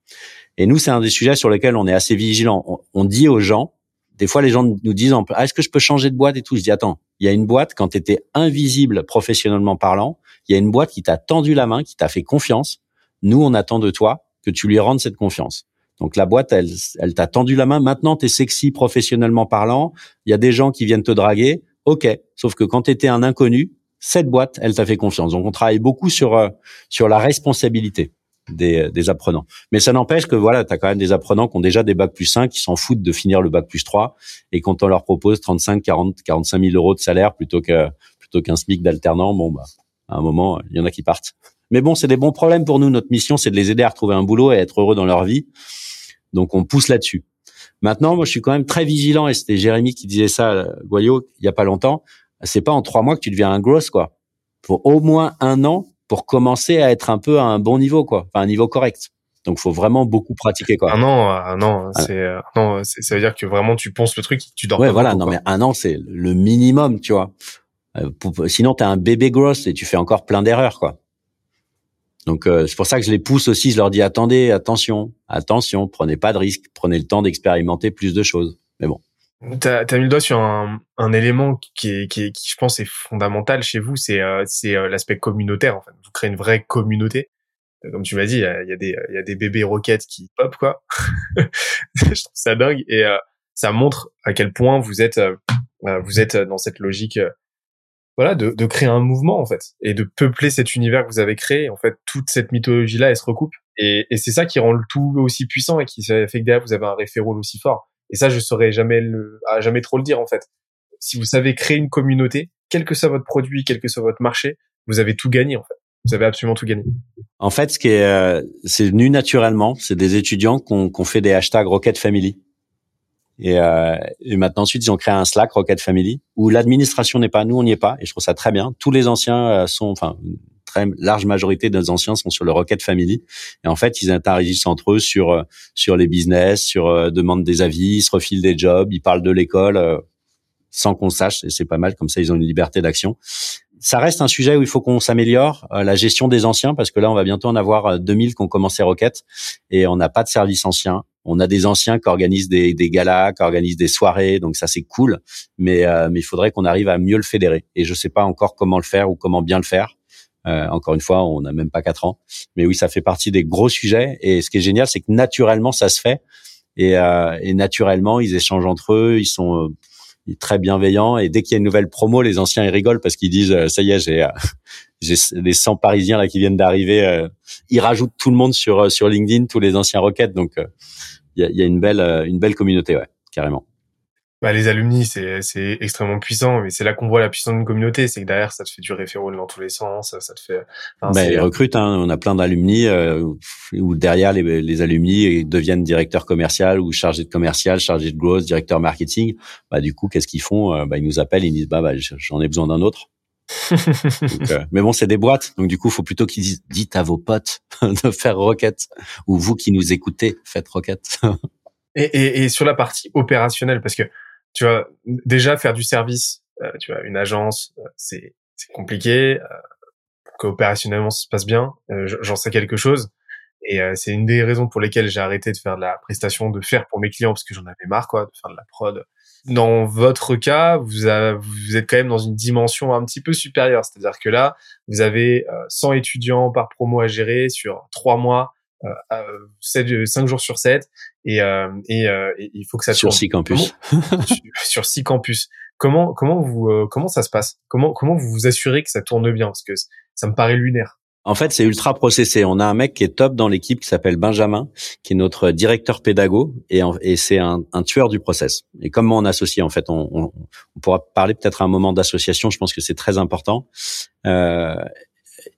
Et nous, c'est un des sujets sur lesquels on est assez vigilant. On, dit aux gens, des fois, les gens nous disent, ah, est-ce que je peux changer de boîte et tout? Je dis, attends, il y a une boîte quand tu étais invisible professionnellement parlant, il y a une boîte qui t'a tendu la main, qui t'a fait confiance. Nous, on attend de toi que tu lui rendes cette confiance. Donc la boîte, elle, elle t'a tendu la main. Maintenant, tu es sexy professionnellement parlant. Il y a des gens qui viennent te draguer. Ok. Sauf que quand tu étais un inconnu, cette boîte, elle t'a fait confiance. Donc on travaille beaucoup sur euh, sur la responsabilité des, des apprenants. Mais ça n'empêche que voilà, tu as quand même des apprenants qui ont déjà des bacs plus 5, qui s'en foutent de finir le bac plus 3. Et quand on leur propose 35, 40, 45 000 euros de salaire plutôt que plutôt qu'un SMIC d'alternant, bon bah à un moment, il y en a qui partent. Mais bon, c'est des bons problèmes pour nous. Notre mission, c'est de les aider à retrouver un boulot et à être heureux dans leur vie. Donc, on pousse là-dessus. Maintenant, moi, je suis quand même très vigilant, et c'était Jérémy qui disait ça, euh, Goyot, il y a pas longtemps. C'est pas en trois mois que tu deviens un gross, quoi. Faut au moins un an pour commencer à être un peu à un bon niveau, quoi, enfin, un niveau correct. Donc, faut vraiment beaucoup pratiquer, quoi. Un an, un an, c'est, euh, non, ça veut dire que vraiment tu penses le truc, tu dors. Ouais, voilà. non, mais un an, c'est le minimum, tu vois. Euh, sinon, t'es un bébé gross et tu fais encore plein d'erreurs, quoi. Donc euh, c'est pour ça que je les pousse aussi. Je leur dis attendez, attention, attention, prenez pas de risques, prenez le temps d'expérimenter plus de choses. Mais bon. Tu as, mis le doigt sur un, un élément qui, est, qui, est, qui, je pense, est fondamental chez vous, c'est euh, euh, l'aspect communautaire. En fait, vous créez une vraie communauté. Comme tu m'as dit, il y a, y, des, y a des bébés roquettes qui pop quoi. je trouve ça dingue et ça montre à quel point vous êtes vous êtes dans cette logique voilà, de, de, créer un mouvement en fait et de peupler cet univers que vous avez créé. En fait, toute cette mythologie là, elle se recoupe et, et c'est ça qui rend le tout aussi puissant et qui fait que derrière vous avez un référent aussi fort. Et ça, je saurais jamais le, à jamais trop le dire en fait. Si vous savez créer une communauté, quel que soit votre produit, quel que soit votre marché, vous avez tout gagné en fait. Vous avez absolument tout gagné. En fait, ce qui est, euh, c'est venu naturellement. C'est des étudiants qui ont fait des hashtags Rocket Family. Et, euh, et, maintenant, ensuite, ils ont créé un Slack Rocket Family où l'administration n'est pas, nous, on n'y est pas. Et je trouve ça très bien. Tous les anciens euh, sont, enfin, une très large majorité des anciens sont sur le Rocket Family. Et en fait, ils interagissent entre eux sur euh, sur les business, sur euh, demande des avis, ils se refilent des jobs, ils parlent de l'école sans qu'on sache. Et c'est pas mal. Comme ça, ils ont une liberté d'action. ça reste un sujet où il faut qu'on s'améliore, la gestion des anciens, parce que là, on va bientôt en avoir 2000 qui ont commencé Rocket et on n'a pas de service ancien. On a des anciens qui organisent des, des galas, qui organisent des soirées, donc ça c'est cool. Mais mais il faudrait qu'on arrive à mieux le fédérer. Et je sais pas encore comment le faire ou comment bien le faire. Euh, encore une fois, on n'a même pas quatre ans. Mais oui, ça fait partie des gros sujets. Et ce qui est génial, c'est que naturellement, ça se fait. Et, euh, et naturellement, ils échangent entre eux. Ils sont euh, très bienveillants. Et dès qu'il y a une nouvelle promo, les anciens ils rigolent parce qu'ils disent ça y est, j'ai j'ai les 100 Parisiens là qui viennent d'arriver. ils rajoutent tout le monde sur sur LinkedIn, tous les anciens Rockets. Donc il y a, y, a, une belle une belle communauté, ouais, carrément bah, les alumni, c'est, c'est extrêmement puissant, mais c'est là qu'on voit la puissance d'une communauté. C'est que derrière, ça te fait du référent dans tous les sens, ça te fait. Enfin, bah, ils recrutent, hein, on a plein d'alumni euh, où derrière les, les alumni deviennent directeurs commerciaux ou chargés de commercial, chargés de growth, directeur marketing. Bah du coup, qu'est-ce qu'ils font? Euh, Bah ils nous appellent, ils disent bah, bah j'en ai besoin d'un autre. Euh, mais bon, c'est des boîtes, donc du coup, faut plutôt qu'ils disent dites à vos potes de faire Rocket ou vous qui nous écoutez, faites Rocket. et, et, et sur la partie opérationnelle, parce que tu vois, déjà faire du service, euh, tu vois, une agence, euh, c'est compliqué. Euh, opérationnellement ça se passe bien, j'en sais quelque chose. Et c'est une des raisons pour lesquelles j'ai arrêté de faire de la prestation, de faire pour mes clients parce que j'en avais marre, quoi, de faire de la prod. Dans votre cas, vous, avez, vous êtes quand même dans une dimension un petit peu supérieure, c'est-à-dire que là, vous avez 100 étudiants par promo à gérer sur trois mois, euh, 7, 5 jours sur 7 et, euh, et, euh, et, il faut que ça sur tourne. six campus. Sur, six campus. Comment comment vous euh, comment ça se passe? Comment comment vous vous assurez que ça tourne bien? Parce que ça me paraît lunaire en fait, c'est ultra processé. On a un mec qui est top dans l'équipe qui s'appelle Benjamin, qui est notre directeur pédago, et, c'est un, tueur du process. Et comment on associe, en fait, on, pourra parler peut-être à un moment d'association. Je pense que c'est très important. Euh,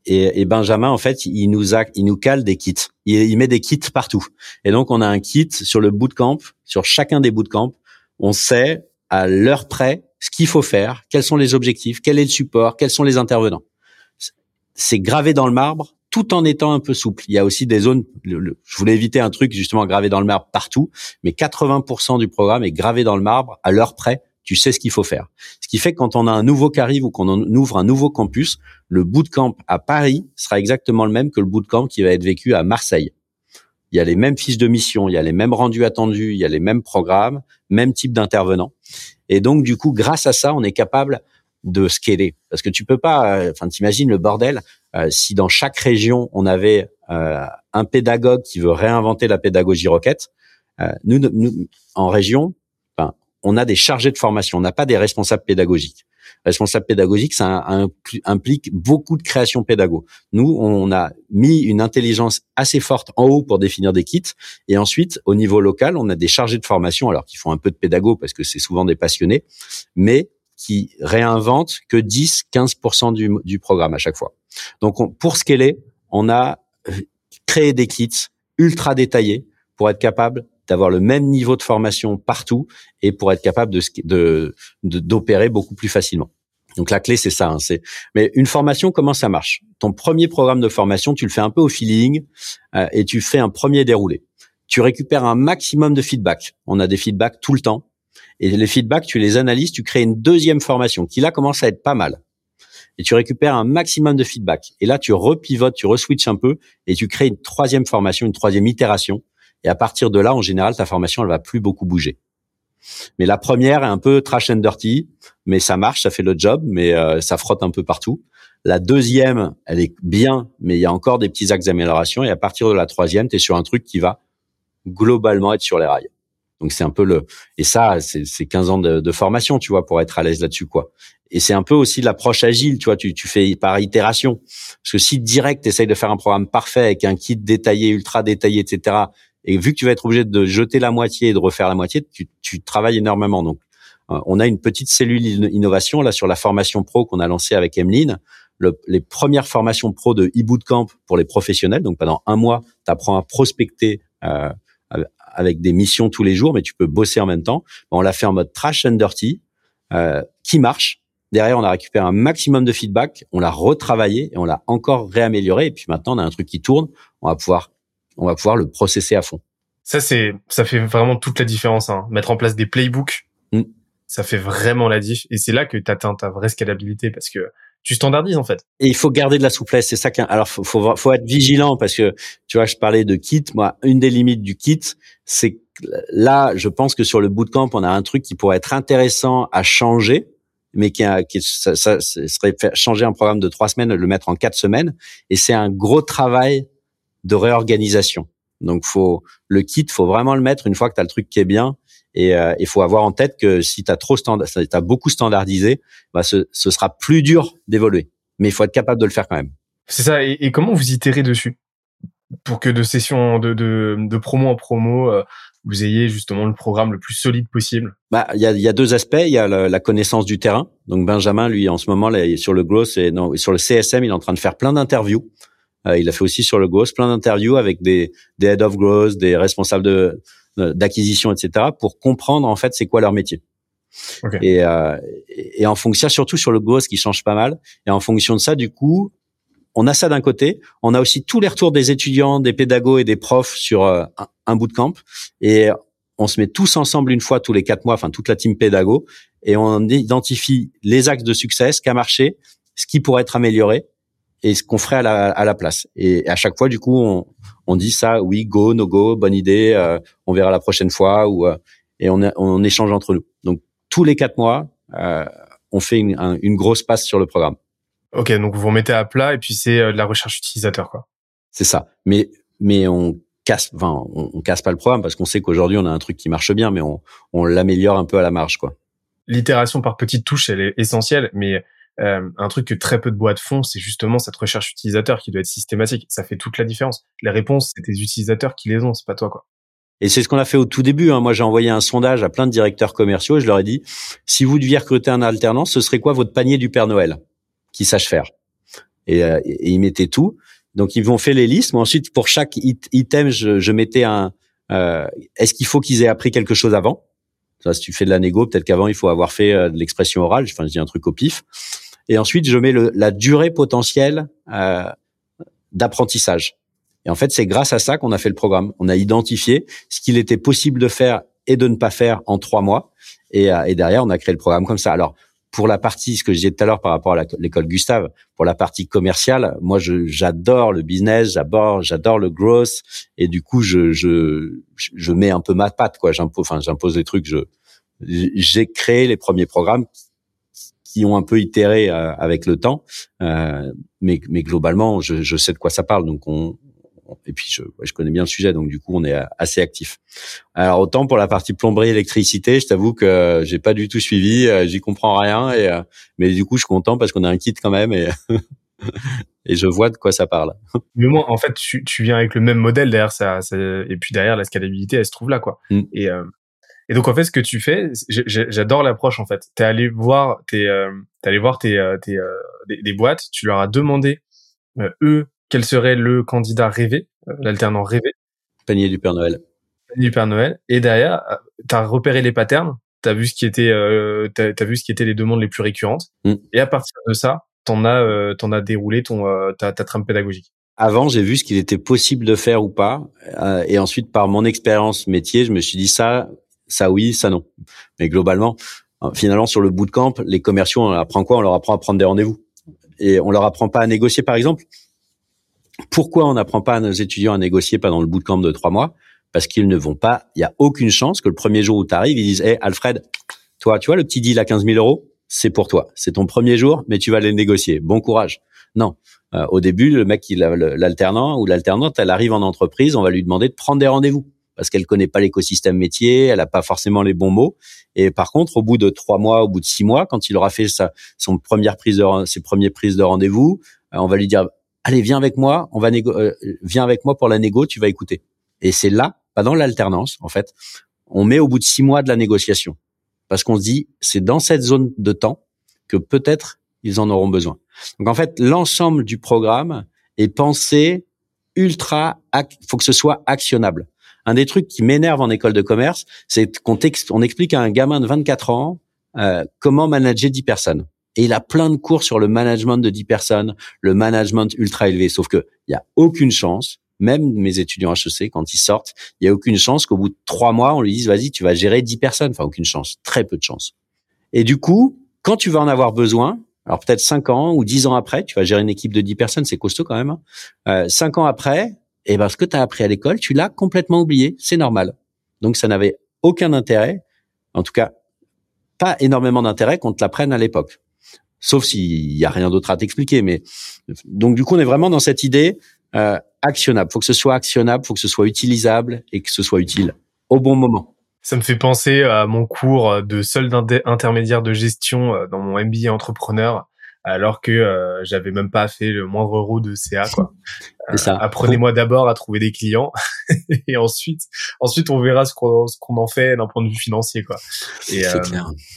et, et, Benjamin, en fait, il nous a, il nous cale des kits. Il, il, met des kits partout. Et donc, on a un kit sur le bootcamp, sur chacun des bootcamps. On sait à l'heure près ce qu'il faut faire, quels sont les objectifs, quel est le support, quels sont les intervenants. C'est gravé dans le marbre tout en étant un peu souple. Il y a aussi des zones, je voulais éviter un truc justement gravé dans le marbre partout, mais 80% du programme est gravé dans le marbre à l'heure près tu sais ce qu'il faut faire. Ce qui fait que quand on a un nouveau qui arrive ou qu'on ouvre un nouveau campus, le bootcamp à Paris sera exactement le même que le bootcamp qui va être vécu à Marseille. Il y a les mêmes fiches de mission, il y a les mêmes rendus attendus, il y a les mêmes programmes, même type d'intervenants. Et donc, du coup, grâce à ça, on est capable de scaler. Parce que tu peux pas, euh, enfin, t'imagines le bordel, euh, si dans chaque région, on avait euh, un pédagogue qui veut réinventer la pédagogie roquette, nous, nous, en région, on a des chargés de formation, on n'a pas des responsables pédagogiques. Responsable pédagogique, ça implique beaucoup de création pédago. Nous, on a mis une intelligence assez forte en haut pour définir des kits. Et ensuite, au niveau local, on a des chargés de formation, alors qu'ils font un peu de pédago parce que c'est souvent des passionnés, mais qui réinventent que 10-15% du, du programme à chaque fois. Donc, on, pour scaler, on a euh, créé des kits ultra détaillés pour être capable d'avoir le même niveau de formation partout et pour être capable de d'opérer beaucoup plus facilement. Donc la clé c'est ça. Hein, c'est mais une formation comment ça marche? Ton premier programme de formation, tu le fais un peu au feeling euh, et tu fais un premier déroulé. Tu récupères un maximum de feedback. On a des feedbacks tout le temps et les feedbacks tu les analyses, tu crées une deuxième formation qui là commence à être pas mal. Et tu récupères un maximum de feedback. Et là, tu repivotes, tu reswitches un peu et tu crées une troisième formation, une troisième itération et à partir de là, en général, ta formation, elle va plus beaucoup bouger. Mais la première est un peu trash and dirty, mais ça marche, ça fait le job, mais euh, ça frotte un peu partout. La deuxième, elle est bien, mais il y a encore des petits axes d'amélioration. Et à partir de la troisième, tu es sur un truc qui va globalement être sur les rails. Donc c'est un peu le et ça c'est 15 ans de, formation, tu vois, pour être à l'aise là-dessus quoi. Et c'est un peu aussi l'approche agile, tu vois, tu, tu fais par itération. Parce que si direct tu essayes de faire un programme parfait avec un kit détaillé, ultra détaillé, etc. Et vu que tu vas être obligé de jeter la moitié et de refaire la moitié, tu, tu travailles énormément. Donc, euh, on a une petite cellule innovation là sur la formation pro qu'on a lancée avec Emeline. Le, les premières formations pro de e-bootcamp pour les professionnels. Donc, pendant un mois, tu apprends à prospecter euh, avec des missions tous les jours, mais tu peux bosser en même temps. on l'a fait en mode trash and dirty, euh, qui marche. Derrière, on a récupéré un maximum de feedback, on l'a retravaillé et on l'a encore réamélioré. Et puis maintenant, on a un truc qui tourne. On va pouvoir on va pouvoir le processer à fond. Ça, c'est, ça fait vraiment toute la différence. Hein. Mettre en place des playbooks, mm. ça fait vraiment la diff. Et c'est là que tu atteins ta vraie scalabilité parce que tu standardises en fait. Et il faut garder de la souplesse, c'est ça qu'un. Alors faut, faut faut être vigilant parce que tu vois, je parlais de kit. Moi, une des limites du kit, c'est là, je pense que sur le bootcamp, on a un truc qui pourrait être intéressant à changer, mais qui, a, qui ça, ça, serait faire changer un programme de trois semaines, le mettre en quatre semaines, et c'est un gros travail de réorganisation. Donc, faut le kit, faut vraiment le mettre une fois que tu as le truc qui est bien. Et il euh, faut avoir en tête que si tu as trop standard, as beaucoup standardisé, bah, ce, ce sera plus dur d'évoluer. Mais il faut être capable de le faire quand même. C'est ça. Et, et, comment vous itérez dessus? Pour que de session de, de, de promo en promo, euh, vous ayez justement le programme le plus solide possible? Bah, il y a, y a, deux aspects. Il y a la, connaissance du terrain. Donc Benjamin, lui, en ce moment, là, sur le growth et non, sur le CSM, il est en train de faire plein d'interviews. Euh, il a fait aussi sur le growth plein d'interviews avec des, des head of growth, des responsables de d'acquisition, etc., pour comprendre en fait c'est quoi leur métier. Okay. Et, euh, et en fonction, surtout sur le growth qui change pas mal. Et en fonction de ça, du coup, on a ça d'un côté. On a aussi tous les retours des étudiants, des pédagogues et des profs sur euh, un, bout de camp. Et on se met tous ensemble une fois tous les quatre mois, enfin toute la team pédago, et on identifie les axes de succès, ce qui a marché, ce qui pourrait être amélioré et ce qu'on ferait à la, à la place. Et à chaque fois, du coup, on, on dit ça, oui, go, no go, bonne idée, euh, on verra la prochaine fois, ou euh, et on, on échange entre nous. Donc tous les quatre mois, euh, on fait une, une grosse passe sur le programme. Ok, donc vous vous mettez à plat et puis c'est euh, de la recherche utilisateur, quoi. C'est ça. Mais mais on casse, enfin, on, casse pas le programme parce qu'on sait qu'aujourd'hui on a un truc qui marche bien, mais on, on l'améliore un peu à la marge, quoi. L'itération par petites touches, elle est essentielle, mais euh, un truc que très peu de boîtes font, c'est justement cette recherche utilisateur qui doit être systématique. Ça fait toute la différence. Les réponses, c'est tes utilisateurs qui les ont, c'est pas toi, quoi. Et c'est ce qu'on a fait au tout début. Hein. Moi, j'ai envoyé un sondage à plein de directeurs commerciaux et je leur ai dit si vous deviez recruter un alternant, ce serait quoi votre panier du Père Noël qui sache faire? Et, euh, et, ils mettaient tout. Donc ils vont faire les listes. Mais ensuite, pour chaque item, je, je mettais un. Euh, Est-ce qu'il faut qu'ils aient appris quelque chose avant? Ça, si tu fais de la négo, peut-être qu'avant il faut avoir fait euh, de l'expression orale. Enfin, je dis un truc au pif. Et ensuite, je mets le, la durée potentielle euh, d'apprentissage. Et en fait, c'est grâce à ça qu'on a fait le programme. On a identifié ce qu'il était possible de faire et de ne pas faire en trois mois. Et, euh, et derrière, on a créé le programme comme ça. Alors, pour la partie, ce que je disais tout à l'heure par rapport à l'école Gustave, pour la partie commerciale, moi, j'adore le business, j'adore, j'adore le growth, et du coup, je, je, je mets un peu ma patte, quoi. J'impose, enfin, j'impose des trucs. Je, j'ai créé les premiers programmes qui ont un peu itéré euh, avec le temps, euh, mais, mais globalement, je, je sais de quoi ça parle. Donc, on, et puis je, je, connais bien le sujet, donc du coup on est assez actif. Alors autant pour la partie plomberie électricité, je t'avoue que j'ai pas du tout suivi, euh, j'y comprends rien, et mais du coup je suis content parce qu'on a un kit quand même et et je vois de quoi ça parle. Mais moi en fait tu, tu viens avec le même modèle derrière ça, et puis derrière la scalabilité elle se trouve là quoi. Mm. Et euh, et donc en fait, ce que tu fais, j'adore l'approche en fait. T'es allé voir, t'es, euh, allé voir tes, tes des, des, boîtes, tu leur as demandé eux quel serait le candidat rêvé, euh, l'alternant rêvé. Panier du Père Noël. Panier du Père Noël. Et derrière, euh, tu as repéré les patterns, tu as vu ce qui était, euh, t'as, as vu ce qui étaient les demandes les plus récurrentes. Mm. Et à partir de ça, t'en as, euh, t'en as déroulé ton ta, ta trame pédagogique. Avant, j'ai vu ce qu'il était possible de faire ou pas, et ensuite, par mon expérience métier, je me suis dit ça, ça oui, ça non. Mais globalement, finalement, sur le bootcamp, les commerciaux, on leur apprend quoi? On leur apprend à prendre des rendez-vous, et on leur apprend pas à négocier, par exemple? Pourquoi on n'apprend pas à nos étudiants à négocier pendant le bootcamp de trois mois? Parce qu'ils ne vont pas. Il y a aucune chance que le premier jour où tu arrives, ils disent "Hé, Alfred, toi, tu vois le petit deal à 15 000 euros, c'est pour toi. C'est ton premier jour, mais tu vas les négocier. Bon courage." Non. Euh, au début, le mec, l'alternant ou l'alternante, elle arrive en entreprise, on va lui demander de prendre des rendez-vous parce qu'elle connaît pas l'écosystème métier, elle a pas forcément les bons mots. Et par contre, au bout de trois mois, au bout de six mois, quand il aura fait sa son première prise ses premières prises de rendez-vous, euh, on va lui dire allez, viens avec moi, on va euh, viens avec moi pour la négo, tu vas écouter. Et c'est là, pas dans l'alternance, en fait, on met au bout de six mois de la négociation. Parce qu'on se dit, c'est dans cette zone de temps que peut-être ils en auront besoin. Donc en fait, l'ensemble du programme est pensé ultra, faut que ce soit actionnable. Un des trucs qui m'énerve en école de commerce, c'est qu'on on explique à un gamin de 24 ans euh, comment manager 10 personnes. Et il a plein de cours sur le management de 10 personnes, le management ultra élevé. Sauf que il y a aucune chance, même mes étudiants HEC, quand ils sortent, il y a aucune chance qu'au bout de trois mois, on lui dise, vas-y, tu vas gérer 10 personnes. Enfin, aucune chance. Très peu de chance. Et du coup, quand tu vas en avoir besoin, alors peut-être cinq ans ou dix ans après, tu vas gérer une équipe de dix personnes, c'est costaud quand même. Hein. Euh, cinq ans après, eh ben ce que tu as appris à l'école, tu l'as complètement oublié, c'est normal. Donc ça n'avait aucun intérêt, en tout cas pas énormément d'intérêt qu'on te l'apprenne à l'époque. Sauf s'il y a rien d'autre à t'expliquer. Mais donc du coup, on est vraiment dans cette idée euh, actionnable. Faut que ce soit actionnable, faut que ce soit utilisable et que ce soit utile au bon moment. Ça me fait penser à mon cours de solde intermédiaire de gestion euh, dans mon MBA entrepreneur alors que euh, j'avais même pas fait le moindre euro de CA quoi. Euh, apprenez-moi d'abord à trouver des clients et ensuite ensuite on verra ce qu'on ce qu'on en fait d'un point de vue financier quoi. Et, euh,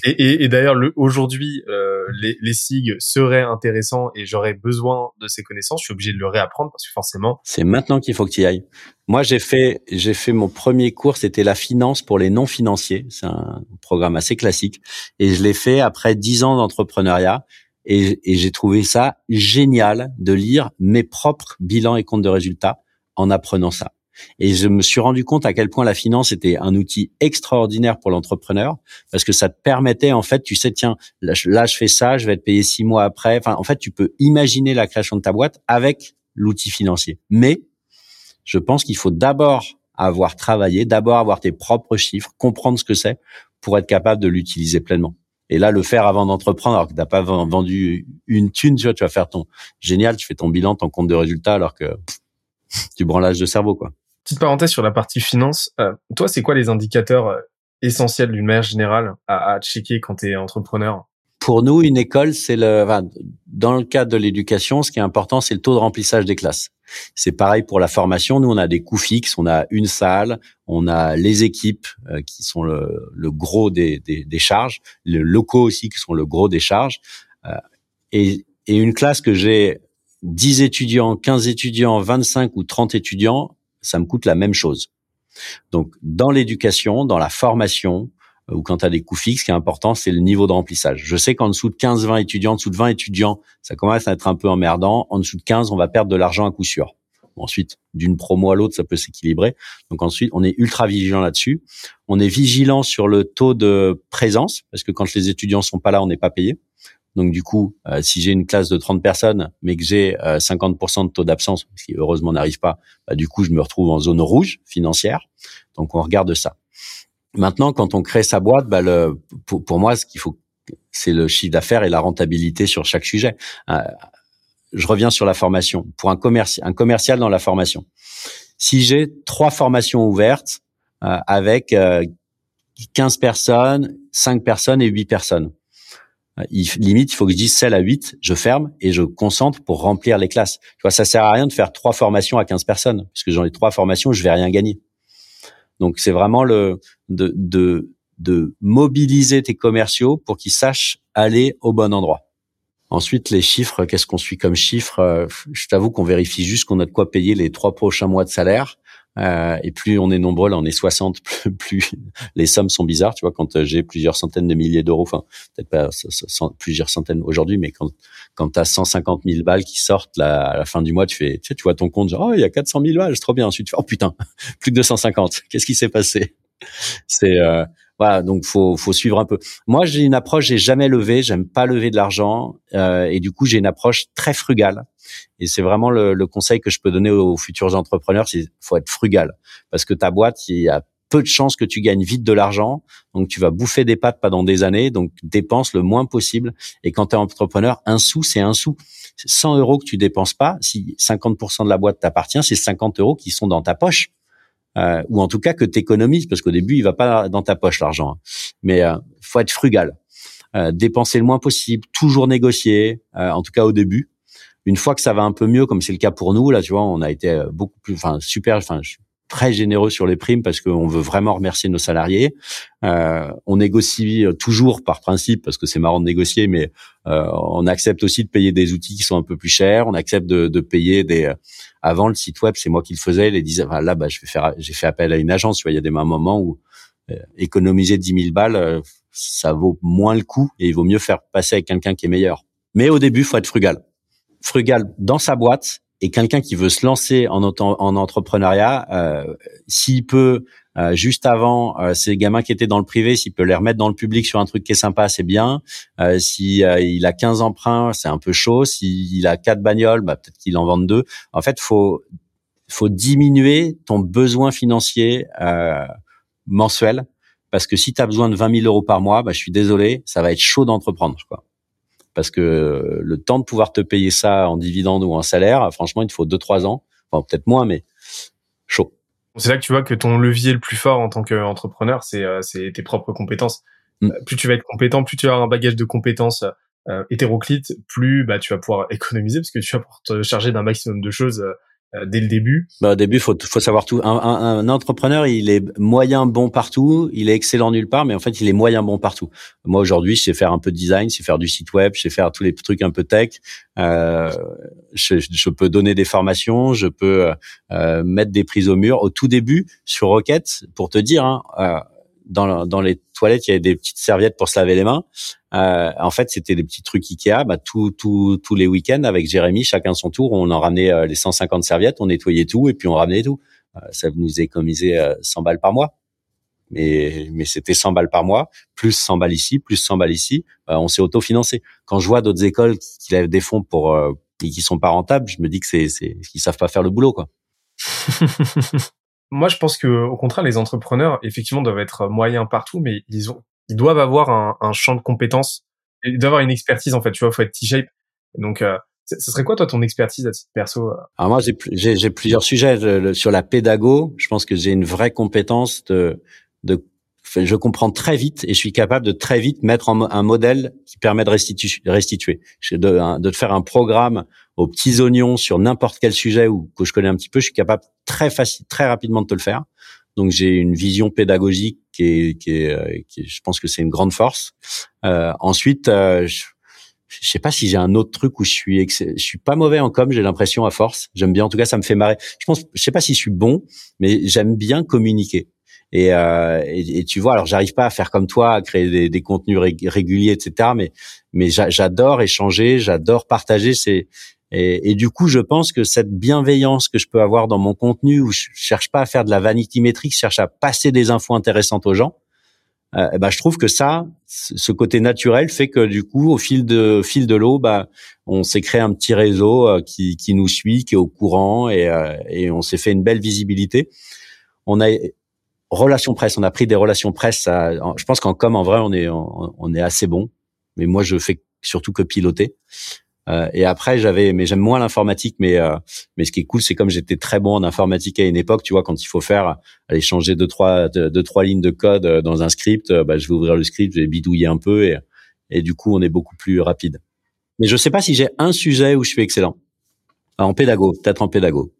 et, et, d'ailleurs aujourd'hui euh, les les SIG seraient intéressants et j'aurais besoin de ces connaissances, je suis obligé de le réapprendre parce que forcément c'est maintenant qu'il faut que tu y ailles. Moi j'ai fait j'ai fait mon premier cours c'était la finance pour les non financiers, c'est un programme assez classique et je l'ai fait après dix ans d'entrepreneuriat et, j'ai trouvé ça génial de lire mes propres bilans et comptes de résultats en apprenant ça. Et je me suis rendu compte à quel point la finance était un outil extraordinaire pour l'entrepreneur parce que ça te permettait en fait, tu sais, tiens, là je, fais ça, je vais être payé six mois après. Enfin, en fait, tu peux imaginer la création de ta boîte avec l'outil financier. Mais je pense qu'il faut d'abord avoir travaillé, d'abord avoir tes propres chiffres, comprendre ce que c'est pour être capable de l'utiliser pleinement. Et là, le faire avant d'entreprendre, alors que t'as pas vendu une thune, tu vois, tu vas faire ton génial, tu fais ton bilan, ton compte de résultat, alors que tu branlages de cerveau, quoi. Petite parenthèse sur la partie finance. Euh, toi, c'est quoi les indicateurs euh, essentiels d'une manière générale à, à checker quand tu es entrepreneur? Pour nous, une école, c'est le, dans le cadre de l'éducation, ce qui est important, c'est le taux de remplissage des classes. C'est pareil pour la formation. Nous, on a des coûts fixes, on a une salle, on a les équipes euh, qui sont le, gros des, charges, les locaux aussi qui sont le gros des charges, euh, et, et une classe que j'ai 10 étudiants, 15 étudiants, 25 ou 30 étudiants, ça me coûte la même chose. Donc, dans l'éducation, dans la formation, ou quand tu as des coûts fixes, ce qui est important, c'est le niveau de remplissage. Je sais qu'en dessous de 15-20 étudiants, en dessous de 20 étudiants, ça commence à être un peu emmerdant. En dessous de 15, on va perdre de l'argent à coup sûr. Ensuite, d'une promo à l'autre, ça peut s'équilibrer. Donc ensuite, on est ultra vigilant là-dessus. On est vigilant sur le taux de présence, parce que quand les étudiants sont pas là, on n'est pas payé. Donc du coup, euh, si j'ai une classe de 30 personnes, mais que j'ai 50% euh, de taux d'absence, ce qui heureusement n'arrive pas, bah, du coup, je me retrouve en zone rouge financière. Donc on regarde ça. Maintenant, quand on crée sa boîte, bah le, pour, pour moi, ce qu'il faut, c'est le chiffre d'affaires et la rentabilité sur chaque sujet. Euh, je reviens sur la formation. Pour un, commerci un commercial dans la formation, si j'ai trois formations ouvertes euh, avec euh, 15 personnes, 5 personnes et 8 personnes, euh, il, limite, il faut que je dise celle à 8, je ferme et je concentre pour remplir les classes. Tu vois, ça sert à rien de faire trois formations à 15 personnes, puisque j'en ai trois formations, je vais rien gagner. Donc c'est vraiment le de, de, de mobiliser tes commerciaux pour qu'ils sachent aller au bon endroit. Ensuite, les chiffres, qu'est-ce qu'on suit comme chiffres? Euh, Je t'avoue qu'on vérifie juste qu'on a de quoi payer les trois prochains mois de salaire. Euh, et plus on est nombreux, là on est 60, plus, les sommes sont bizarres. Tu vois, quand euh, j'ai plusieurs centaines de milliers d'euros, enfin peut-être pas plusieurs centaines aujourd'hui, mais quand quand t'as 150 000 balles qui sortent là, à la fin du mois, tu fais, tu, sais, tu vois ton compte, genre oh il y a 400 000 balles, c'est trop bien. Ensuite tu fais oh putain, plus que 250. Qu'est-ce qui s'est passé? C'est euh, voilà, donc faut faut suivre un peu. Moi, j'ai une approche, j'ai jamais levé, j'aime pas lever de l'argent, euh, et du coup, j'ai une approche très frugale. Et c'est vraiment le, le, conseil que je peux donner aux, futurs entrepreneurs, c'est faut être frugal, parce que ta boîte, il y a peu de chances que tu gagnes vite de l'argent, donc tu vas bouffer des pattes pendant des années, donc dépense le moins possible. Et quand tu es entrepreneur, un sou, c'est un sou. 100 euros que tu dépenses pas, si 50% de la boîte t'appartient, c'est 50 euros qui sont dans ta poche euh, ou en tout cas que tu économises, parce qu'au début, il va pas dans ta poche l'argent. Mais euh, faut être frugal, euh, dépenser le moins possible, toujours négocier, euh, en tout cas au début. Une fois que ça va un peu mieux, comme c'est le cas pour nous, là, tu vois, on a été euh, beaucoup plus, enfin super, enfin très généreux sur les primes parce qu'on veut vraiment remercier nos salariés. Euh, on négocie toujours par principe parce que c'est marrant de négocier, mais euh, on accepte aussi de payer des outils qui sont un peu plus chers. On accepte de, de payer des avant le site web, c'est moi qui le faisais. Les disait là, bah, je vais faire, j'ai fait appel à une agence. Tu vois, il y a des moments où euh, économiser 10 000 balles, euh, ça vaut moins le coup et il vaut mieux faire passer avec quelqu'un qui est meilleur. Mais au début, faut être frugal. Frugal dans sa boîte et quelqu'un qui veut se lancer en, en entrepreneuriat, euh, s'il peut euh, juste avant, euh, ces gamins qui étaient dans le privé, s'il peut les remettre dans le public sur un truc qui est sympa, c'est bien. Euh, si euh, il a 15 emprunts, c'est un peu chaud. S'il a quatre bagnoles, bah, peut-être qu'il en vende deux. En fait, faut faut diminuer ton besoin financier mensuel parce que si tu as besoin de 20 000 euros par mois, bah, je suis désolé, ça va être chaud d'entreprendre. Quoi parce que le temps de pouvoir te payer ça en dividende ou en salaire, franchement, il te faut deux trois ans, enfin peut-être moins, mais chaud. C'est là que tu vois que ton levier le plus fort en tant qu'entrepreneur, c'est euh, tes propres compétences. Mm. Euh, plus tu vas être compétent, plus tu vas avoir un bagage de compétences euh, hétéroclite, plus bah tu vas pouvoir économiser parce que tu vas pouvoir te charger d'un maximum de choses euh, dès le début bah, Au début, faut faut savoir tout. Un, un, un, entrepreneur, il est moyen bon partout, il est excellent nulle part, mais en fait, il est moyen bon partout. Moi aujourd'hui, je sais faire un peu de design, je sais faire du site web, je sais faire tous les trucs un peu tech. Euh, je, je, peux donner des formations, je peux euh, mettre des prises au mur. Au tout début, sur Rocket, pour te dire, hein, euh, dans, dans les toilettes, il y avait des petites serviettes pour se laver les mains. Euh, en fait, c'était des petits trucs Ikea. Bah, tout, tout, tous les week-ends, avec Jérémy, chacun son tour, on en ramenait euh, les 150 serviettes, on nettoyait tout et puis on ramenait tout. Euh, ça nous économisait 100 balles par mois. Mais, mais c'était 100 balles par mois, plus 100 balles ici, plus 100 balles ici. on s'est autofinancé. Quand je vois d'autres écoles qui, qui lèvent des fonds pour et qui sont pas rentables, je me dis que c'est, c'est qu'ils savent pas faire le boulot, quoi. Moi, je pense que au contraire, les entrepreneurs, effectivement, doivent être moyens partout, mais ils ont, ils doivent avoir un, un champ de compétences. Ils doivent avoir une expertise, en fait. Tu vois, faut être T-shape. Donc, euh, ce serait quoi, toi, ton expertise à titre perso euh? Alors moi, j'ai, j'ai, plusieurs sujets. sur la pédago, je pense que j'ai une vraie compétence de, de je comprends très vite et je suis capable de très vite mettre un modèle qui permet de restituer, de, de faire un programme aux petits oignons sur n'importe quel sujet ou que je connais un petit peu, je suis capable très facile, très rapidement de te le faire. Donc j'ai une vision pédagogique qui est, euh, je pense que c'est une grande force. Euh, ensuite, euh, je, je sais pas si j'ai un autre truc où je suis, je suis pas mauvais en com, j'ai l'impression à force. J'aime bien, en tout cas, ça me fait marrer. Je pense, je sais pas si je suis bon, mais j'aime bien communiquer. Et, euh, et, tu vois, alors j'arrive pas à faire comme toi, à créer des, contenus réguliers, etc. Mais mais j'adore échanger, j'adore partager. Et, du coup, je pense que cette bienveillance que je peux avoir dans mon contenu, où je cherche pas à faire de la vanity métrique, je cherche à passer des infos intéressantes aux gens. Bah, je trouve que ça, ce côté naturel fait que du coup, au fil de fil de l'eau, bah, on s'est créé un petit réseau euh, qui, qui nous suit, qui est au courant, et, euh, et on s'est fait une belle visibilité. On a relations presse, on a pris des relations presse. je pense qu'en com, en vrai, on est on, est assez bon. Mais moi, je fais surtout que piloter. Euh, et après, j'avais, mais j'aime moins l'informatique. Mais euh, mais ce qui est cool, c'est comme j'étais très bon en informatique à une époque, tu vois, quand il faut faire aller changer deux trois deux, trois lignes de code euh, dans un script, bah, je vais ouvrir le script, je vais bidouiller un peu et et du coup, on est beaucoup plus rapide. Mais je sais pas si j'ai un sujet où je suis excellent. En pédago, peut-être en pédago.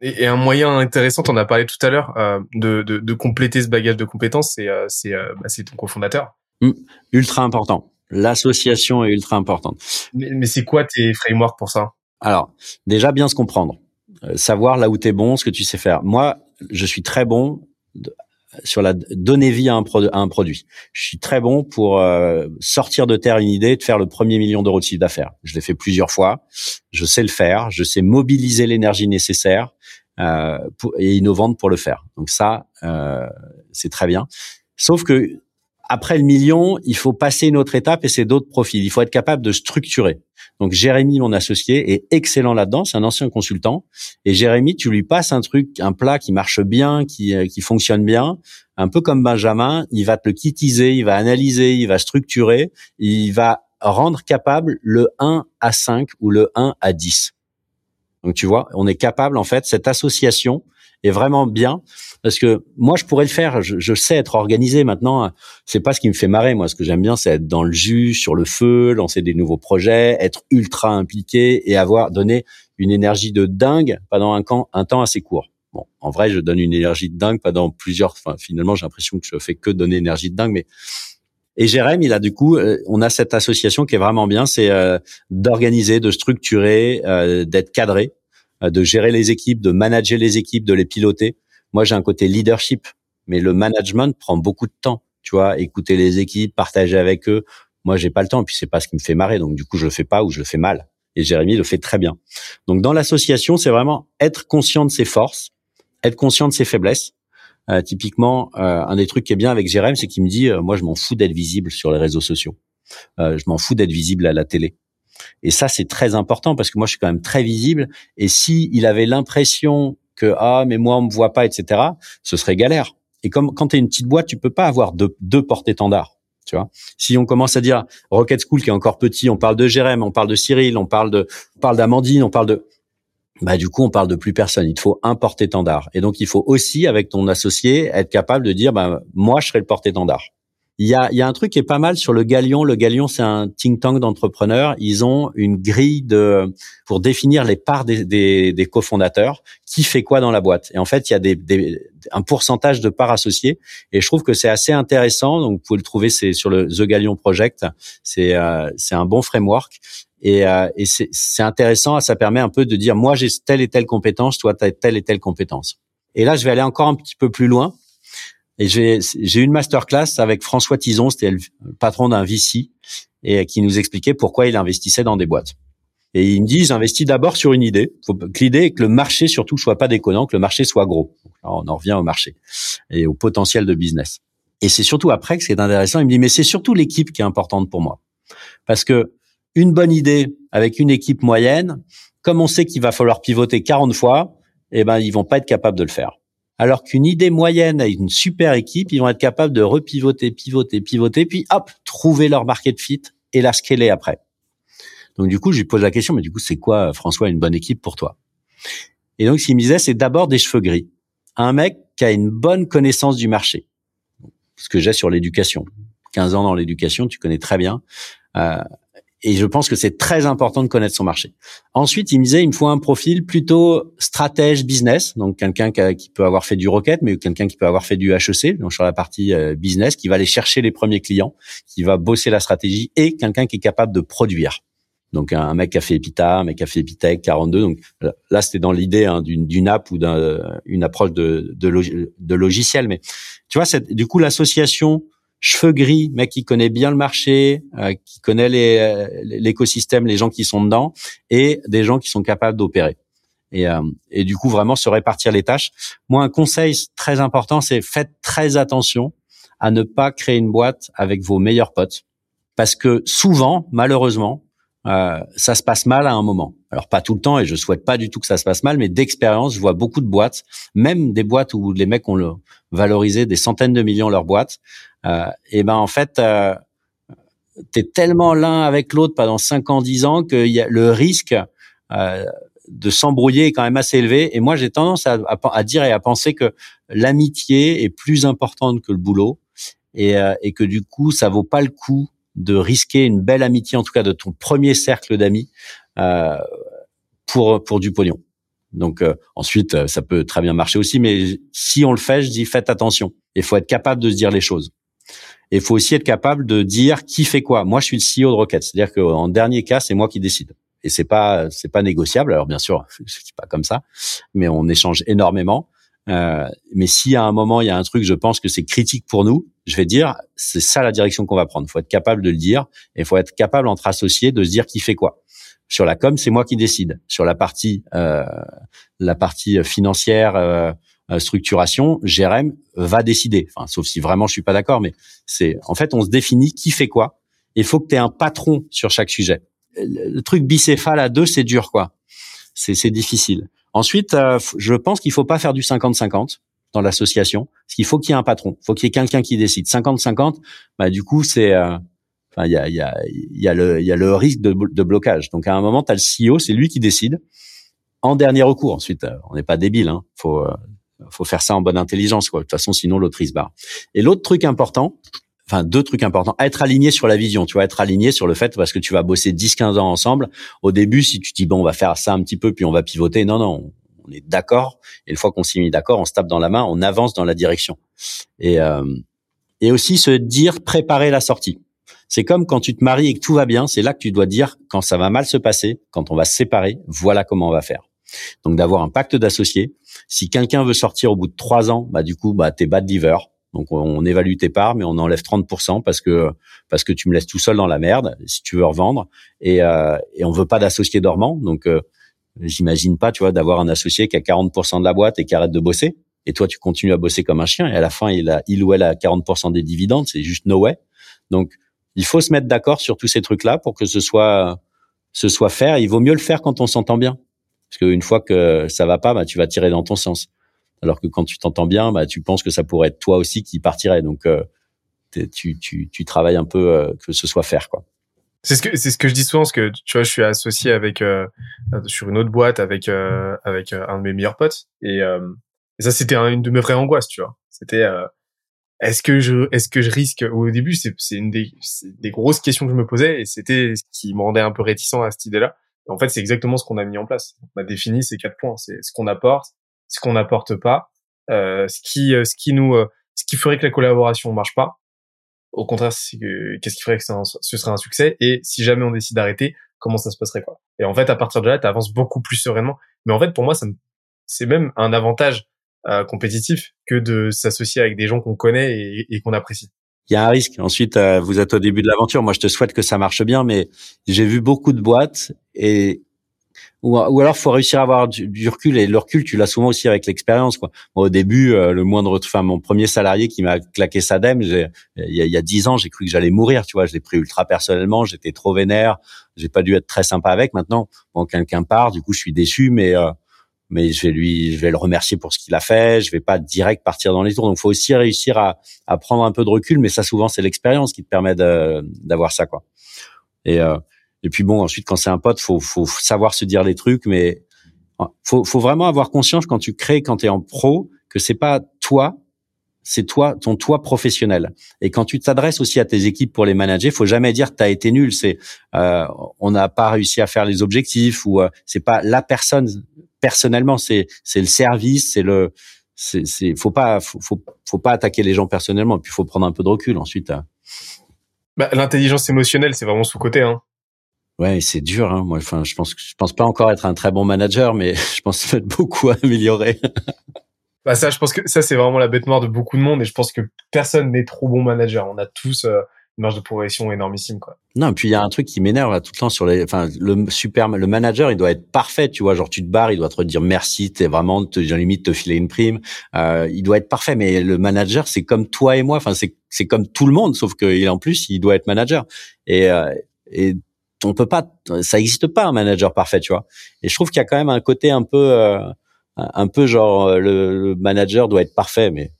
Et, un moyen intéressant, on a parlé tout à l'heure, euh, de, de, de, compléter ce bagage de compétences, c'est euh, c'est euh, bah, ton cofondateur. Mmh. ultra important. L'association est ultra importante. Mais, mais c'est quoi tes frameworks pour ça? Alors, déjà bien se comprendre, savoir là où tu es bon, ce que tu sais faire. Moi, je suis très bon sur la donner vie à un, à un produit. Je suis très bon pour sortir de terre une idée, de faire le premier million d'euros de chiffre d'affaires. Je l'ai fait plusieurs fois. Je sais le faire. Je sais mobiliser l'énergie nécessaire euh, pour, et innovante pour le faire. Donc ça, euh, c'est très bien. Sauf que après le million, il faut passer une autre étape et c'est d'autres profils. Il faut être capable de structurer. Donc Jérémy, mon associé, est excellent là-dedans. C'est un ancien consultant. Et Jérémy, tu lui passes un truc, un plat qui marche bien, qui, euh, qui fonctionne bien, un peu comme Benjamin. Il va te le quittiser, il va analyser, il va structurer, il va rendre capable le 1 à 5 ou le 1 à 10. Donc tu vois, on est capable en fait cette association est vraiment bien parce que moi je pourrais le faire, je, sais être organisé maintenant. C'est pas ce qui me fait marrer. Moi, ce que j'aime bien, c'est être dans le jus, sur le feu, lancer des nouveaux projets, être ultra impliqué et avoir donné une énergie de dingue pendant un, un temps assez court. Bon, en vrai, je donne une énergie de dingue pendant plusieurs. Enfin, finalement, j'ai l'impression que je fais que donner énergie de dingue, mais et Jérém, il a du coup, euh, on a cette association qui est vraiment bien, c'est euh, d'organiser, de structurer, euh, d'être cadré, de gérer les équipes, de manager les équipes, de les piloter. Moi, j'ai un côté leadership, mais le management prend beaucoup de temps. Tu vois, écouter les équipes, partager avec eux. Moi, j'ai pas le temps, et puis c'est pas ce qui me fait marrer, donc du coup, je le fais pas ou je le fais mal. Et Jérémy le fait très bien. Donc dans l'association, c'est vraiment être conscient de ses forces, être conscient de ses faiblesses. Euh, typiquement, euh, un des trucs qui est bien avec Jérémy, c'est qu'il me dit, euh, moi, je m'en fous d'être visible sur les réseaux sociaux. je m'en fous d'être visible à la télé. Et ça, c'est très important parce que moi, je suis quand même très visible. Et si il avait l'impression que ah, mais moi, on me voit pas, etc., ce serait galère. Et comme quand tu es une petite boîte, tu peux pas avoir deux, deux porte-étendards. Tu vois, si on commence à dire Rocket School qui est encore petit, on parle de Jérém, on parle de Cyril, on parle de, on parle d'Amandine, on parle de, bah du coup on parle de plus personne. Il te faut un porte-étendard. Et donc il faut aussi avec ton associé être capable de dire bah moi je serai le porte-étendard. Il y a, y a un truc qui est pas mal sur le Galion. Le Galion, c'est un think tank d'entrepreneurs. Ils ont une grille de pour définir les parts des, des, des cofondateurs, qui fait quoi dans la boîte? Et en fait, il y a des, des, un pourcentage de parts associées. Et je trouve que c'est assez intéressant. Donc, vous pouvez le trouver, c'est sur le The Galion Project. C'est euh, c'est un bon framework. Et, euh, et c'est intéressant. Ça permet un peu de dire, moi, j'ai telle et telle compétence, toi, tu telle et telle compétence. Et là, je vais aller encore un petit peu plus loin. Et j'ai eu une masterclass avec François Tison, c'était le patron d'un VC, et qui nous expliquait pourquoi il investissait dans des boîtes. Et il me dit, j'investis d'abord sur une idée. Faut que l'idée est que le marché surtout soit pas déconnant, que le marché soit gros. On en revient au marché et au potentiel de business. Et c'est surtout après que c'est intéressant. Il me dit, mais c'est surtout l'équipe qui est importante pour moi, parce que une bonne idée avec une équipe moyenne, comme on sait qu'il va falloir pivoter 40 fois, eh ben ils vont pas être capables de le faire. Alors qu'une idée moyenne avec une super équipe, ils vont être capables de repivoter, pivoter, pivoter, puis hop, trouver leur market fit et la scaler après. Donc du coup, je lui pose la question, mais du coup, c'est quoi, François, une bonne équipe pour toi? Et donc, ce qu'il me disait, c'est d'abord des cheveux gris. Un mec qui a une bonne connaissance du marché. Ce que j'ai sur l'éducation. 15 ans dans l'éducation, tu connais très bien. Euh, et je pense que c'est très important de connaître son marché. Ensuite, il me disait, il me faut un profil plutôt stratège business, donc quelqu'un qui, peut avoir fait du rocket, mais quelqu'un qui peut avoir fait du HEC, donc sur la partie euh, business, qui va aller chercher les premiers clients, qui va bosser la stratégie, et quelqu'un qui est capable de produire. Donc un, mec qui a fait Epita, un mec qui a fait Epitech 42. Donc là, c'était dans l'idée hein, d'une app ou d'une approche de, logiciel. Mais tu vois, du coup, l'association cheveux gris, mec qui connaît bien le marché, euh, qui connaît euh, l'écosystème, les gens qui sont dedans, et des gens qui sont capables d'opérer. Et, euh, et du coup, vraiment se répartir les tâches. Moi, un conseil très important, c'est faites très attention à ne pas créer une boîte avec vos meilleurs potes, parce que souvent, malheureusement, euh, ça se passe mal à un moment. Alors pas tout le temps et je souhaite pas du tout que ça se passe mal, mais d'expérience, je vois beaucoup de boîtes, même des boîtes où les mecs ont valorisé des centaines de millions leur boîte. Euh, et ben en fait, euh, t'es tellement l'un avec l'autre pendant 5 ans, 10 ans que y a le risque euh, de s'embrouiller est quand même assez élevé. Et moi, j'ai tendance à, à, dire et à penser que l'amitié est plus importante que le boulot et, euh, et que du coup, ça vaut pas le coup de risquer une belle amitié, en tout cas de ton premier cercle d'amis, euh, pour pour du pognon. Donc euh, ensuite, euh, ça peut très bien marcher aussi, mais si on le fait, je dis faites attention. Il faut être capable de se dire les choses. Il faut aussi être capable de dire qui fait quoi. Moi, je suis le CEO de Rocket, c'est-à-dire qu'en dernier cas, c'est moi qui décide. Et c'est pas c'est pas négociable. Alors bien sûr, c'est pas comme ça, mais on échange énormément. Euh, mais si à un moment il y a un truc, je pense que c'est critique pour nous, je vais dire c'est ça la direction qu'on va prendre. Il faut être capable de le dire et il faut être capable entre associés de se dire qui fait quoi. Sur la com, c'est moi qui décide. Sur la partie euh, la partie financière, euh, euh structuration, Jérém va décider. Enfin, sauf si vraiment je suis pas d'accord, mais c'est en fait on se définit qui fait quoi. Il faut que tu aies un patron sur chaque sujet. Le, truc bicéphale à deux, c'est dur quoi. C'est difficile. Ensuite, euh, je pense qu'il faut pas faire du 50-50 dans l'association, parce qu'il faut qu'il y ait un patron, il faut qu'il y ait quelqu'un qui décide. 50-50, bah du coup c'est, euh, il y a, y, a, y, a le, y a le risque de, blocage. Donc à un moment, tu as le CEO, c'est lui qui décide. En dernier recours, ensuite, euh, on n'est pas débile, hein. faut faut faire ça en bonne intelligence quoi. De toute façon, sinon l'autre se barre. Et l'autre truc important, enfin deux trucs importants, être aligné sur la vision, tu vois, être aligné sur le fait parce que tu vas bosser 10-15 ans ensemble. Au début, si tu dis bon, on va faire ça un petit peu puis on va pivoter, non non, on est d'accord. Et une fois qu'on s'est mis d'accord, on se tape dans la main, on avance dans la direction. Et euh, et aussi se dire préparer la sortie. C'est comme quand tu te maries et que tout va bien, c'est là que tu dois dire quand ça va mal se passer, quand on va se séparer, voilà comment on va faire. Donc d'avoir un pacte d'associés. Si quelqu'un veut sortir au bout de trois ans, bah du coup, bah t'es bad liver Donc on, évalue tes parts, mais on enlève 30% parce que parce que tu me laisses tout seul dans la merde si tu veux revendre et euh, et on veut pas d'associé dormant. Donc euh, j'imagine pas, tu vois, d'avoir un associé qui a 40% de la boîte et qui arrête de bosser. Et toi, tu continues à bosser comme un chien et à la fin, il a il ou elle a 40% des dividendes. C'est juste no way. Donc il faut se mettre d'accord sur tous ces trucs-là pour que ce soit ce soit faire. Il vaut mieux le faire quand on s'entend bien, parce qu'une fois que ça va pas, bah, tu vas tirer dans ton sens. Alors que quand tu t'entends bien, bah, tu penses que ça pourrait être toi aussi qui partirait. Donc, euh, tu, tu, tu travailles un peu euh, que ce soit faire, quoi. C'est ce que c'est ce que je dis souvent, parce que tu vois, je suis associé avec euh, sur une autre boîte avec avec un de mes meilleurs potes, et, et ça c'était une de mes vraies angoisses, tu vois. C'était est-ce que je est-ce que je risque? Au début c'est c'est une des, des grosses questions que je me posais et c'était ce qui me rendait un peu réticent à cette idée-là. En fait, c'est exactement ce qu'on a mis en place. On a défini ces quatre points, c'est ce qu'on apporte, ce qu'on n'apporte pas, euh, ce qui euh, ce qui nous euh, ce qui ferait que la collaboration marche pas. Au contraire, qu'est-ce qui ferait que ce serait un succès? Et si jamais on décide d'arrêter, comment ça se passerait quoi? Et en fait, à partir de là, tu avances beaucoup plus sereinement. Mais en fait, pour moi, ça c'est même un avantage euh, compétitif que de s'associer avec des gens qu'on connaît et, et qu'on apprécie. Il y a un risque. Ensuite, euh, vous êtes au début de l'aventure. Moi, je te souhaite que ça marche bien, mais j'ai vu beaucoup de boîtes et ou, ou alors faut réussir à avoir du, recul et le recul tu l'as souvent aussi avec l'expérience quoi au début euh, le moindre enfin mon premier salarié qui m'a claqué sa dème il y a dix ans j'ai cru que j'allais mourir tu vois je l'ai pris ultra personnellement j'étais trop vénère j'ai pas dû être très sympa avec maintenant bon quelqu'un part du coup je suis déçu mais euh, mais je vais lui, je vais le remercier pour ce qu'il a fait. Je vais pas direct partir dans les tours. Donc, faut aussi réussir à, à prendre un peu de recul. Mais ça, souvent, c'est l'expérience qui te permet d'avoir ça, quoi. Et euh, et puis bon, ensuite, quand c'est un pote, faut faut savoir se dire les trucs, mais faut faut vraiment avoir conscience quand tu crées, quand tu es en pro, que c'est pas toi c'est toi, ton toi professionnel. Et quand tu t'adresses aussi à tes équipes pour les manager, faut jamais dire t'as été nul. C'est euh, on n'a pas réussi à faire les objectifs ou euh, c'est pas la personne personnellement. C'est c'est le service, c'est le c'est faut pas faut, faut, pas attaquer les gens personnellement. Et puis faut prendre un peu de recul ensuite. Hein. Bah, l'intelligence émotionnelle, c'est vraiment sous côté. Hein. Ouais, c'est dur. Hein. Moi, enfin, je pense, je pense pas encore être un très bon manager, mais je pense être beaucoup à améliorer. Bah ça, je pense que ça c'est vraiment la bête noire de beaucoup de monde et je pense que personne n'est trop bon manager. On a tous euh, une marge de progression énormissime quoi. Non, et puis il y a un truc qui m'énerve là tout le temps sur les, enfin le super, le manager il doit être parfait, tu vois, genre tu te barres, il doit te dire merci, t'es vraiment, te, limite te filer une prime, euh, il doit être parfait, mais le manager c'est comme toi et moi, enfin c'est c'est comme tout le monde, sauf que en plus il doit être manager et euh, et on peut pas, ça existe pas un manager parfait, tu vois. Et je trouve qu'il y a quand même un côté un peu euh, un peu genre euh, le, manager doit être parfait, mais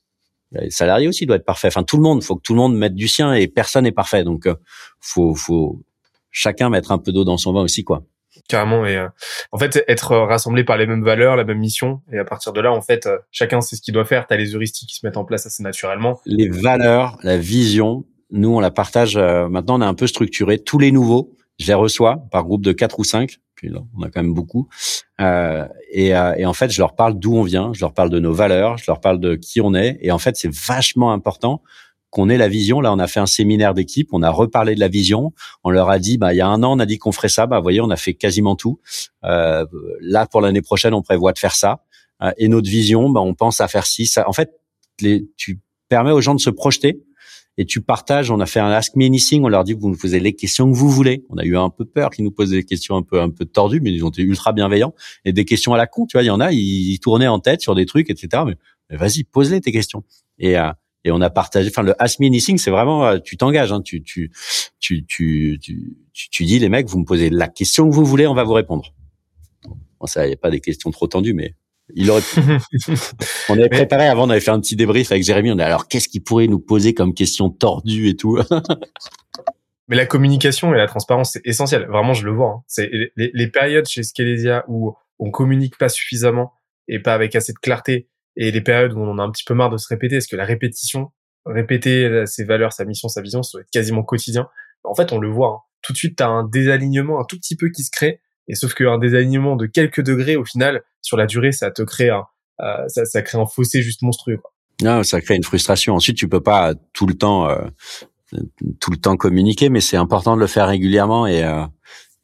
le salarié aussi doit être parfait. Enfin, tout le monde, faut que tout le monde mette du sien et personne n'est parfait. Donc, euh, faut, faut chacun mettre un peu d'eau dans son vin aussi, quoi. Carrément. Et euh, en fait, être rassemblé par les mêmes valeurs, la même mission, et à partir de là, en fait, chacun sait ce qu'il doit faire. T'as les heuristiques qui se mettent en place assez naturellement. Les valeurs, la vision, nous, on la partage. maintenant, on est un peu structuré. Tous les nouveaux, je les reçois par groupe de quatre ou cinq on a quand même beaucoup. Euh, et, euh, et, en fait, je leur parle d'où on vient, je leur parle de nos valeurs, je leur parle de qui on est. Et en fait, c'est vachement important qu'on ait la vision. Là, on a fait un séminaire d'équipe, on a reparlé de la vision. On leur a dit, bah, il y a un an, on a dit qu'on ferait ça. Bah, voyez, on a fait quasiment tout. Euh, là, pour l'année prochaine, on prévoit de faire ça. Euh, et notre vision, bah, on pense à faire ci. Ça. En fait, les, tu permets aux gens de se projeter et tu partages. On a fait un Ask Me Anything. On leur dit vous nous posez les questions que vous voulez. On a eu un peu peur qu'ils nous posent des questions un peu un peu tordues, mais ils ont été ultra bienveillants et des questions à la con. Tu vois, il y en a, ils, tournaient en tête sur des trucs, etc. Mais, vas-y, pose-les tes questions. Et euh, et on a partagé. Enfin, le Ask Me Anything, c'est vraiment euh, tu t'engages. Hein, tu, tu tu tu tu tu dis les mecs, vous me posez la question que vous voulez, on va vous répondre. Bon, ça, y a pas des questions trop tendues, mais il aurait on avait préparé avant, on avait fait un petit débrief avec Jérémy. On a alors qu'est-ce qu'il pourrait nous poser comme question tordue et tout. Mais la communication et la transparence, c'est essentiel. Vraiment, je le vois. Hein. C'est les, les, périodes chez Scalesia où on communique pas suffisamment et pas avec assez de clarté, et les périodes où on a un petit peu marre de se répéter, parce que la répétition, répéter ses valeurs, sa mission, sa vision, ça doit être quasiment quotidien. En fait, on le voit. Hein. Tout de suite, tu as un désalignement un tout petit peu qui se crée, et sauf qu'un désalignement de quelques degrés, au final, sur la durée, ça te crée un, euh, ça, ça, crée un fossé juste monstrueux. Quoi. Non, ça crée une frustration. Ensuite, tu peux pas tout le temps, euh, tout le temps communiquer, mais c'est important de le faire régulièrement. Et, euh,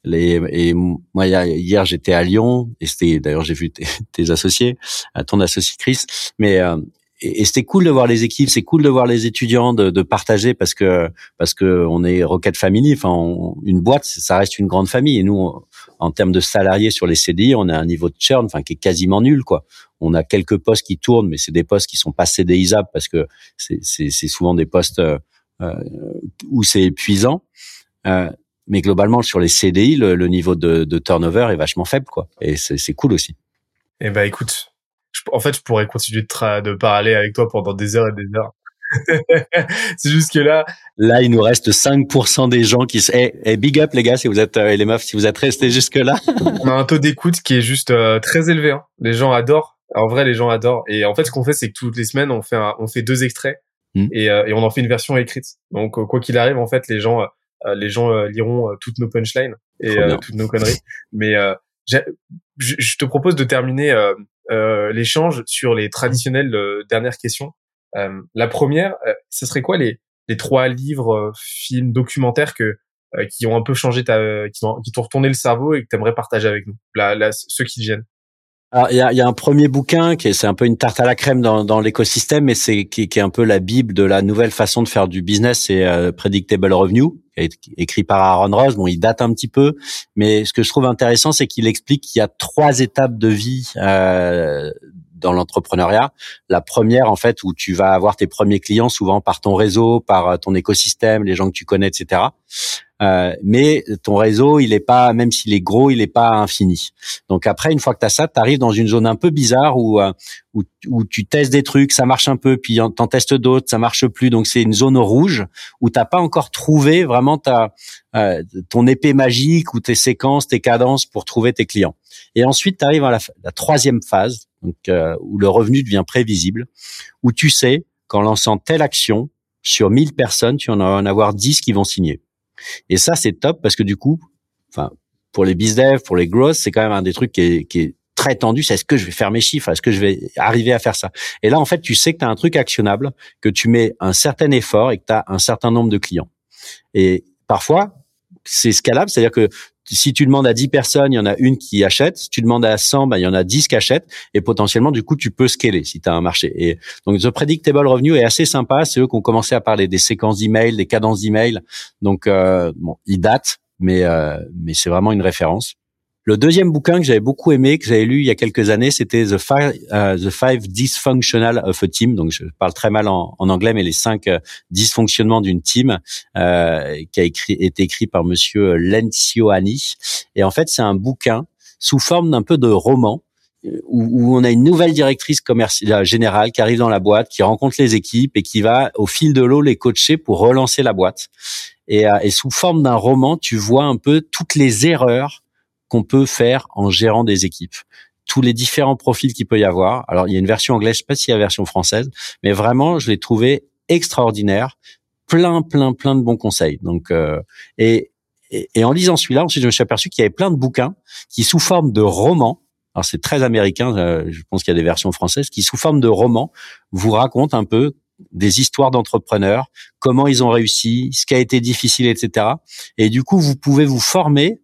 les, et moi, hier, j'étais à Lyon, et c'était d'ailleurs j'ai vu tes, tes, associés, ton associé Chris, mais et, c'était cool de voir les équipes, c'est cool de voir les étudiants de, de, partager parce que parce que on est Rocket Family. Enfin, une boîte, ça reste une grande famille. Et nous, en termes de salariés sur les CDI, on a un niveau de churn, enfin, qui est quasiment nul, quoi. On a quelques postes qui tournent, mais c'est des postes qui sont pas CDIsables parce que c'est souvent des postes euh, euh, où c'est épuisant. Euh, mais globalement, sur les CDI, le, le niveau de, de, turnover est vachement faible, quoi. Et c'est cool aussi. Eh ben, écoute, en fait, je pourrais continuer de, de parler avec toi pendant des heures et des heures. c'est juste que là, là, il nous reste 5% des gens qui, eh, eh, big up les gars, si vous êtes euh, les meufs, si vous êtes restés jusque là. on a un taux d'écoute qui est juste euh, très élevé. Hein. Les gens adorent. En vrai, les gens adorent. Et en fait, ce qu'on fait, c'est que toutes les semaines, on fait on fait deux extraits hmm. et, euh, et, on en fait une version écrite. Donc, quoi qu'il arrive, en fait, les gens les gens liront toutes nos punchlines et toutes nos conneries. Mais je, te propose de terminer euh, l'échange sur les traditionnelles euh, dernières questions. Euh, la première, ce serait quoi les, les trois livres, films, documentaires que qui ont un peu changé ta, qui t'ont retourné le cerveau et que tu aimerais partager avec nous, là, là, ceux qui viennent. Il y a, y a, un premier bouquin qui est c'est un peu une tarte à la crème dans, dans l'écosystème, mais c'est qui, qui, est un peu la bible de la nouvelle façon de faire du business, c'est Predictable Revenue, écrit par Aaron Ross. Bon, il date un petit peu, mais ce que je trouve intéressant, c'est qu'il explique qu'il y a trois étapes de vie euh, dans l'entrepreneuriat. La première, en fait, où tu vas avoir tes premiers clients, souvent par ton réseau, par ton écosystème, les gens que tu connais, etc. Euh, mais ton réseau, il est pas, même s'il est gros, il est pas infini. Donc après, une fois que tu as ça, tu arrives dans une zone un peu bizarre où, euh, où, où, tu testes des trucs, ça marche un peu, puis t'en testes d'autres, ça marche plus. Donc c'est une zone rouge où t'as pas encore trouvé vraiment ta, euh, ton épée magique ou tes séquences, tes cadences pour trouver tes clients. Et ensuite, tu arrives à la, la, troisième phase, donc euh, où le revenu devient prévisible, où tu sais qu'en lançant telle action, sur 1000 personnes, tu en vas en avoir 10 qui vont signer. Et ça, c'est top parce que du coup, enfin, pour les bizdev, pour les growth, c'est quand même un des trucs qui est, qui est très tendu. C'est est-ce que je vais faire mes chiffres? Est-ce que je vais arriver à faire ça? Et là, en fait, tu sais que tu as un truc actionnable, que tu mets un certain effort et que tu as un certain nombre de clients. Et parfois, c'est scalable, c'est-à-dire que si tu demandes à 10 personnes, il y en a une qui achète. Si tu demandes à 100, ben, il y en a 10 qui achètent. Et potentiellement, du coup, tu peux scaler si tu as un marché. Et donc, The Predictable Revenue est assez sympa. C'est eux qui ont commencé à parler des séquences d'emails, des cadences d'emails. Donc, euh, bon, ils datent, mais, euh, mais c'est vraiment une référence. Le deuxième bouquin que j'avais beaucoup aimé, que j'avais lu il y a quelques années, c'était The Five, uh, The Five Dysfunctional of a Team. Donc, je parle très mal en, anglais, mais les cinq uh, dysfonctionnements d'une team, euh, qui a écrit, été écrit par Monsieur Lencioni. Et en fait, c'est un bouquin sous forme d'un peu de roman. Où, où, on a une nouvelle directrice commerciale générale qui arrive dans la boîte, qui rencontre les équipes et qui va au fil de l'eau les coacher pour relancer la boîte. Euh, et sous forme d'un roman, tu vois un peu toutes les erreurs qu'on peut faire en gérant des équipes tous les différents profils qu'il peut y avoir. Alors, il y a une version anglaise, je sais pas s'il y a une version française, mais vraiment, je l'ai trouvé extraordinaire. Plein, plein, plein de bons conseils. Donc, euh, et, et, en lisant celui-là, ensuite, je me suis aperçu qu'il y avait plein de bouquins qui, sous forme de romans, alors c'est très américain, euh, je pense qu'il y a des versions françaises, qui, sous forme de romans, vous racontent un peu des histoires d'entrepreneurs, comment ils ont réussi, ce qui a été difficile, etc. Et du coup, vous pouvez vous former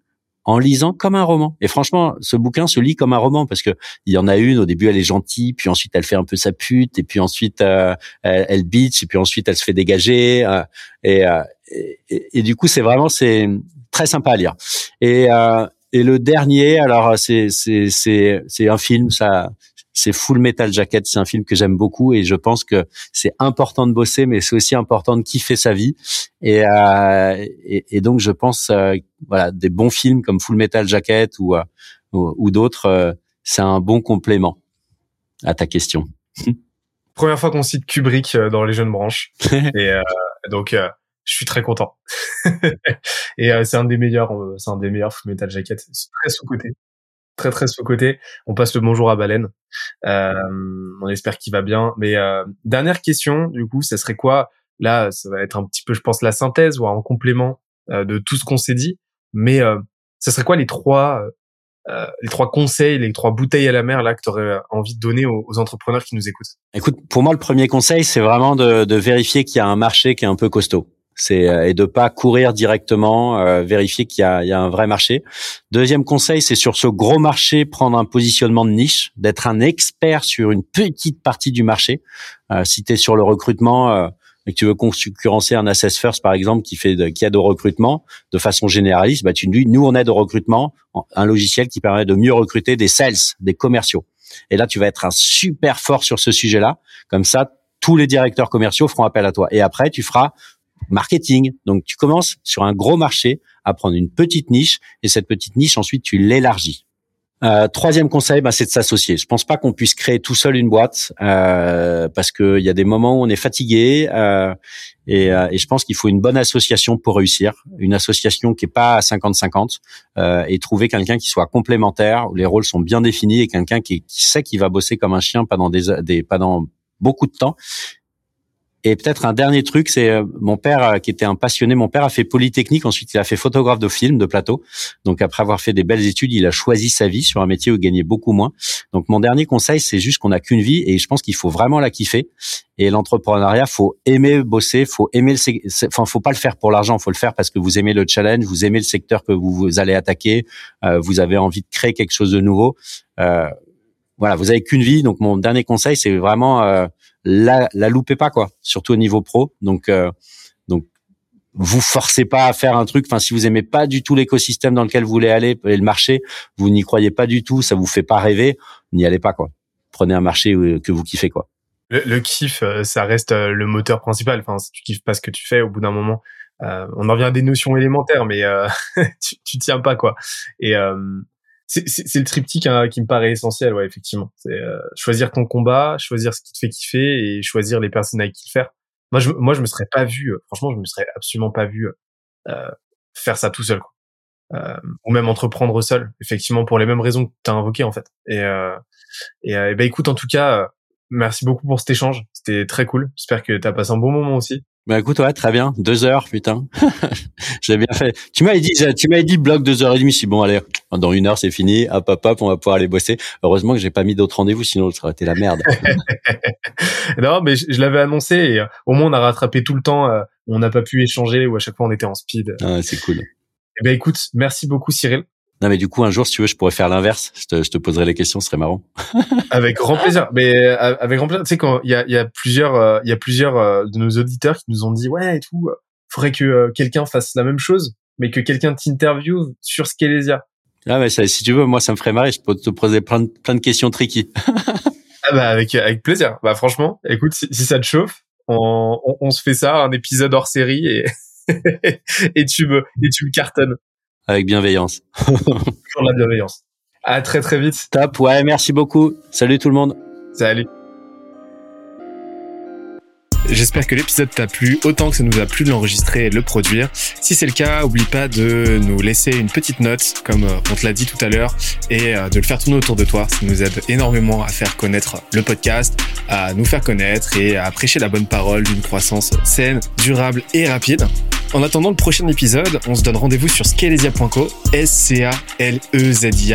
en lisant comme un roman. Et franchement, ce bouquin se lit comme un roman parce que il y en a une au début elle est gentille, puis ensuite elle fait un peu sa pute, et puis ensuite euh, elle, elle et puis ensuite elle se fait dégager. Euh, euh, et, et, du coup c'est vraiment c'est très sympa à lire. Et et le dernier, alors c'est c'est c'est c'est un film, ça c'est Full Metal Jacket. C'est un film que j'aime beaucoup et je pense que c'est important de bosser, mais c'est aussi important de kiffer sa vie. Et, euh, et, et, donc je pense, euh, voilà, des bons films comme Full Metal Jacket ou, euh, ou, d'autres, euh, c'est un bon complément à ta question. Première fois qu'on cite Kubrick dans les jeunes branches, et donc je suis très content. et c'est un des meilleurs, c'est un des meilleurs Full Metal Jacket. C'est très sous côté très très sous côté. On passe le bonjour à Baleine. Euh, on espère qu'il va bien. Mais euh, dernière question, du coup, ça serait quoi? Là, ça va être un petit peu, je pense, la synthèse ou un complément euh, de tout ce qu'on s'est dit. Mais euh, ça serait quoi les trois euh, les trois conseils, les trois bouteilles à la mer là que tu aurais envie de donner aux, aux, entrepreneurs qui nous écoutent? Écoute, pour moi, le premier conseil, c'est vraiment de, de vérifier qu'il y a un marché qui est un peu costaud. C'est euh, et de pas courir directement, euh, vérifier qu'il y y a un vrai marché. Deuxième conseil, c'est sur ce gros marché prendre un positionnement de niche, d'être un expert sur une petite partie du marché. Euh, si tu es sur le recrutement euh, et que tu veux concurrencer un Assess First par exemple qui fait de, qui aide au recrutement de façon généraliste, bah tu nous on aide au recrutement, un logiciel qui permet de mieux recruter des sales, des commerciaux. Et là tu vas être un super fort sur ce sujet-là. Comme ça, tous les directeurs commerciaux feront appel à toi. Et après, tu feras marketing. Donc tu commences sur un gros marché à prendre une petite niche et cette petite niche ensuite tu l'élargis. Euh, troisième conseil, bah, c'est de s'associer. Je pense pas qu'on puisse créer tout seul une boîte euh, parce qu'il y a des moments où on est fatigué euh, et, euh, et, je pense qu'il faut une bonne association pour réussir, une association qui est pas à 50-50 euh, et trouver quelqu'un qui soit complémentaire où les rôles sont bien définis et quelqu'un qui, qui, sait qu'il va bosser comme un chien pendant des, des pendant beaucoup de temps et peut-être un dernier truc, c'est euh, mon père euh, qui était un passionné. Mon père a fait polytechnique, ensuite il a fait photographe de film, de plateau. Donc après avoir fait des belles études, il a choisi sa vie sur un métier où il gagnait beaucoup moins. Donc mon dernier conseil, c'est juste qu'on n'a qu'une vie et je pense qu'il faut vraiment la kiffer. Et l'entrepreneuriat, faut aimer bosser, faut aimer le, enfin faut pas le faire pour l'argent, faut le faire parce que vous aimez le challenge, vous aimez le secteur que vous, allez attaquer, euh, vous avez envie de créer quelque chose de nouveau. Euh, voilà, vous avez qu'une vie. Donc mon dernier conseil, c'est vraiment la, la loupez pas quoi, surtout au niveau pro. Donc euh, donc vous forcez pas à faire un truc. Enfin, si vous aimez pas du tout l'écosystème dans lequel vous voulez aller et le marché, vous n'y croyez pas du tout, ça vous fait pas rêver, n'y allez pas quoi. Prenez un marché que vous kiffez quoi. Le, le kiff, euh, ça reste euh, le moteur principal. Enfin, si tu kiffes pas ce que tu fais, au bout d'un moment, euh, on en vient à des notions élémentaires, mais euh, tu, tu tiens pas quoi. Et c'est le triptyque hein, qui me paraît essentiel, ouais, effectivement. C'est euh, choisir ton combat, choisir ce qui te fait kiffer et choisir les personnes avec qui le faire. Moi, je, moi, je me serais pas vu, euh, franchement, je me serais absolument pas vu euh, faire ça tout seul, quoi. Euh, ou même entreprendre seul, effectivement, pour les mêmes raisons que tu as invoquées, en fait. Et, euh, et, et ben, écoute, en tout cas, merci beaucoup pour cet échange. C'était très cool. J'espère que tu as passé un bon moment aussi. Bah écoute, ouais, très bien. Deux heures, putain. J'ai bien fait. Tu m'avais dit, tu m'avais dit bloc deux heures et demie. Si bon, allez, dans une heure, c'est fini. Hop, hop, hop, on va pouvoir aller bosser. Heureusement que j'ai pas mis d'autres rendez-vous, sinon ça aurait été la merde. non, mais je, l'avais annoncé et euh, au moins on a rattrapé tout le temps. Euh, on n'a pas pu échanger ou à chaque fois on était en speed. Ah, c'est cool. Eh ben écoute, merci beaucoup Cyril. Non, mais du coup, un jour, si tu veux, je pourrais faire l'inverse. Je te, je te poserai les questions, ce serait marrant. avec grand plaisir. Mais euh, avec grand plaisir. Tu sais, quand il y a, y a plusieurs, euh, il y a plusieurs euh, de nos auditeurs qui nous ont dit, ouais, et tout, faudrait que quelqu'un fasse la même chose, mais que quelqu'un t'interviewe sur Scalesia. Ah, mais ça, si tu veux, moi, ça me ferait marrer. Je peux te poser plein de, plein de questions tricky. ah, bah, avec, avec plaisir. Bah, franchement, écoute, si, si ça te chauffe, on, on, on, se fait ça, un épisode hors série et, et tu me, et tu me cartonnes. Avec bienveillance. Toujours la bienveillance. À très très vite. Top, ouais, merci beaucoup. Salut tout le monde. Salut. J'espère que l'épisode t'a plu autant que ça nous a plu de l'enregistrer et de le produire. Si c'est le cas, oublie pas de nous laisser une petite note, comme euh, on te l'a dit tout à l'heure, et euh, de le faire tourner autour de toi. Ça nous aide énormément à faire connaître le podcast, à nous faire connaître et à prêcher la bonne parole d'une croissance saine, durable et rapide. En attendant le prochain épisode, on se donne rendez-vous sur scalesia.co, s c a l z i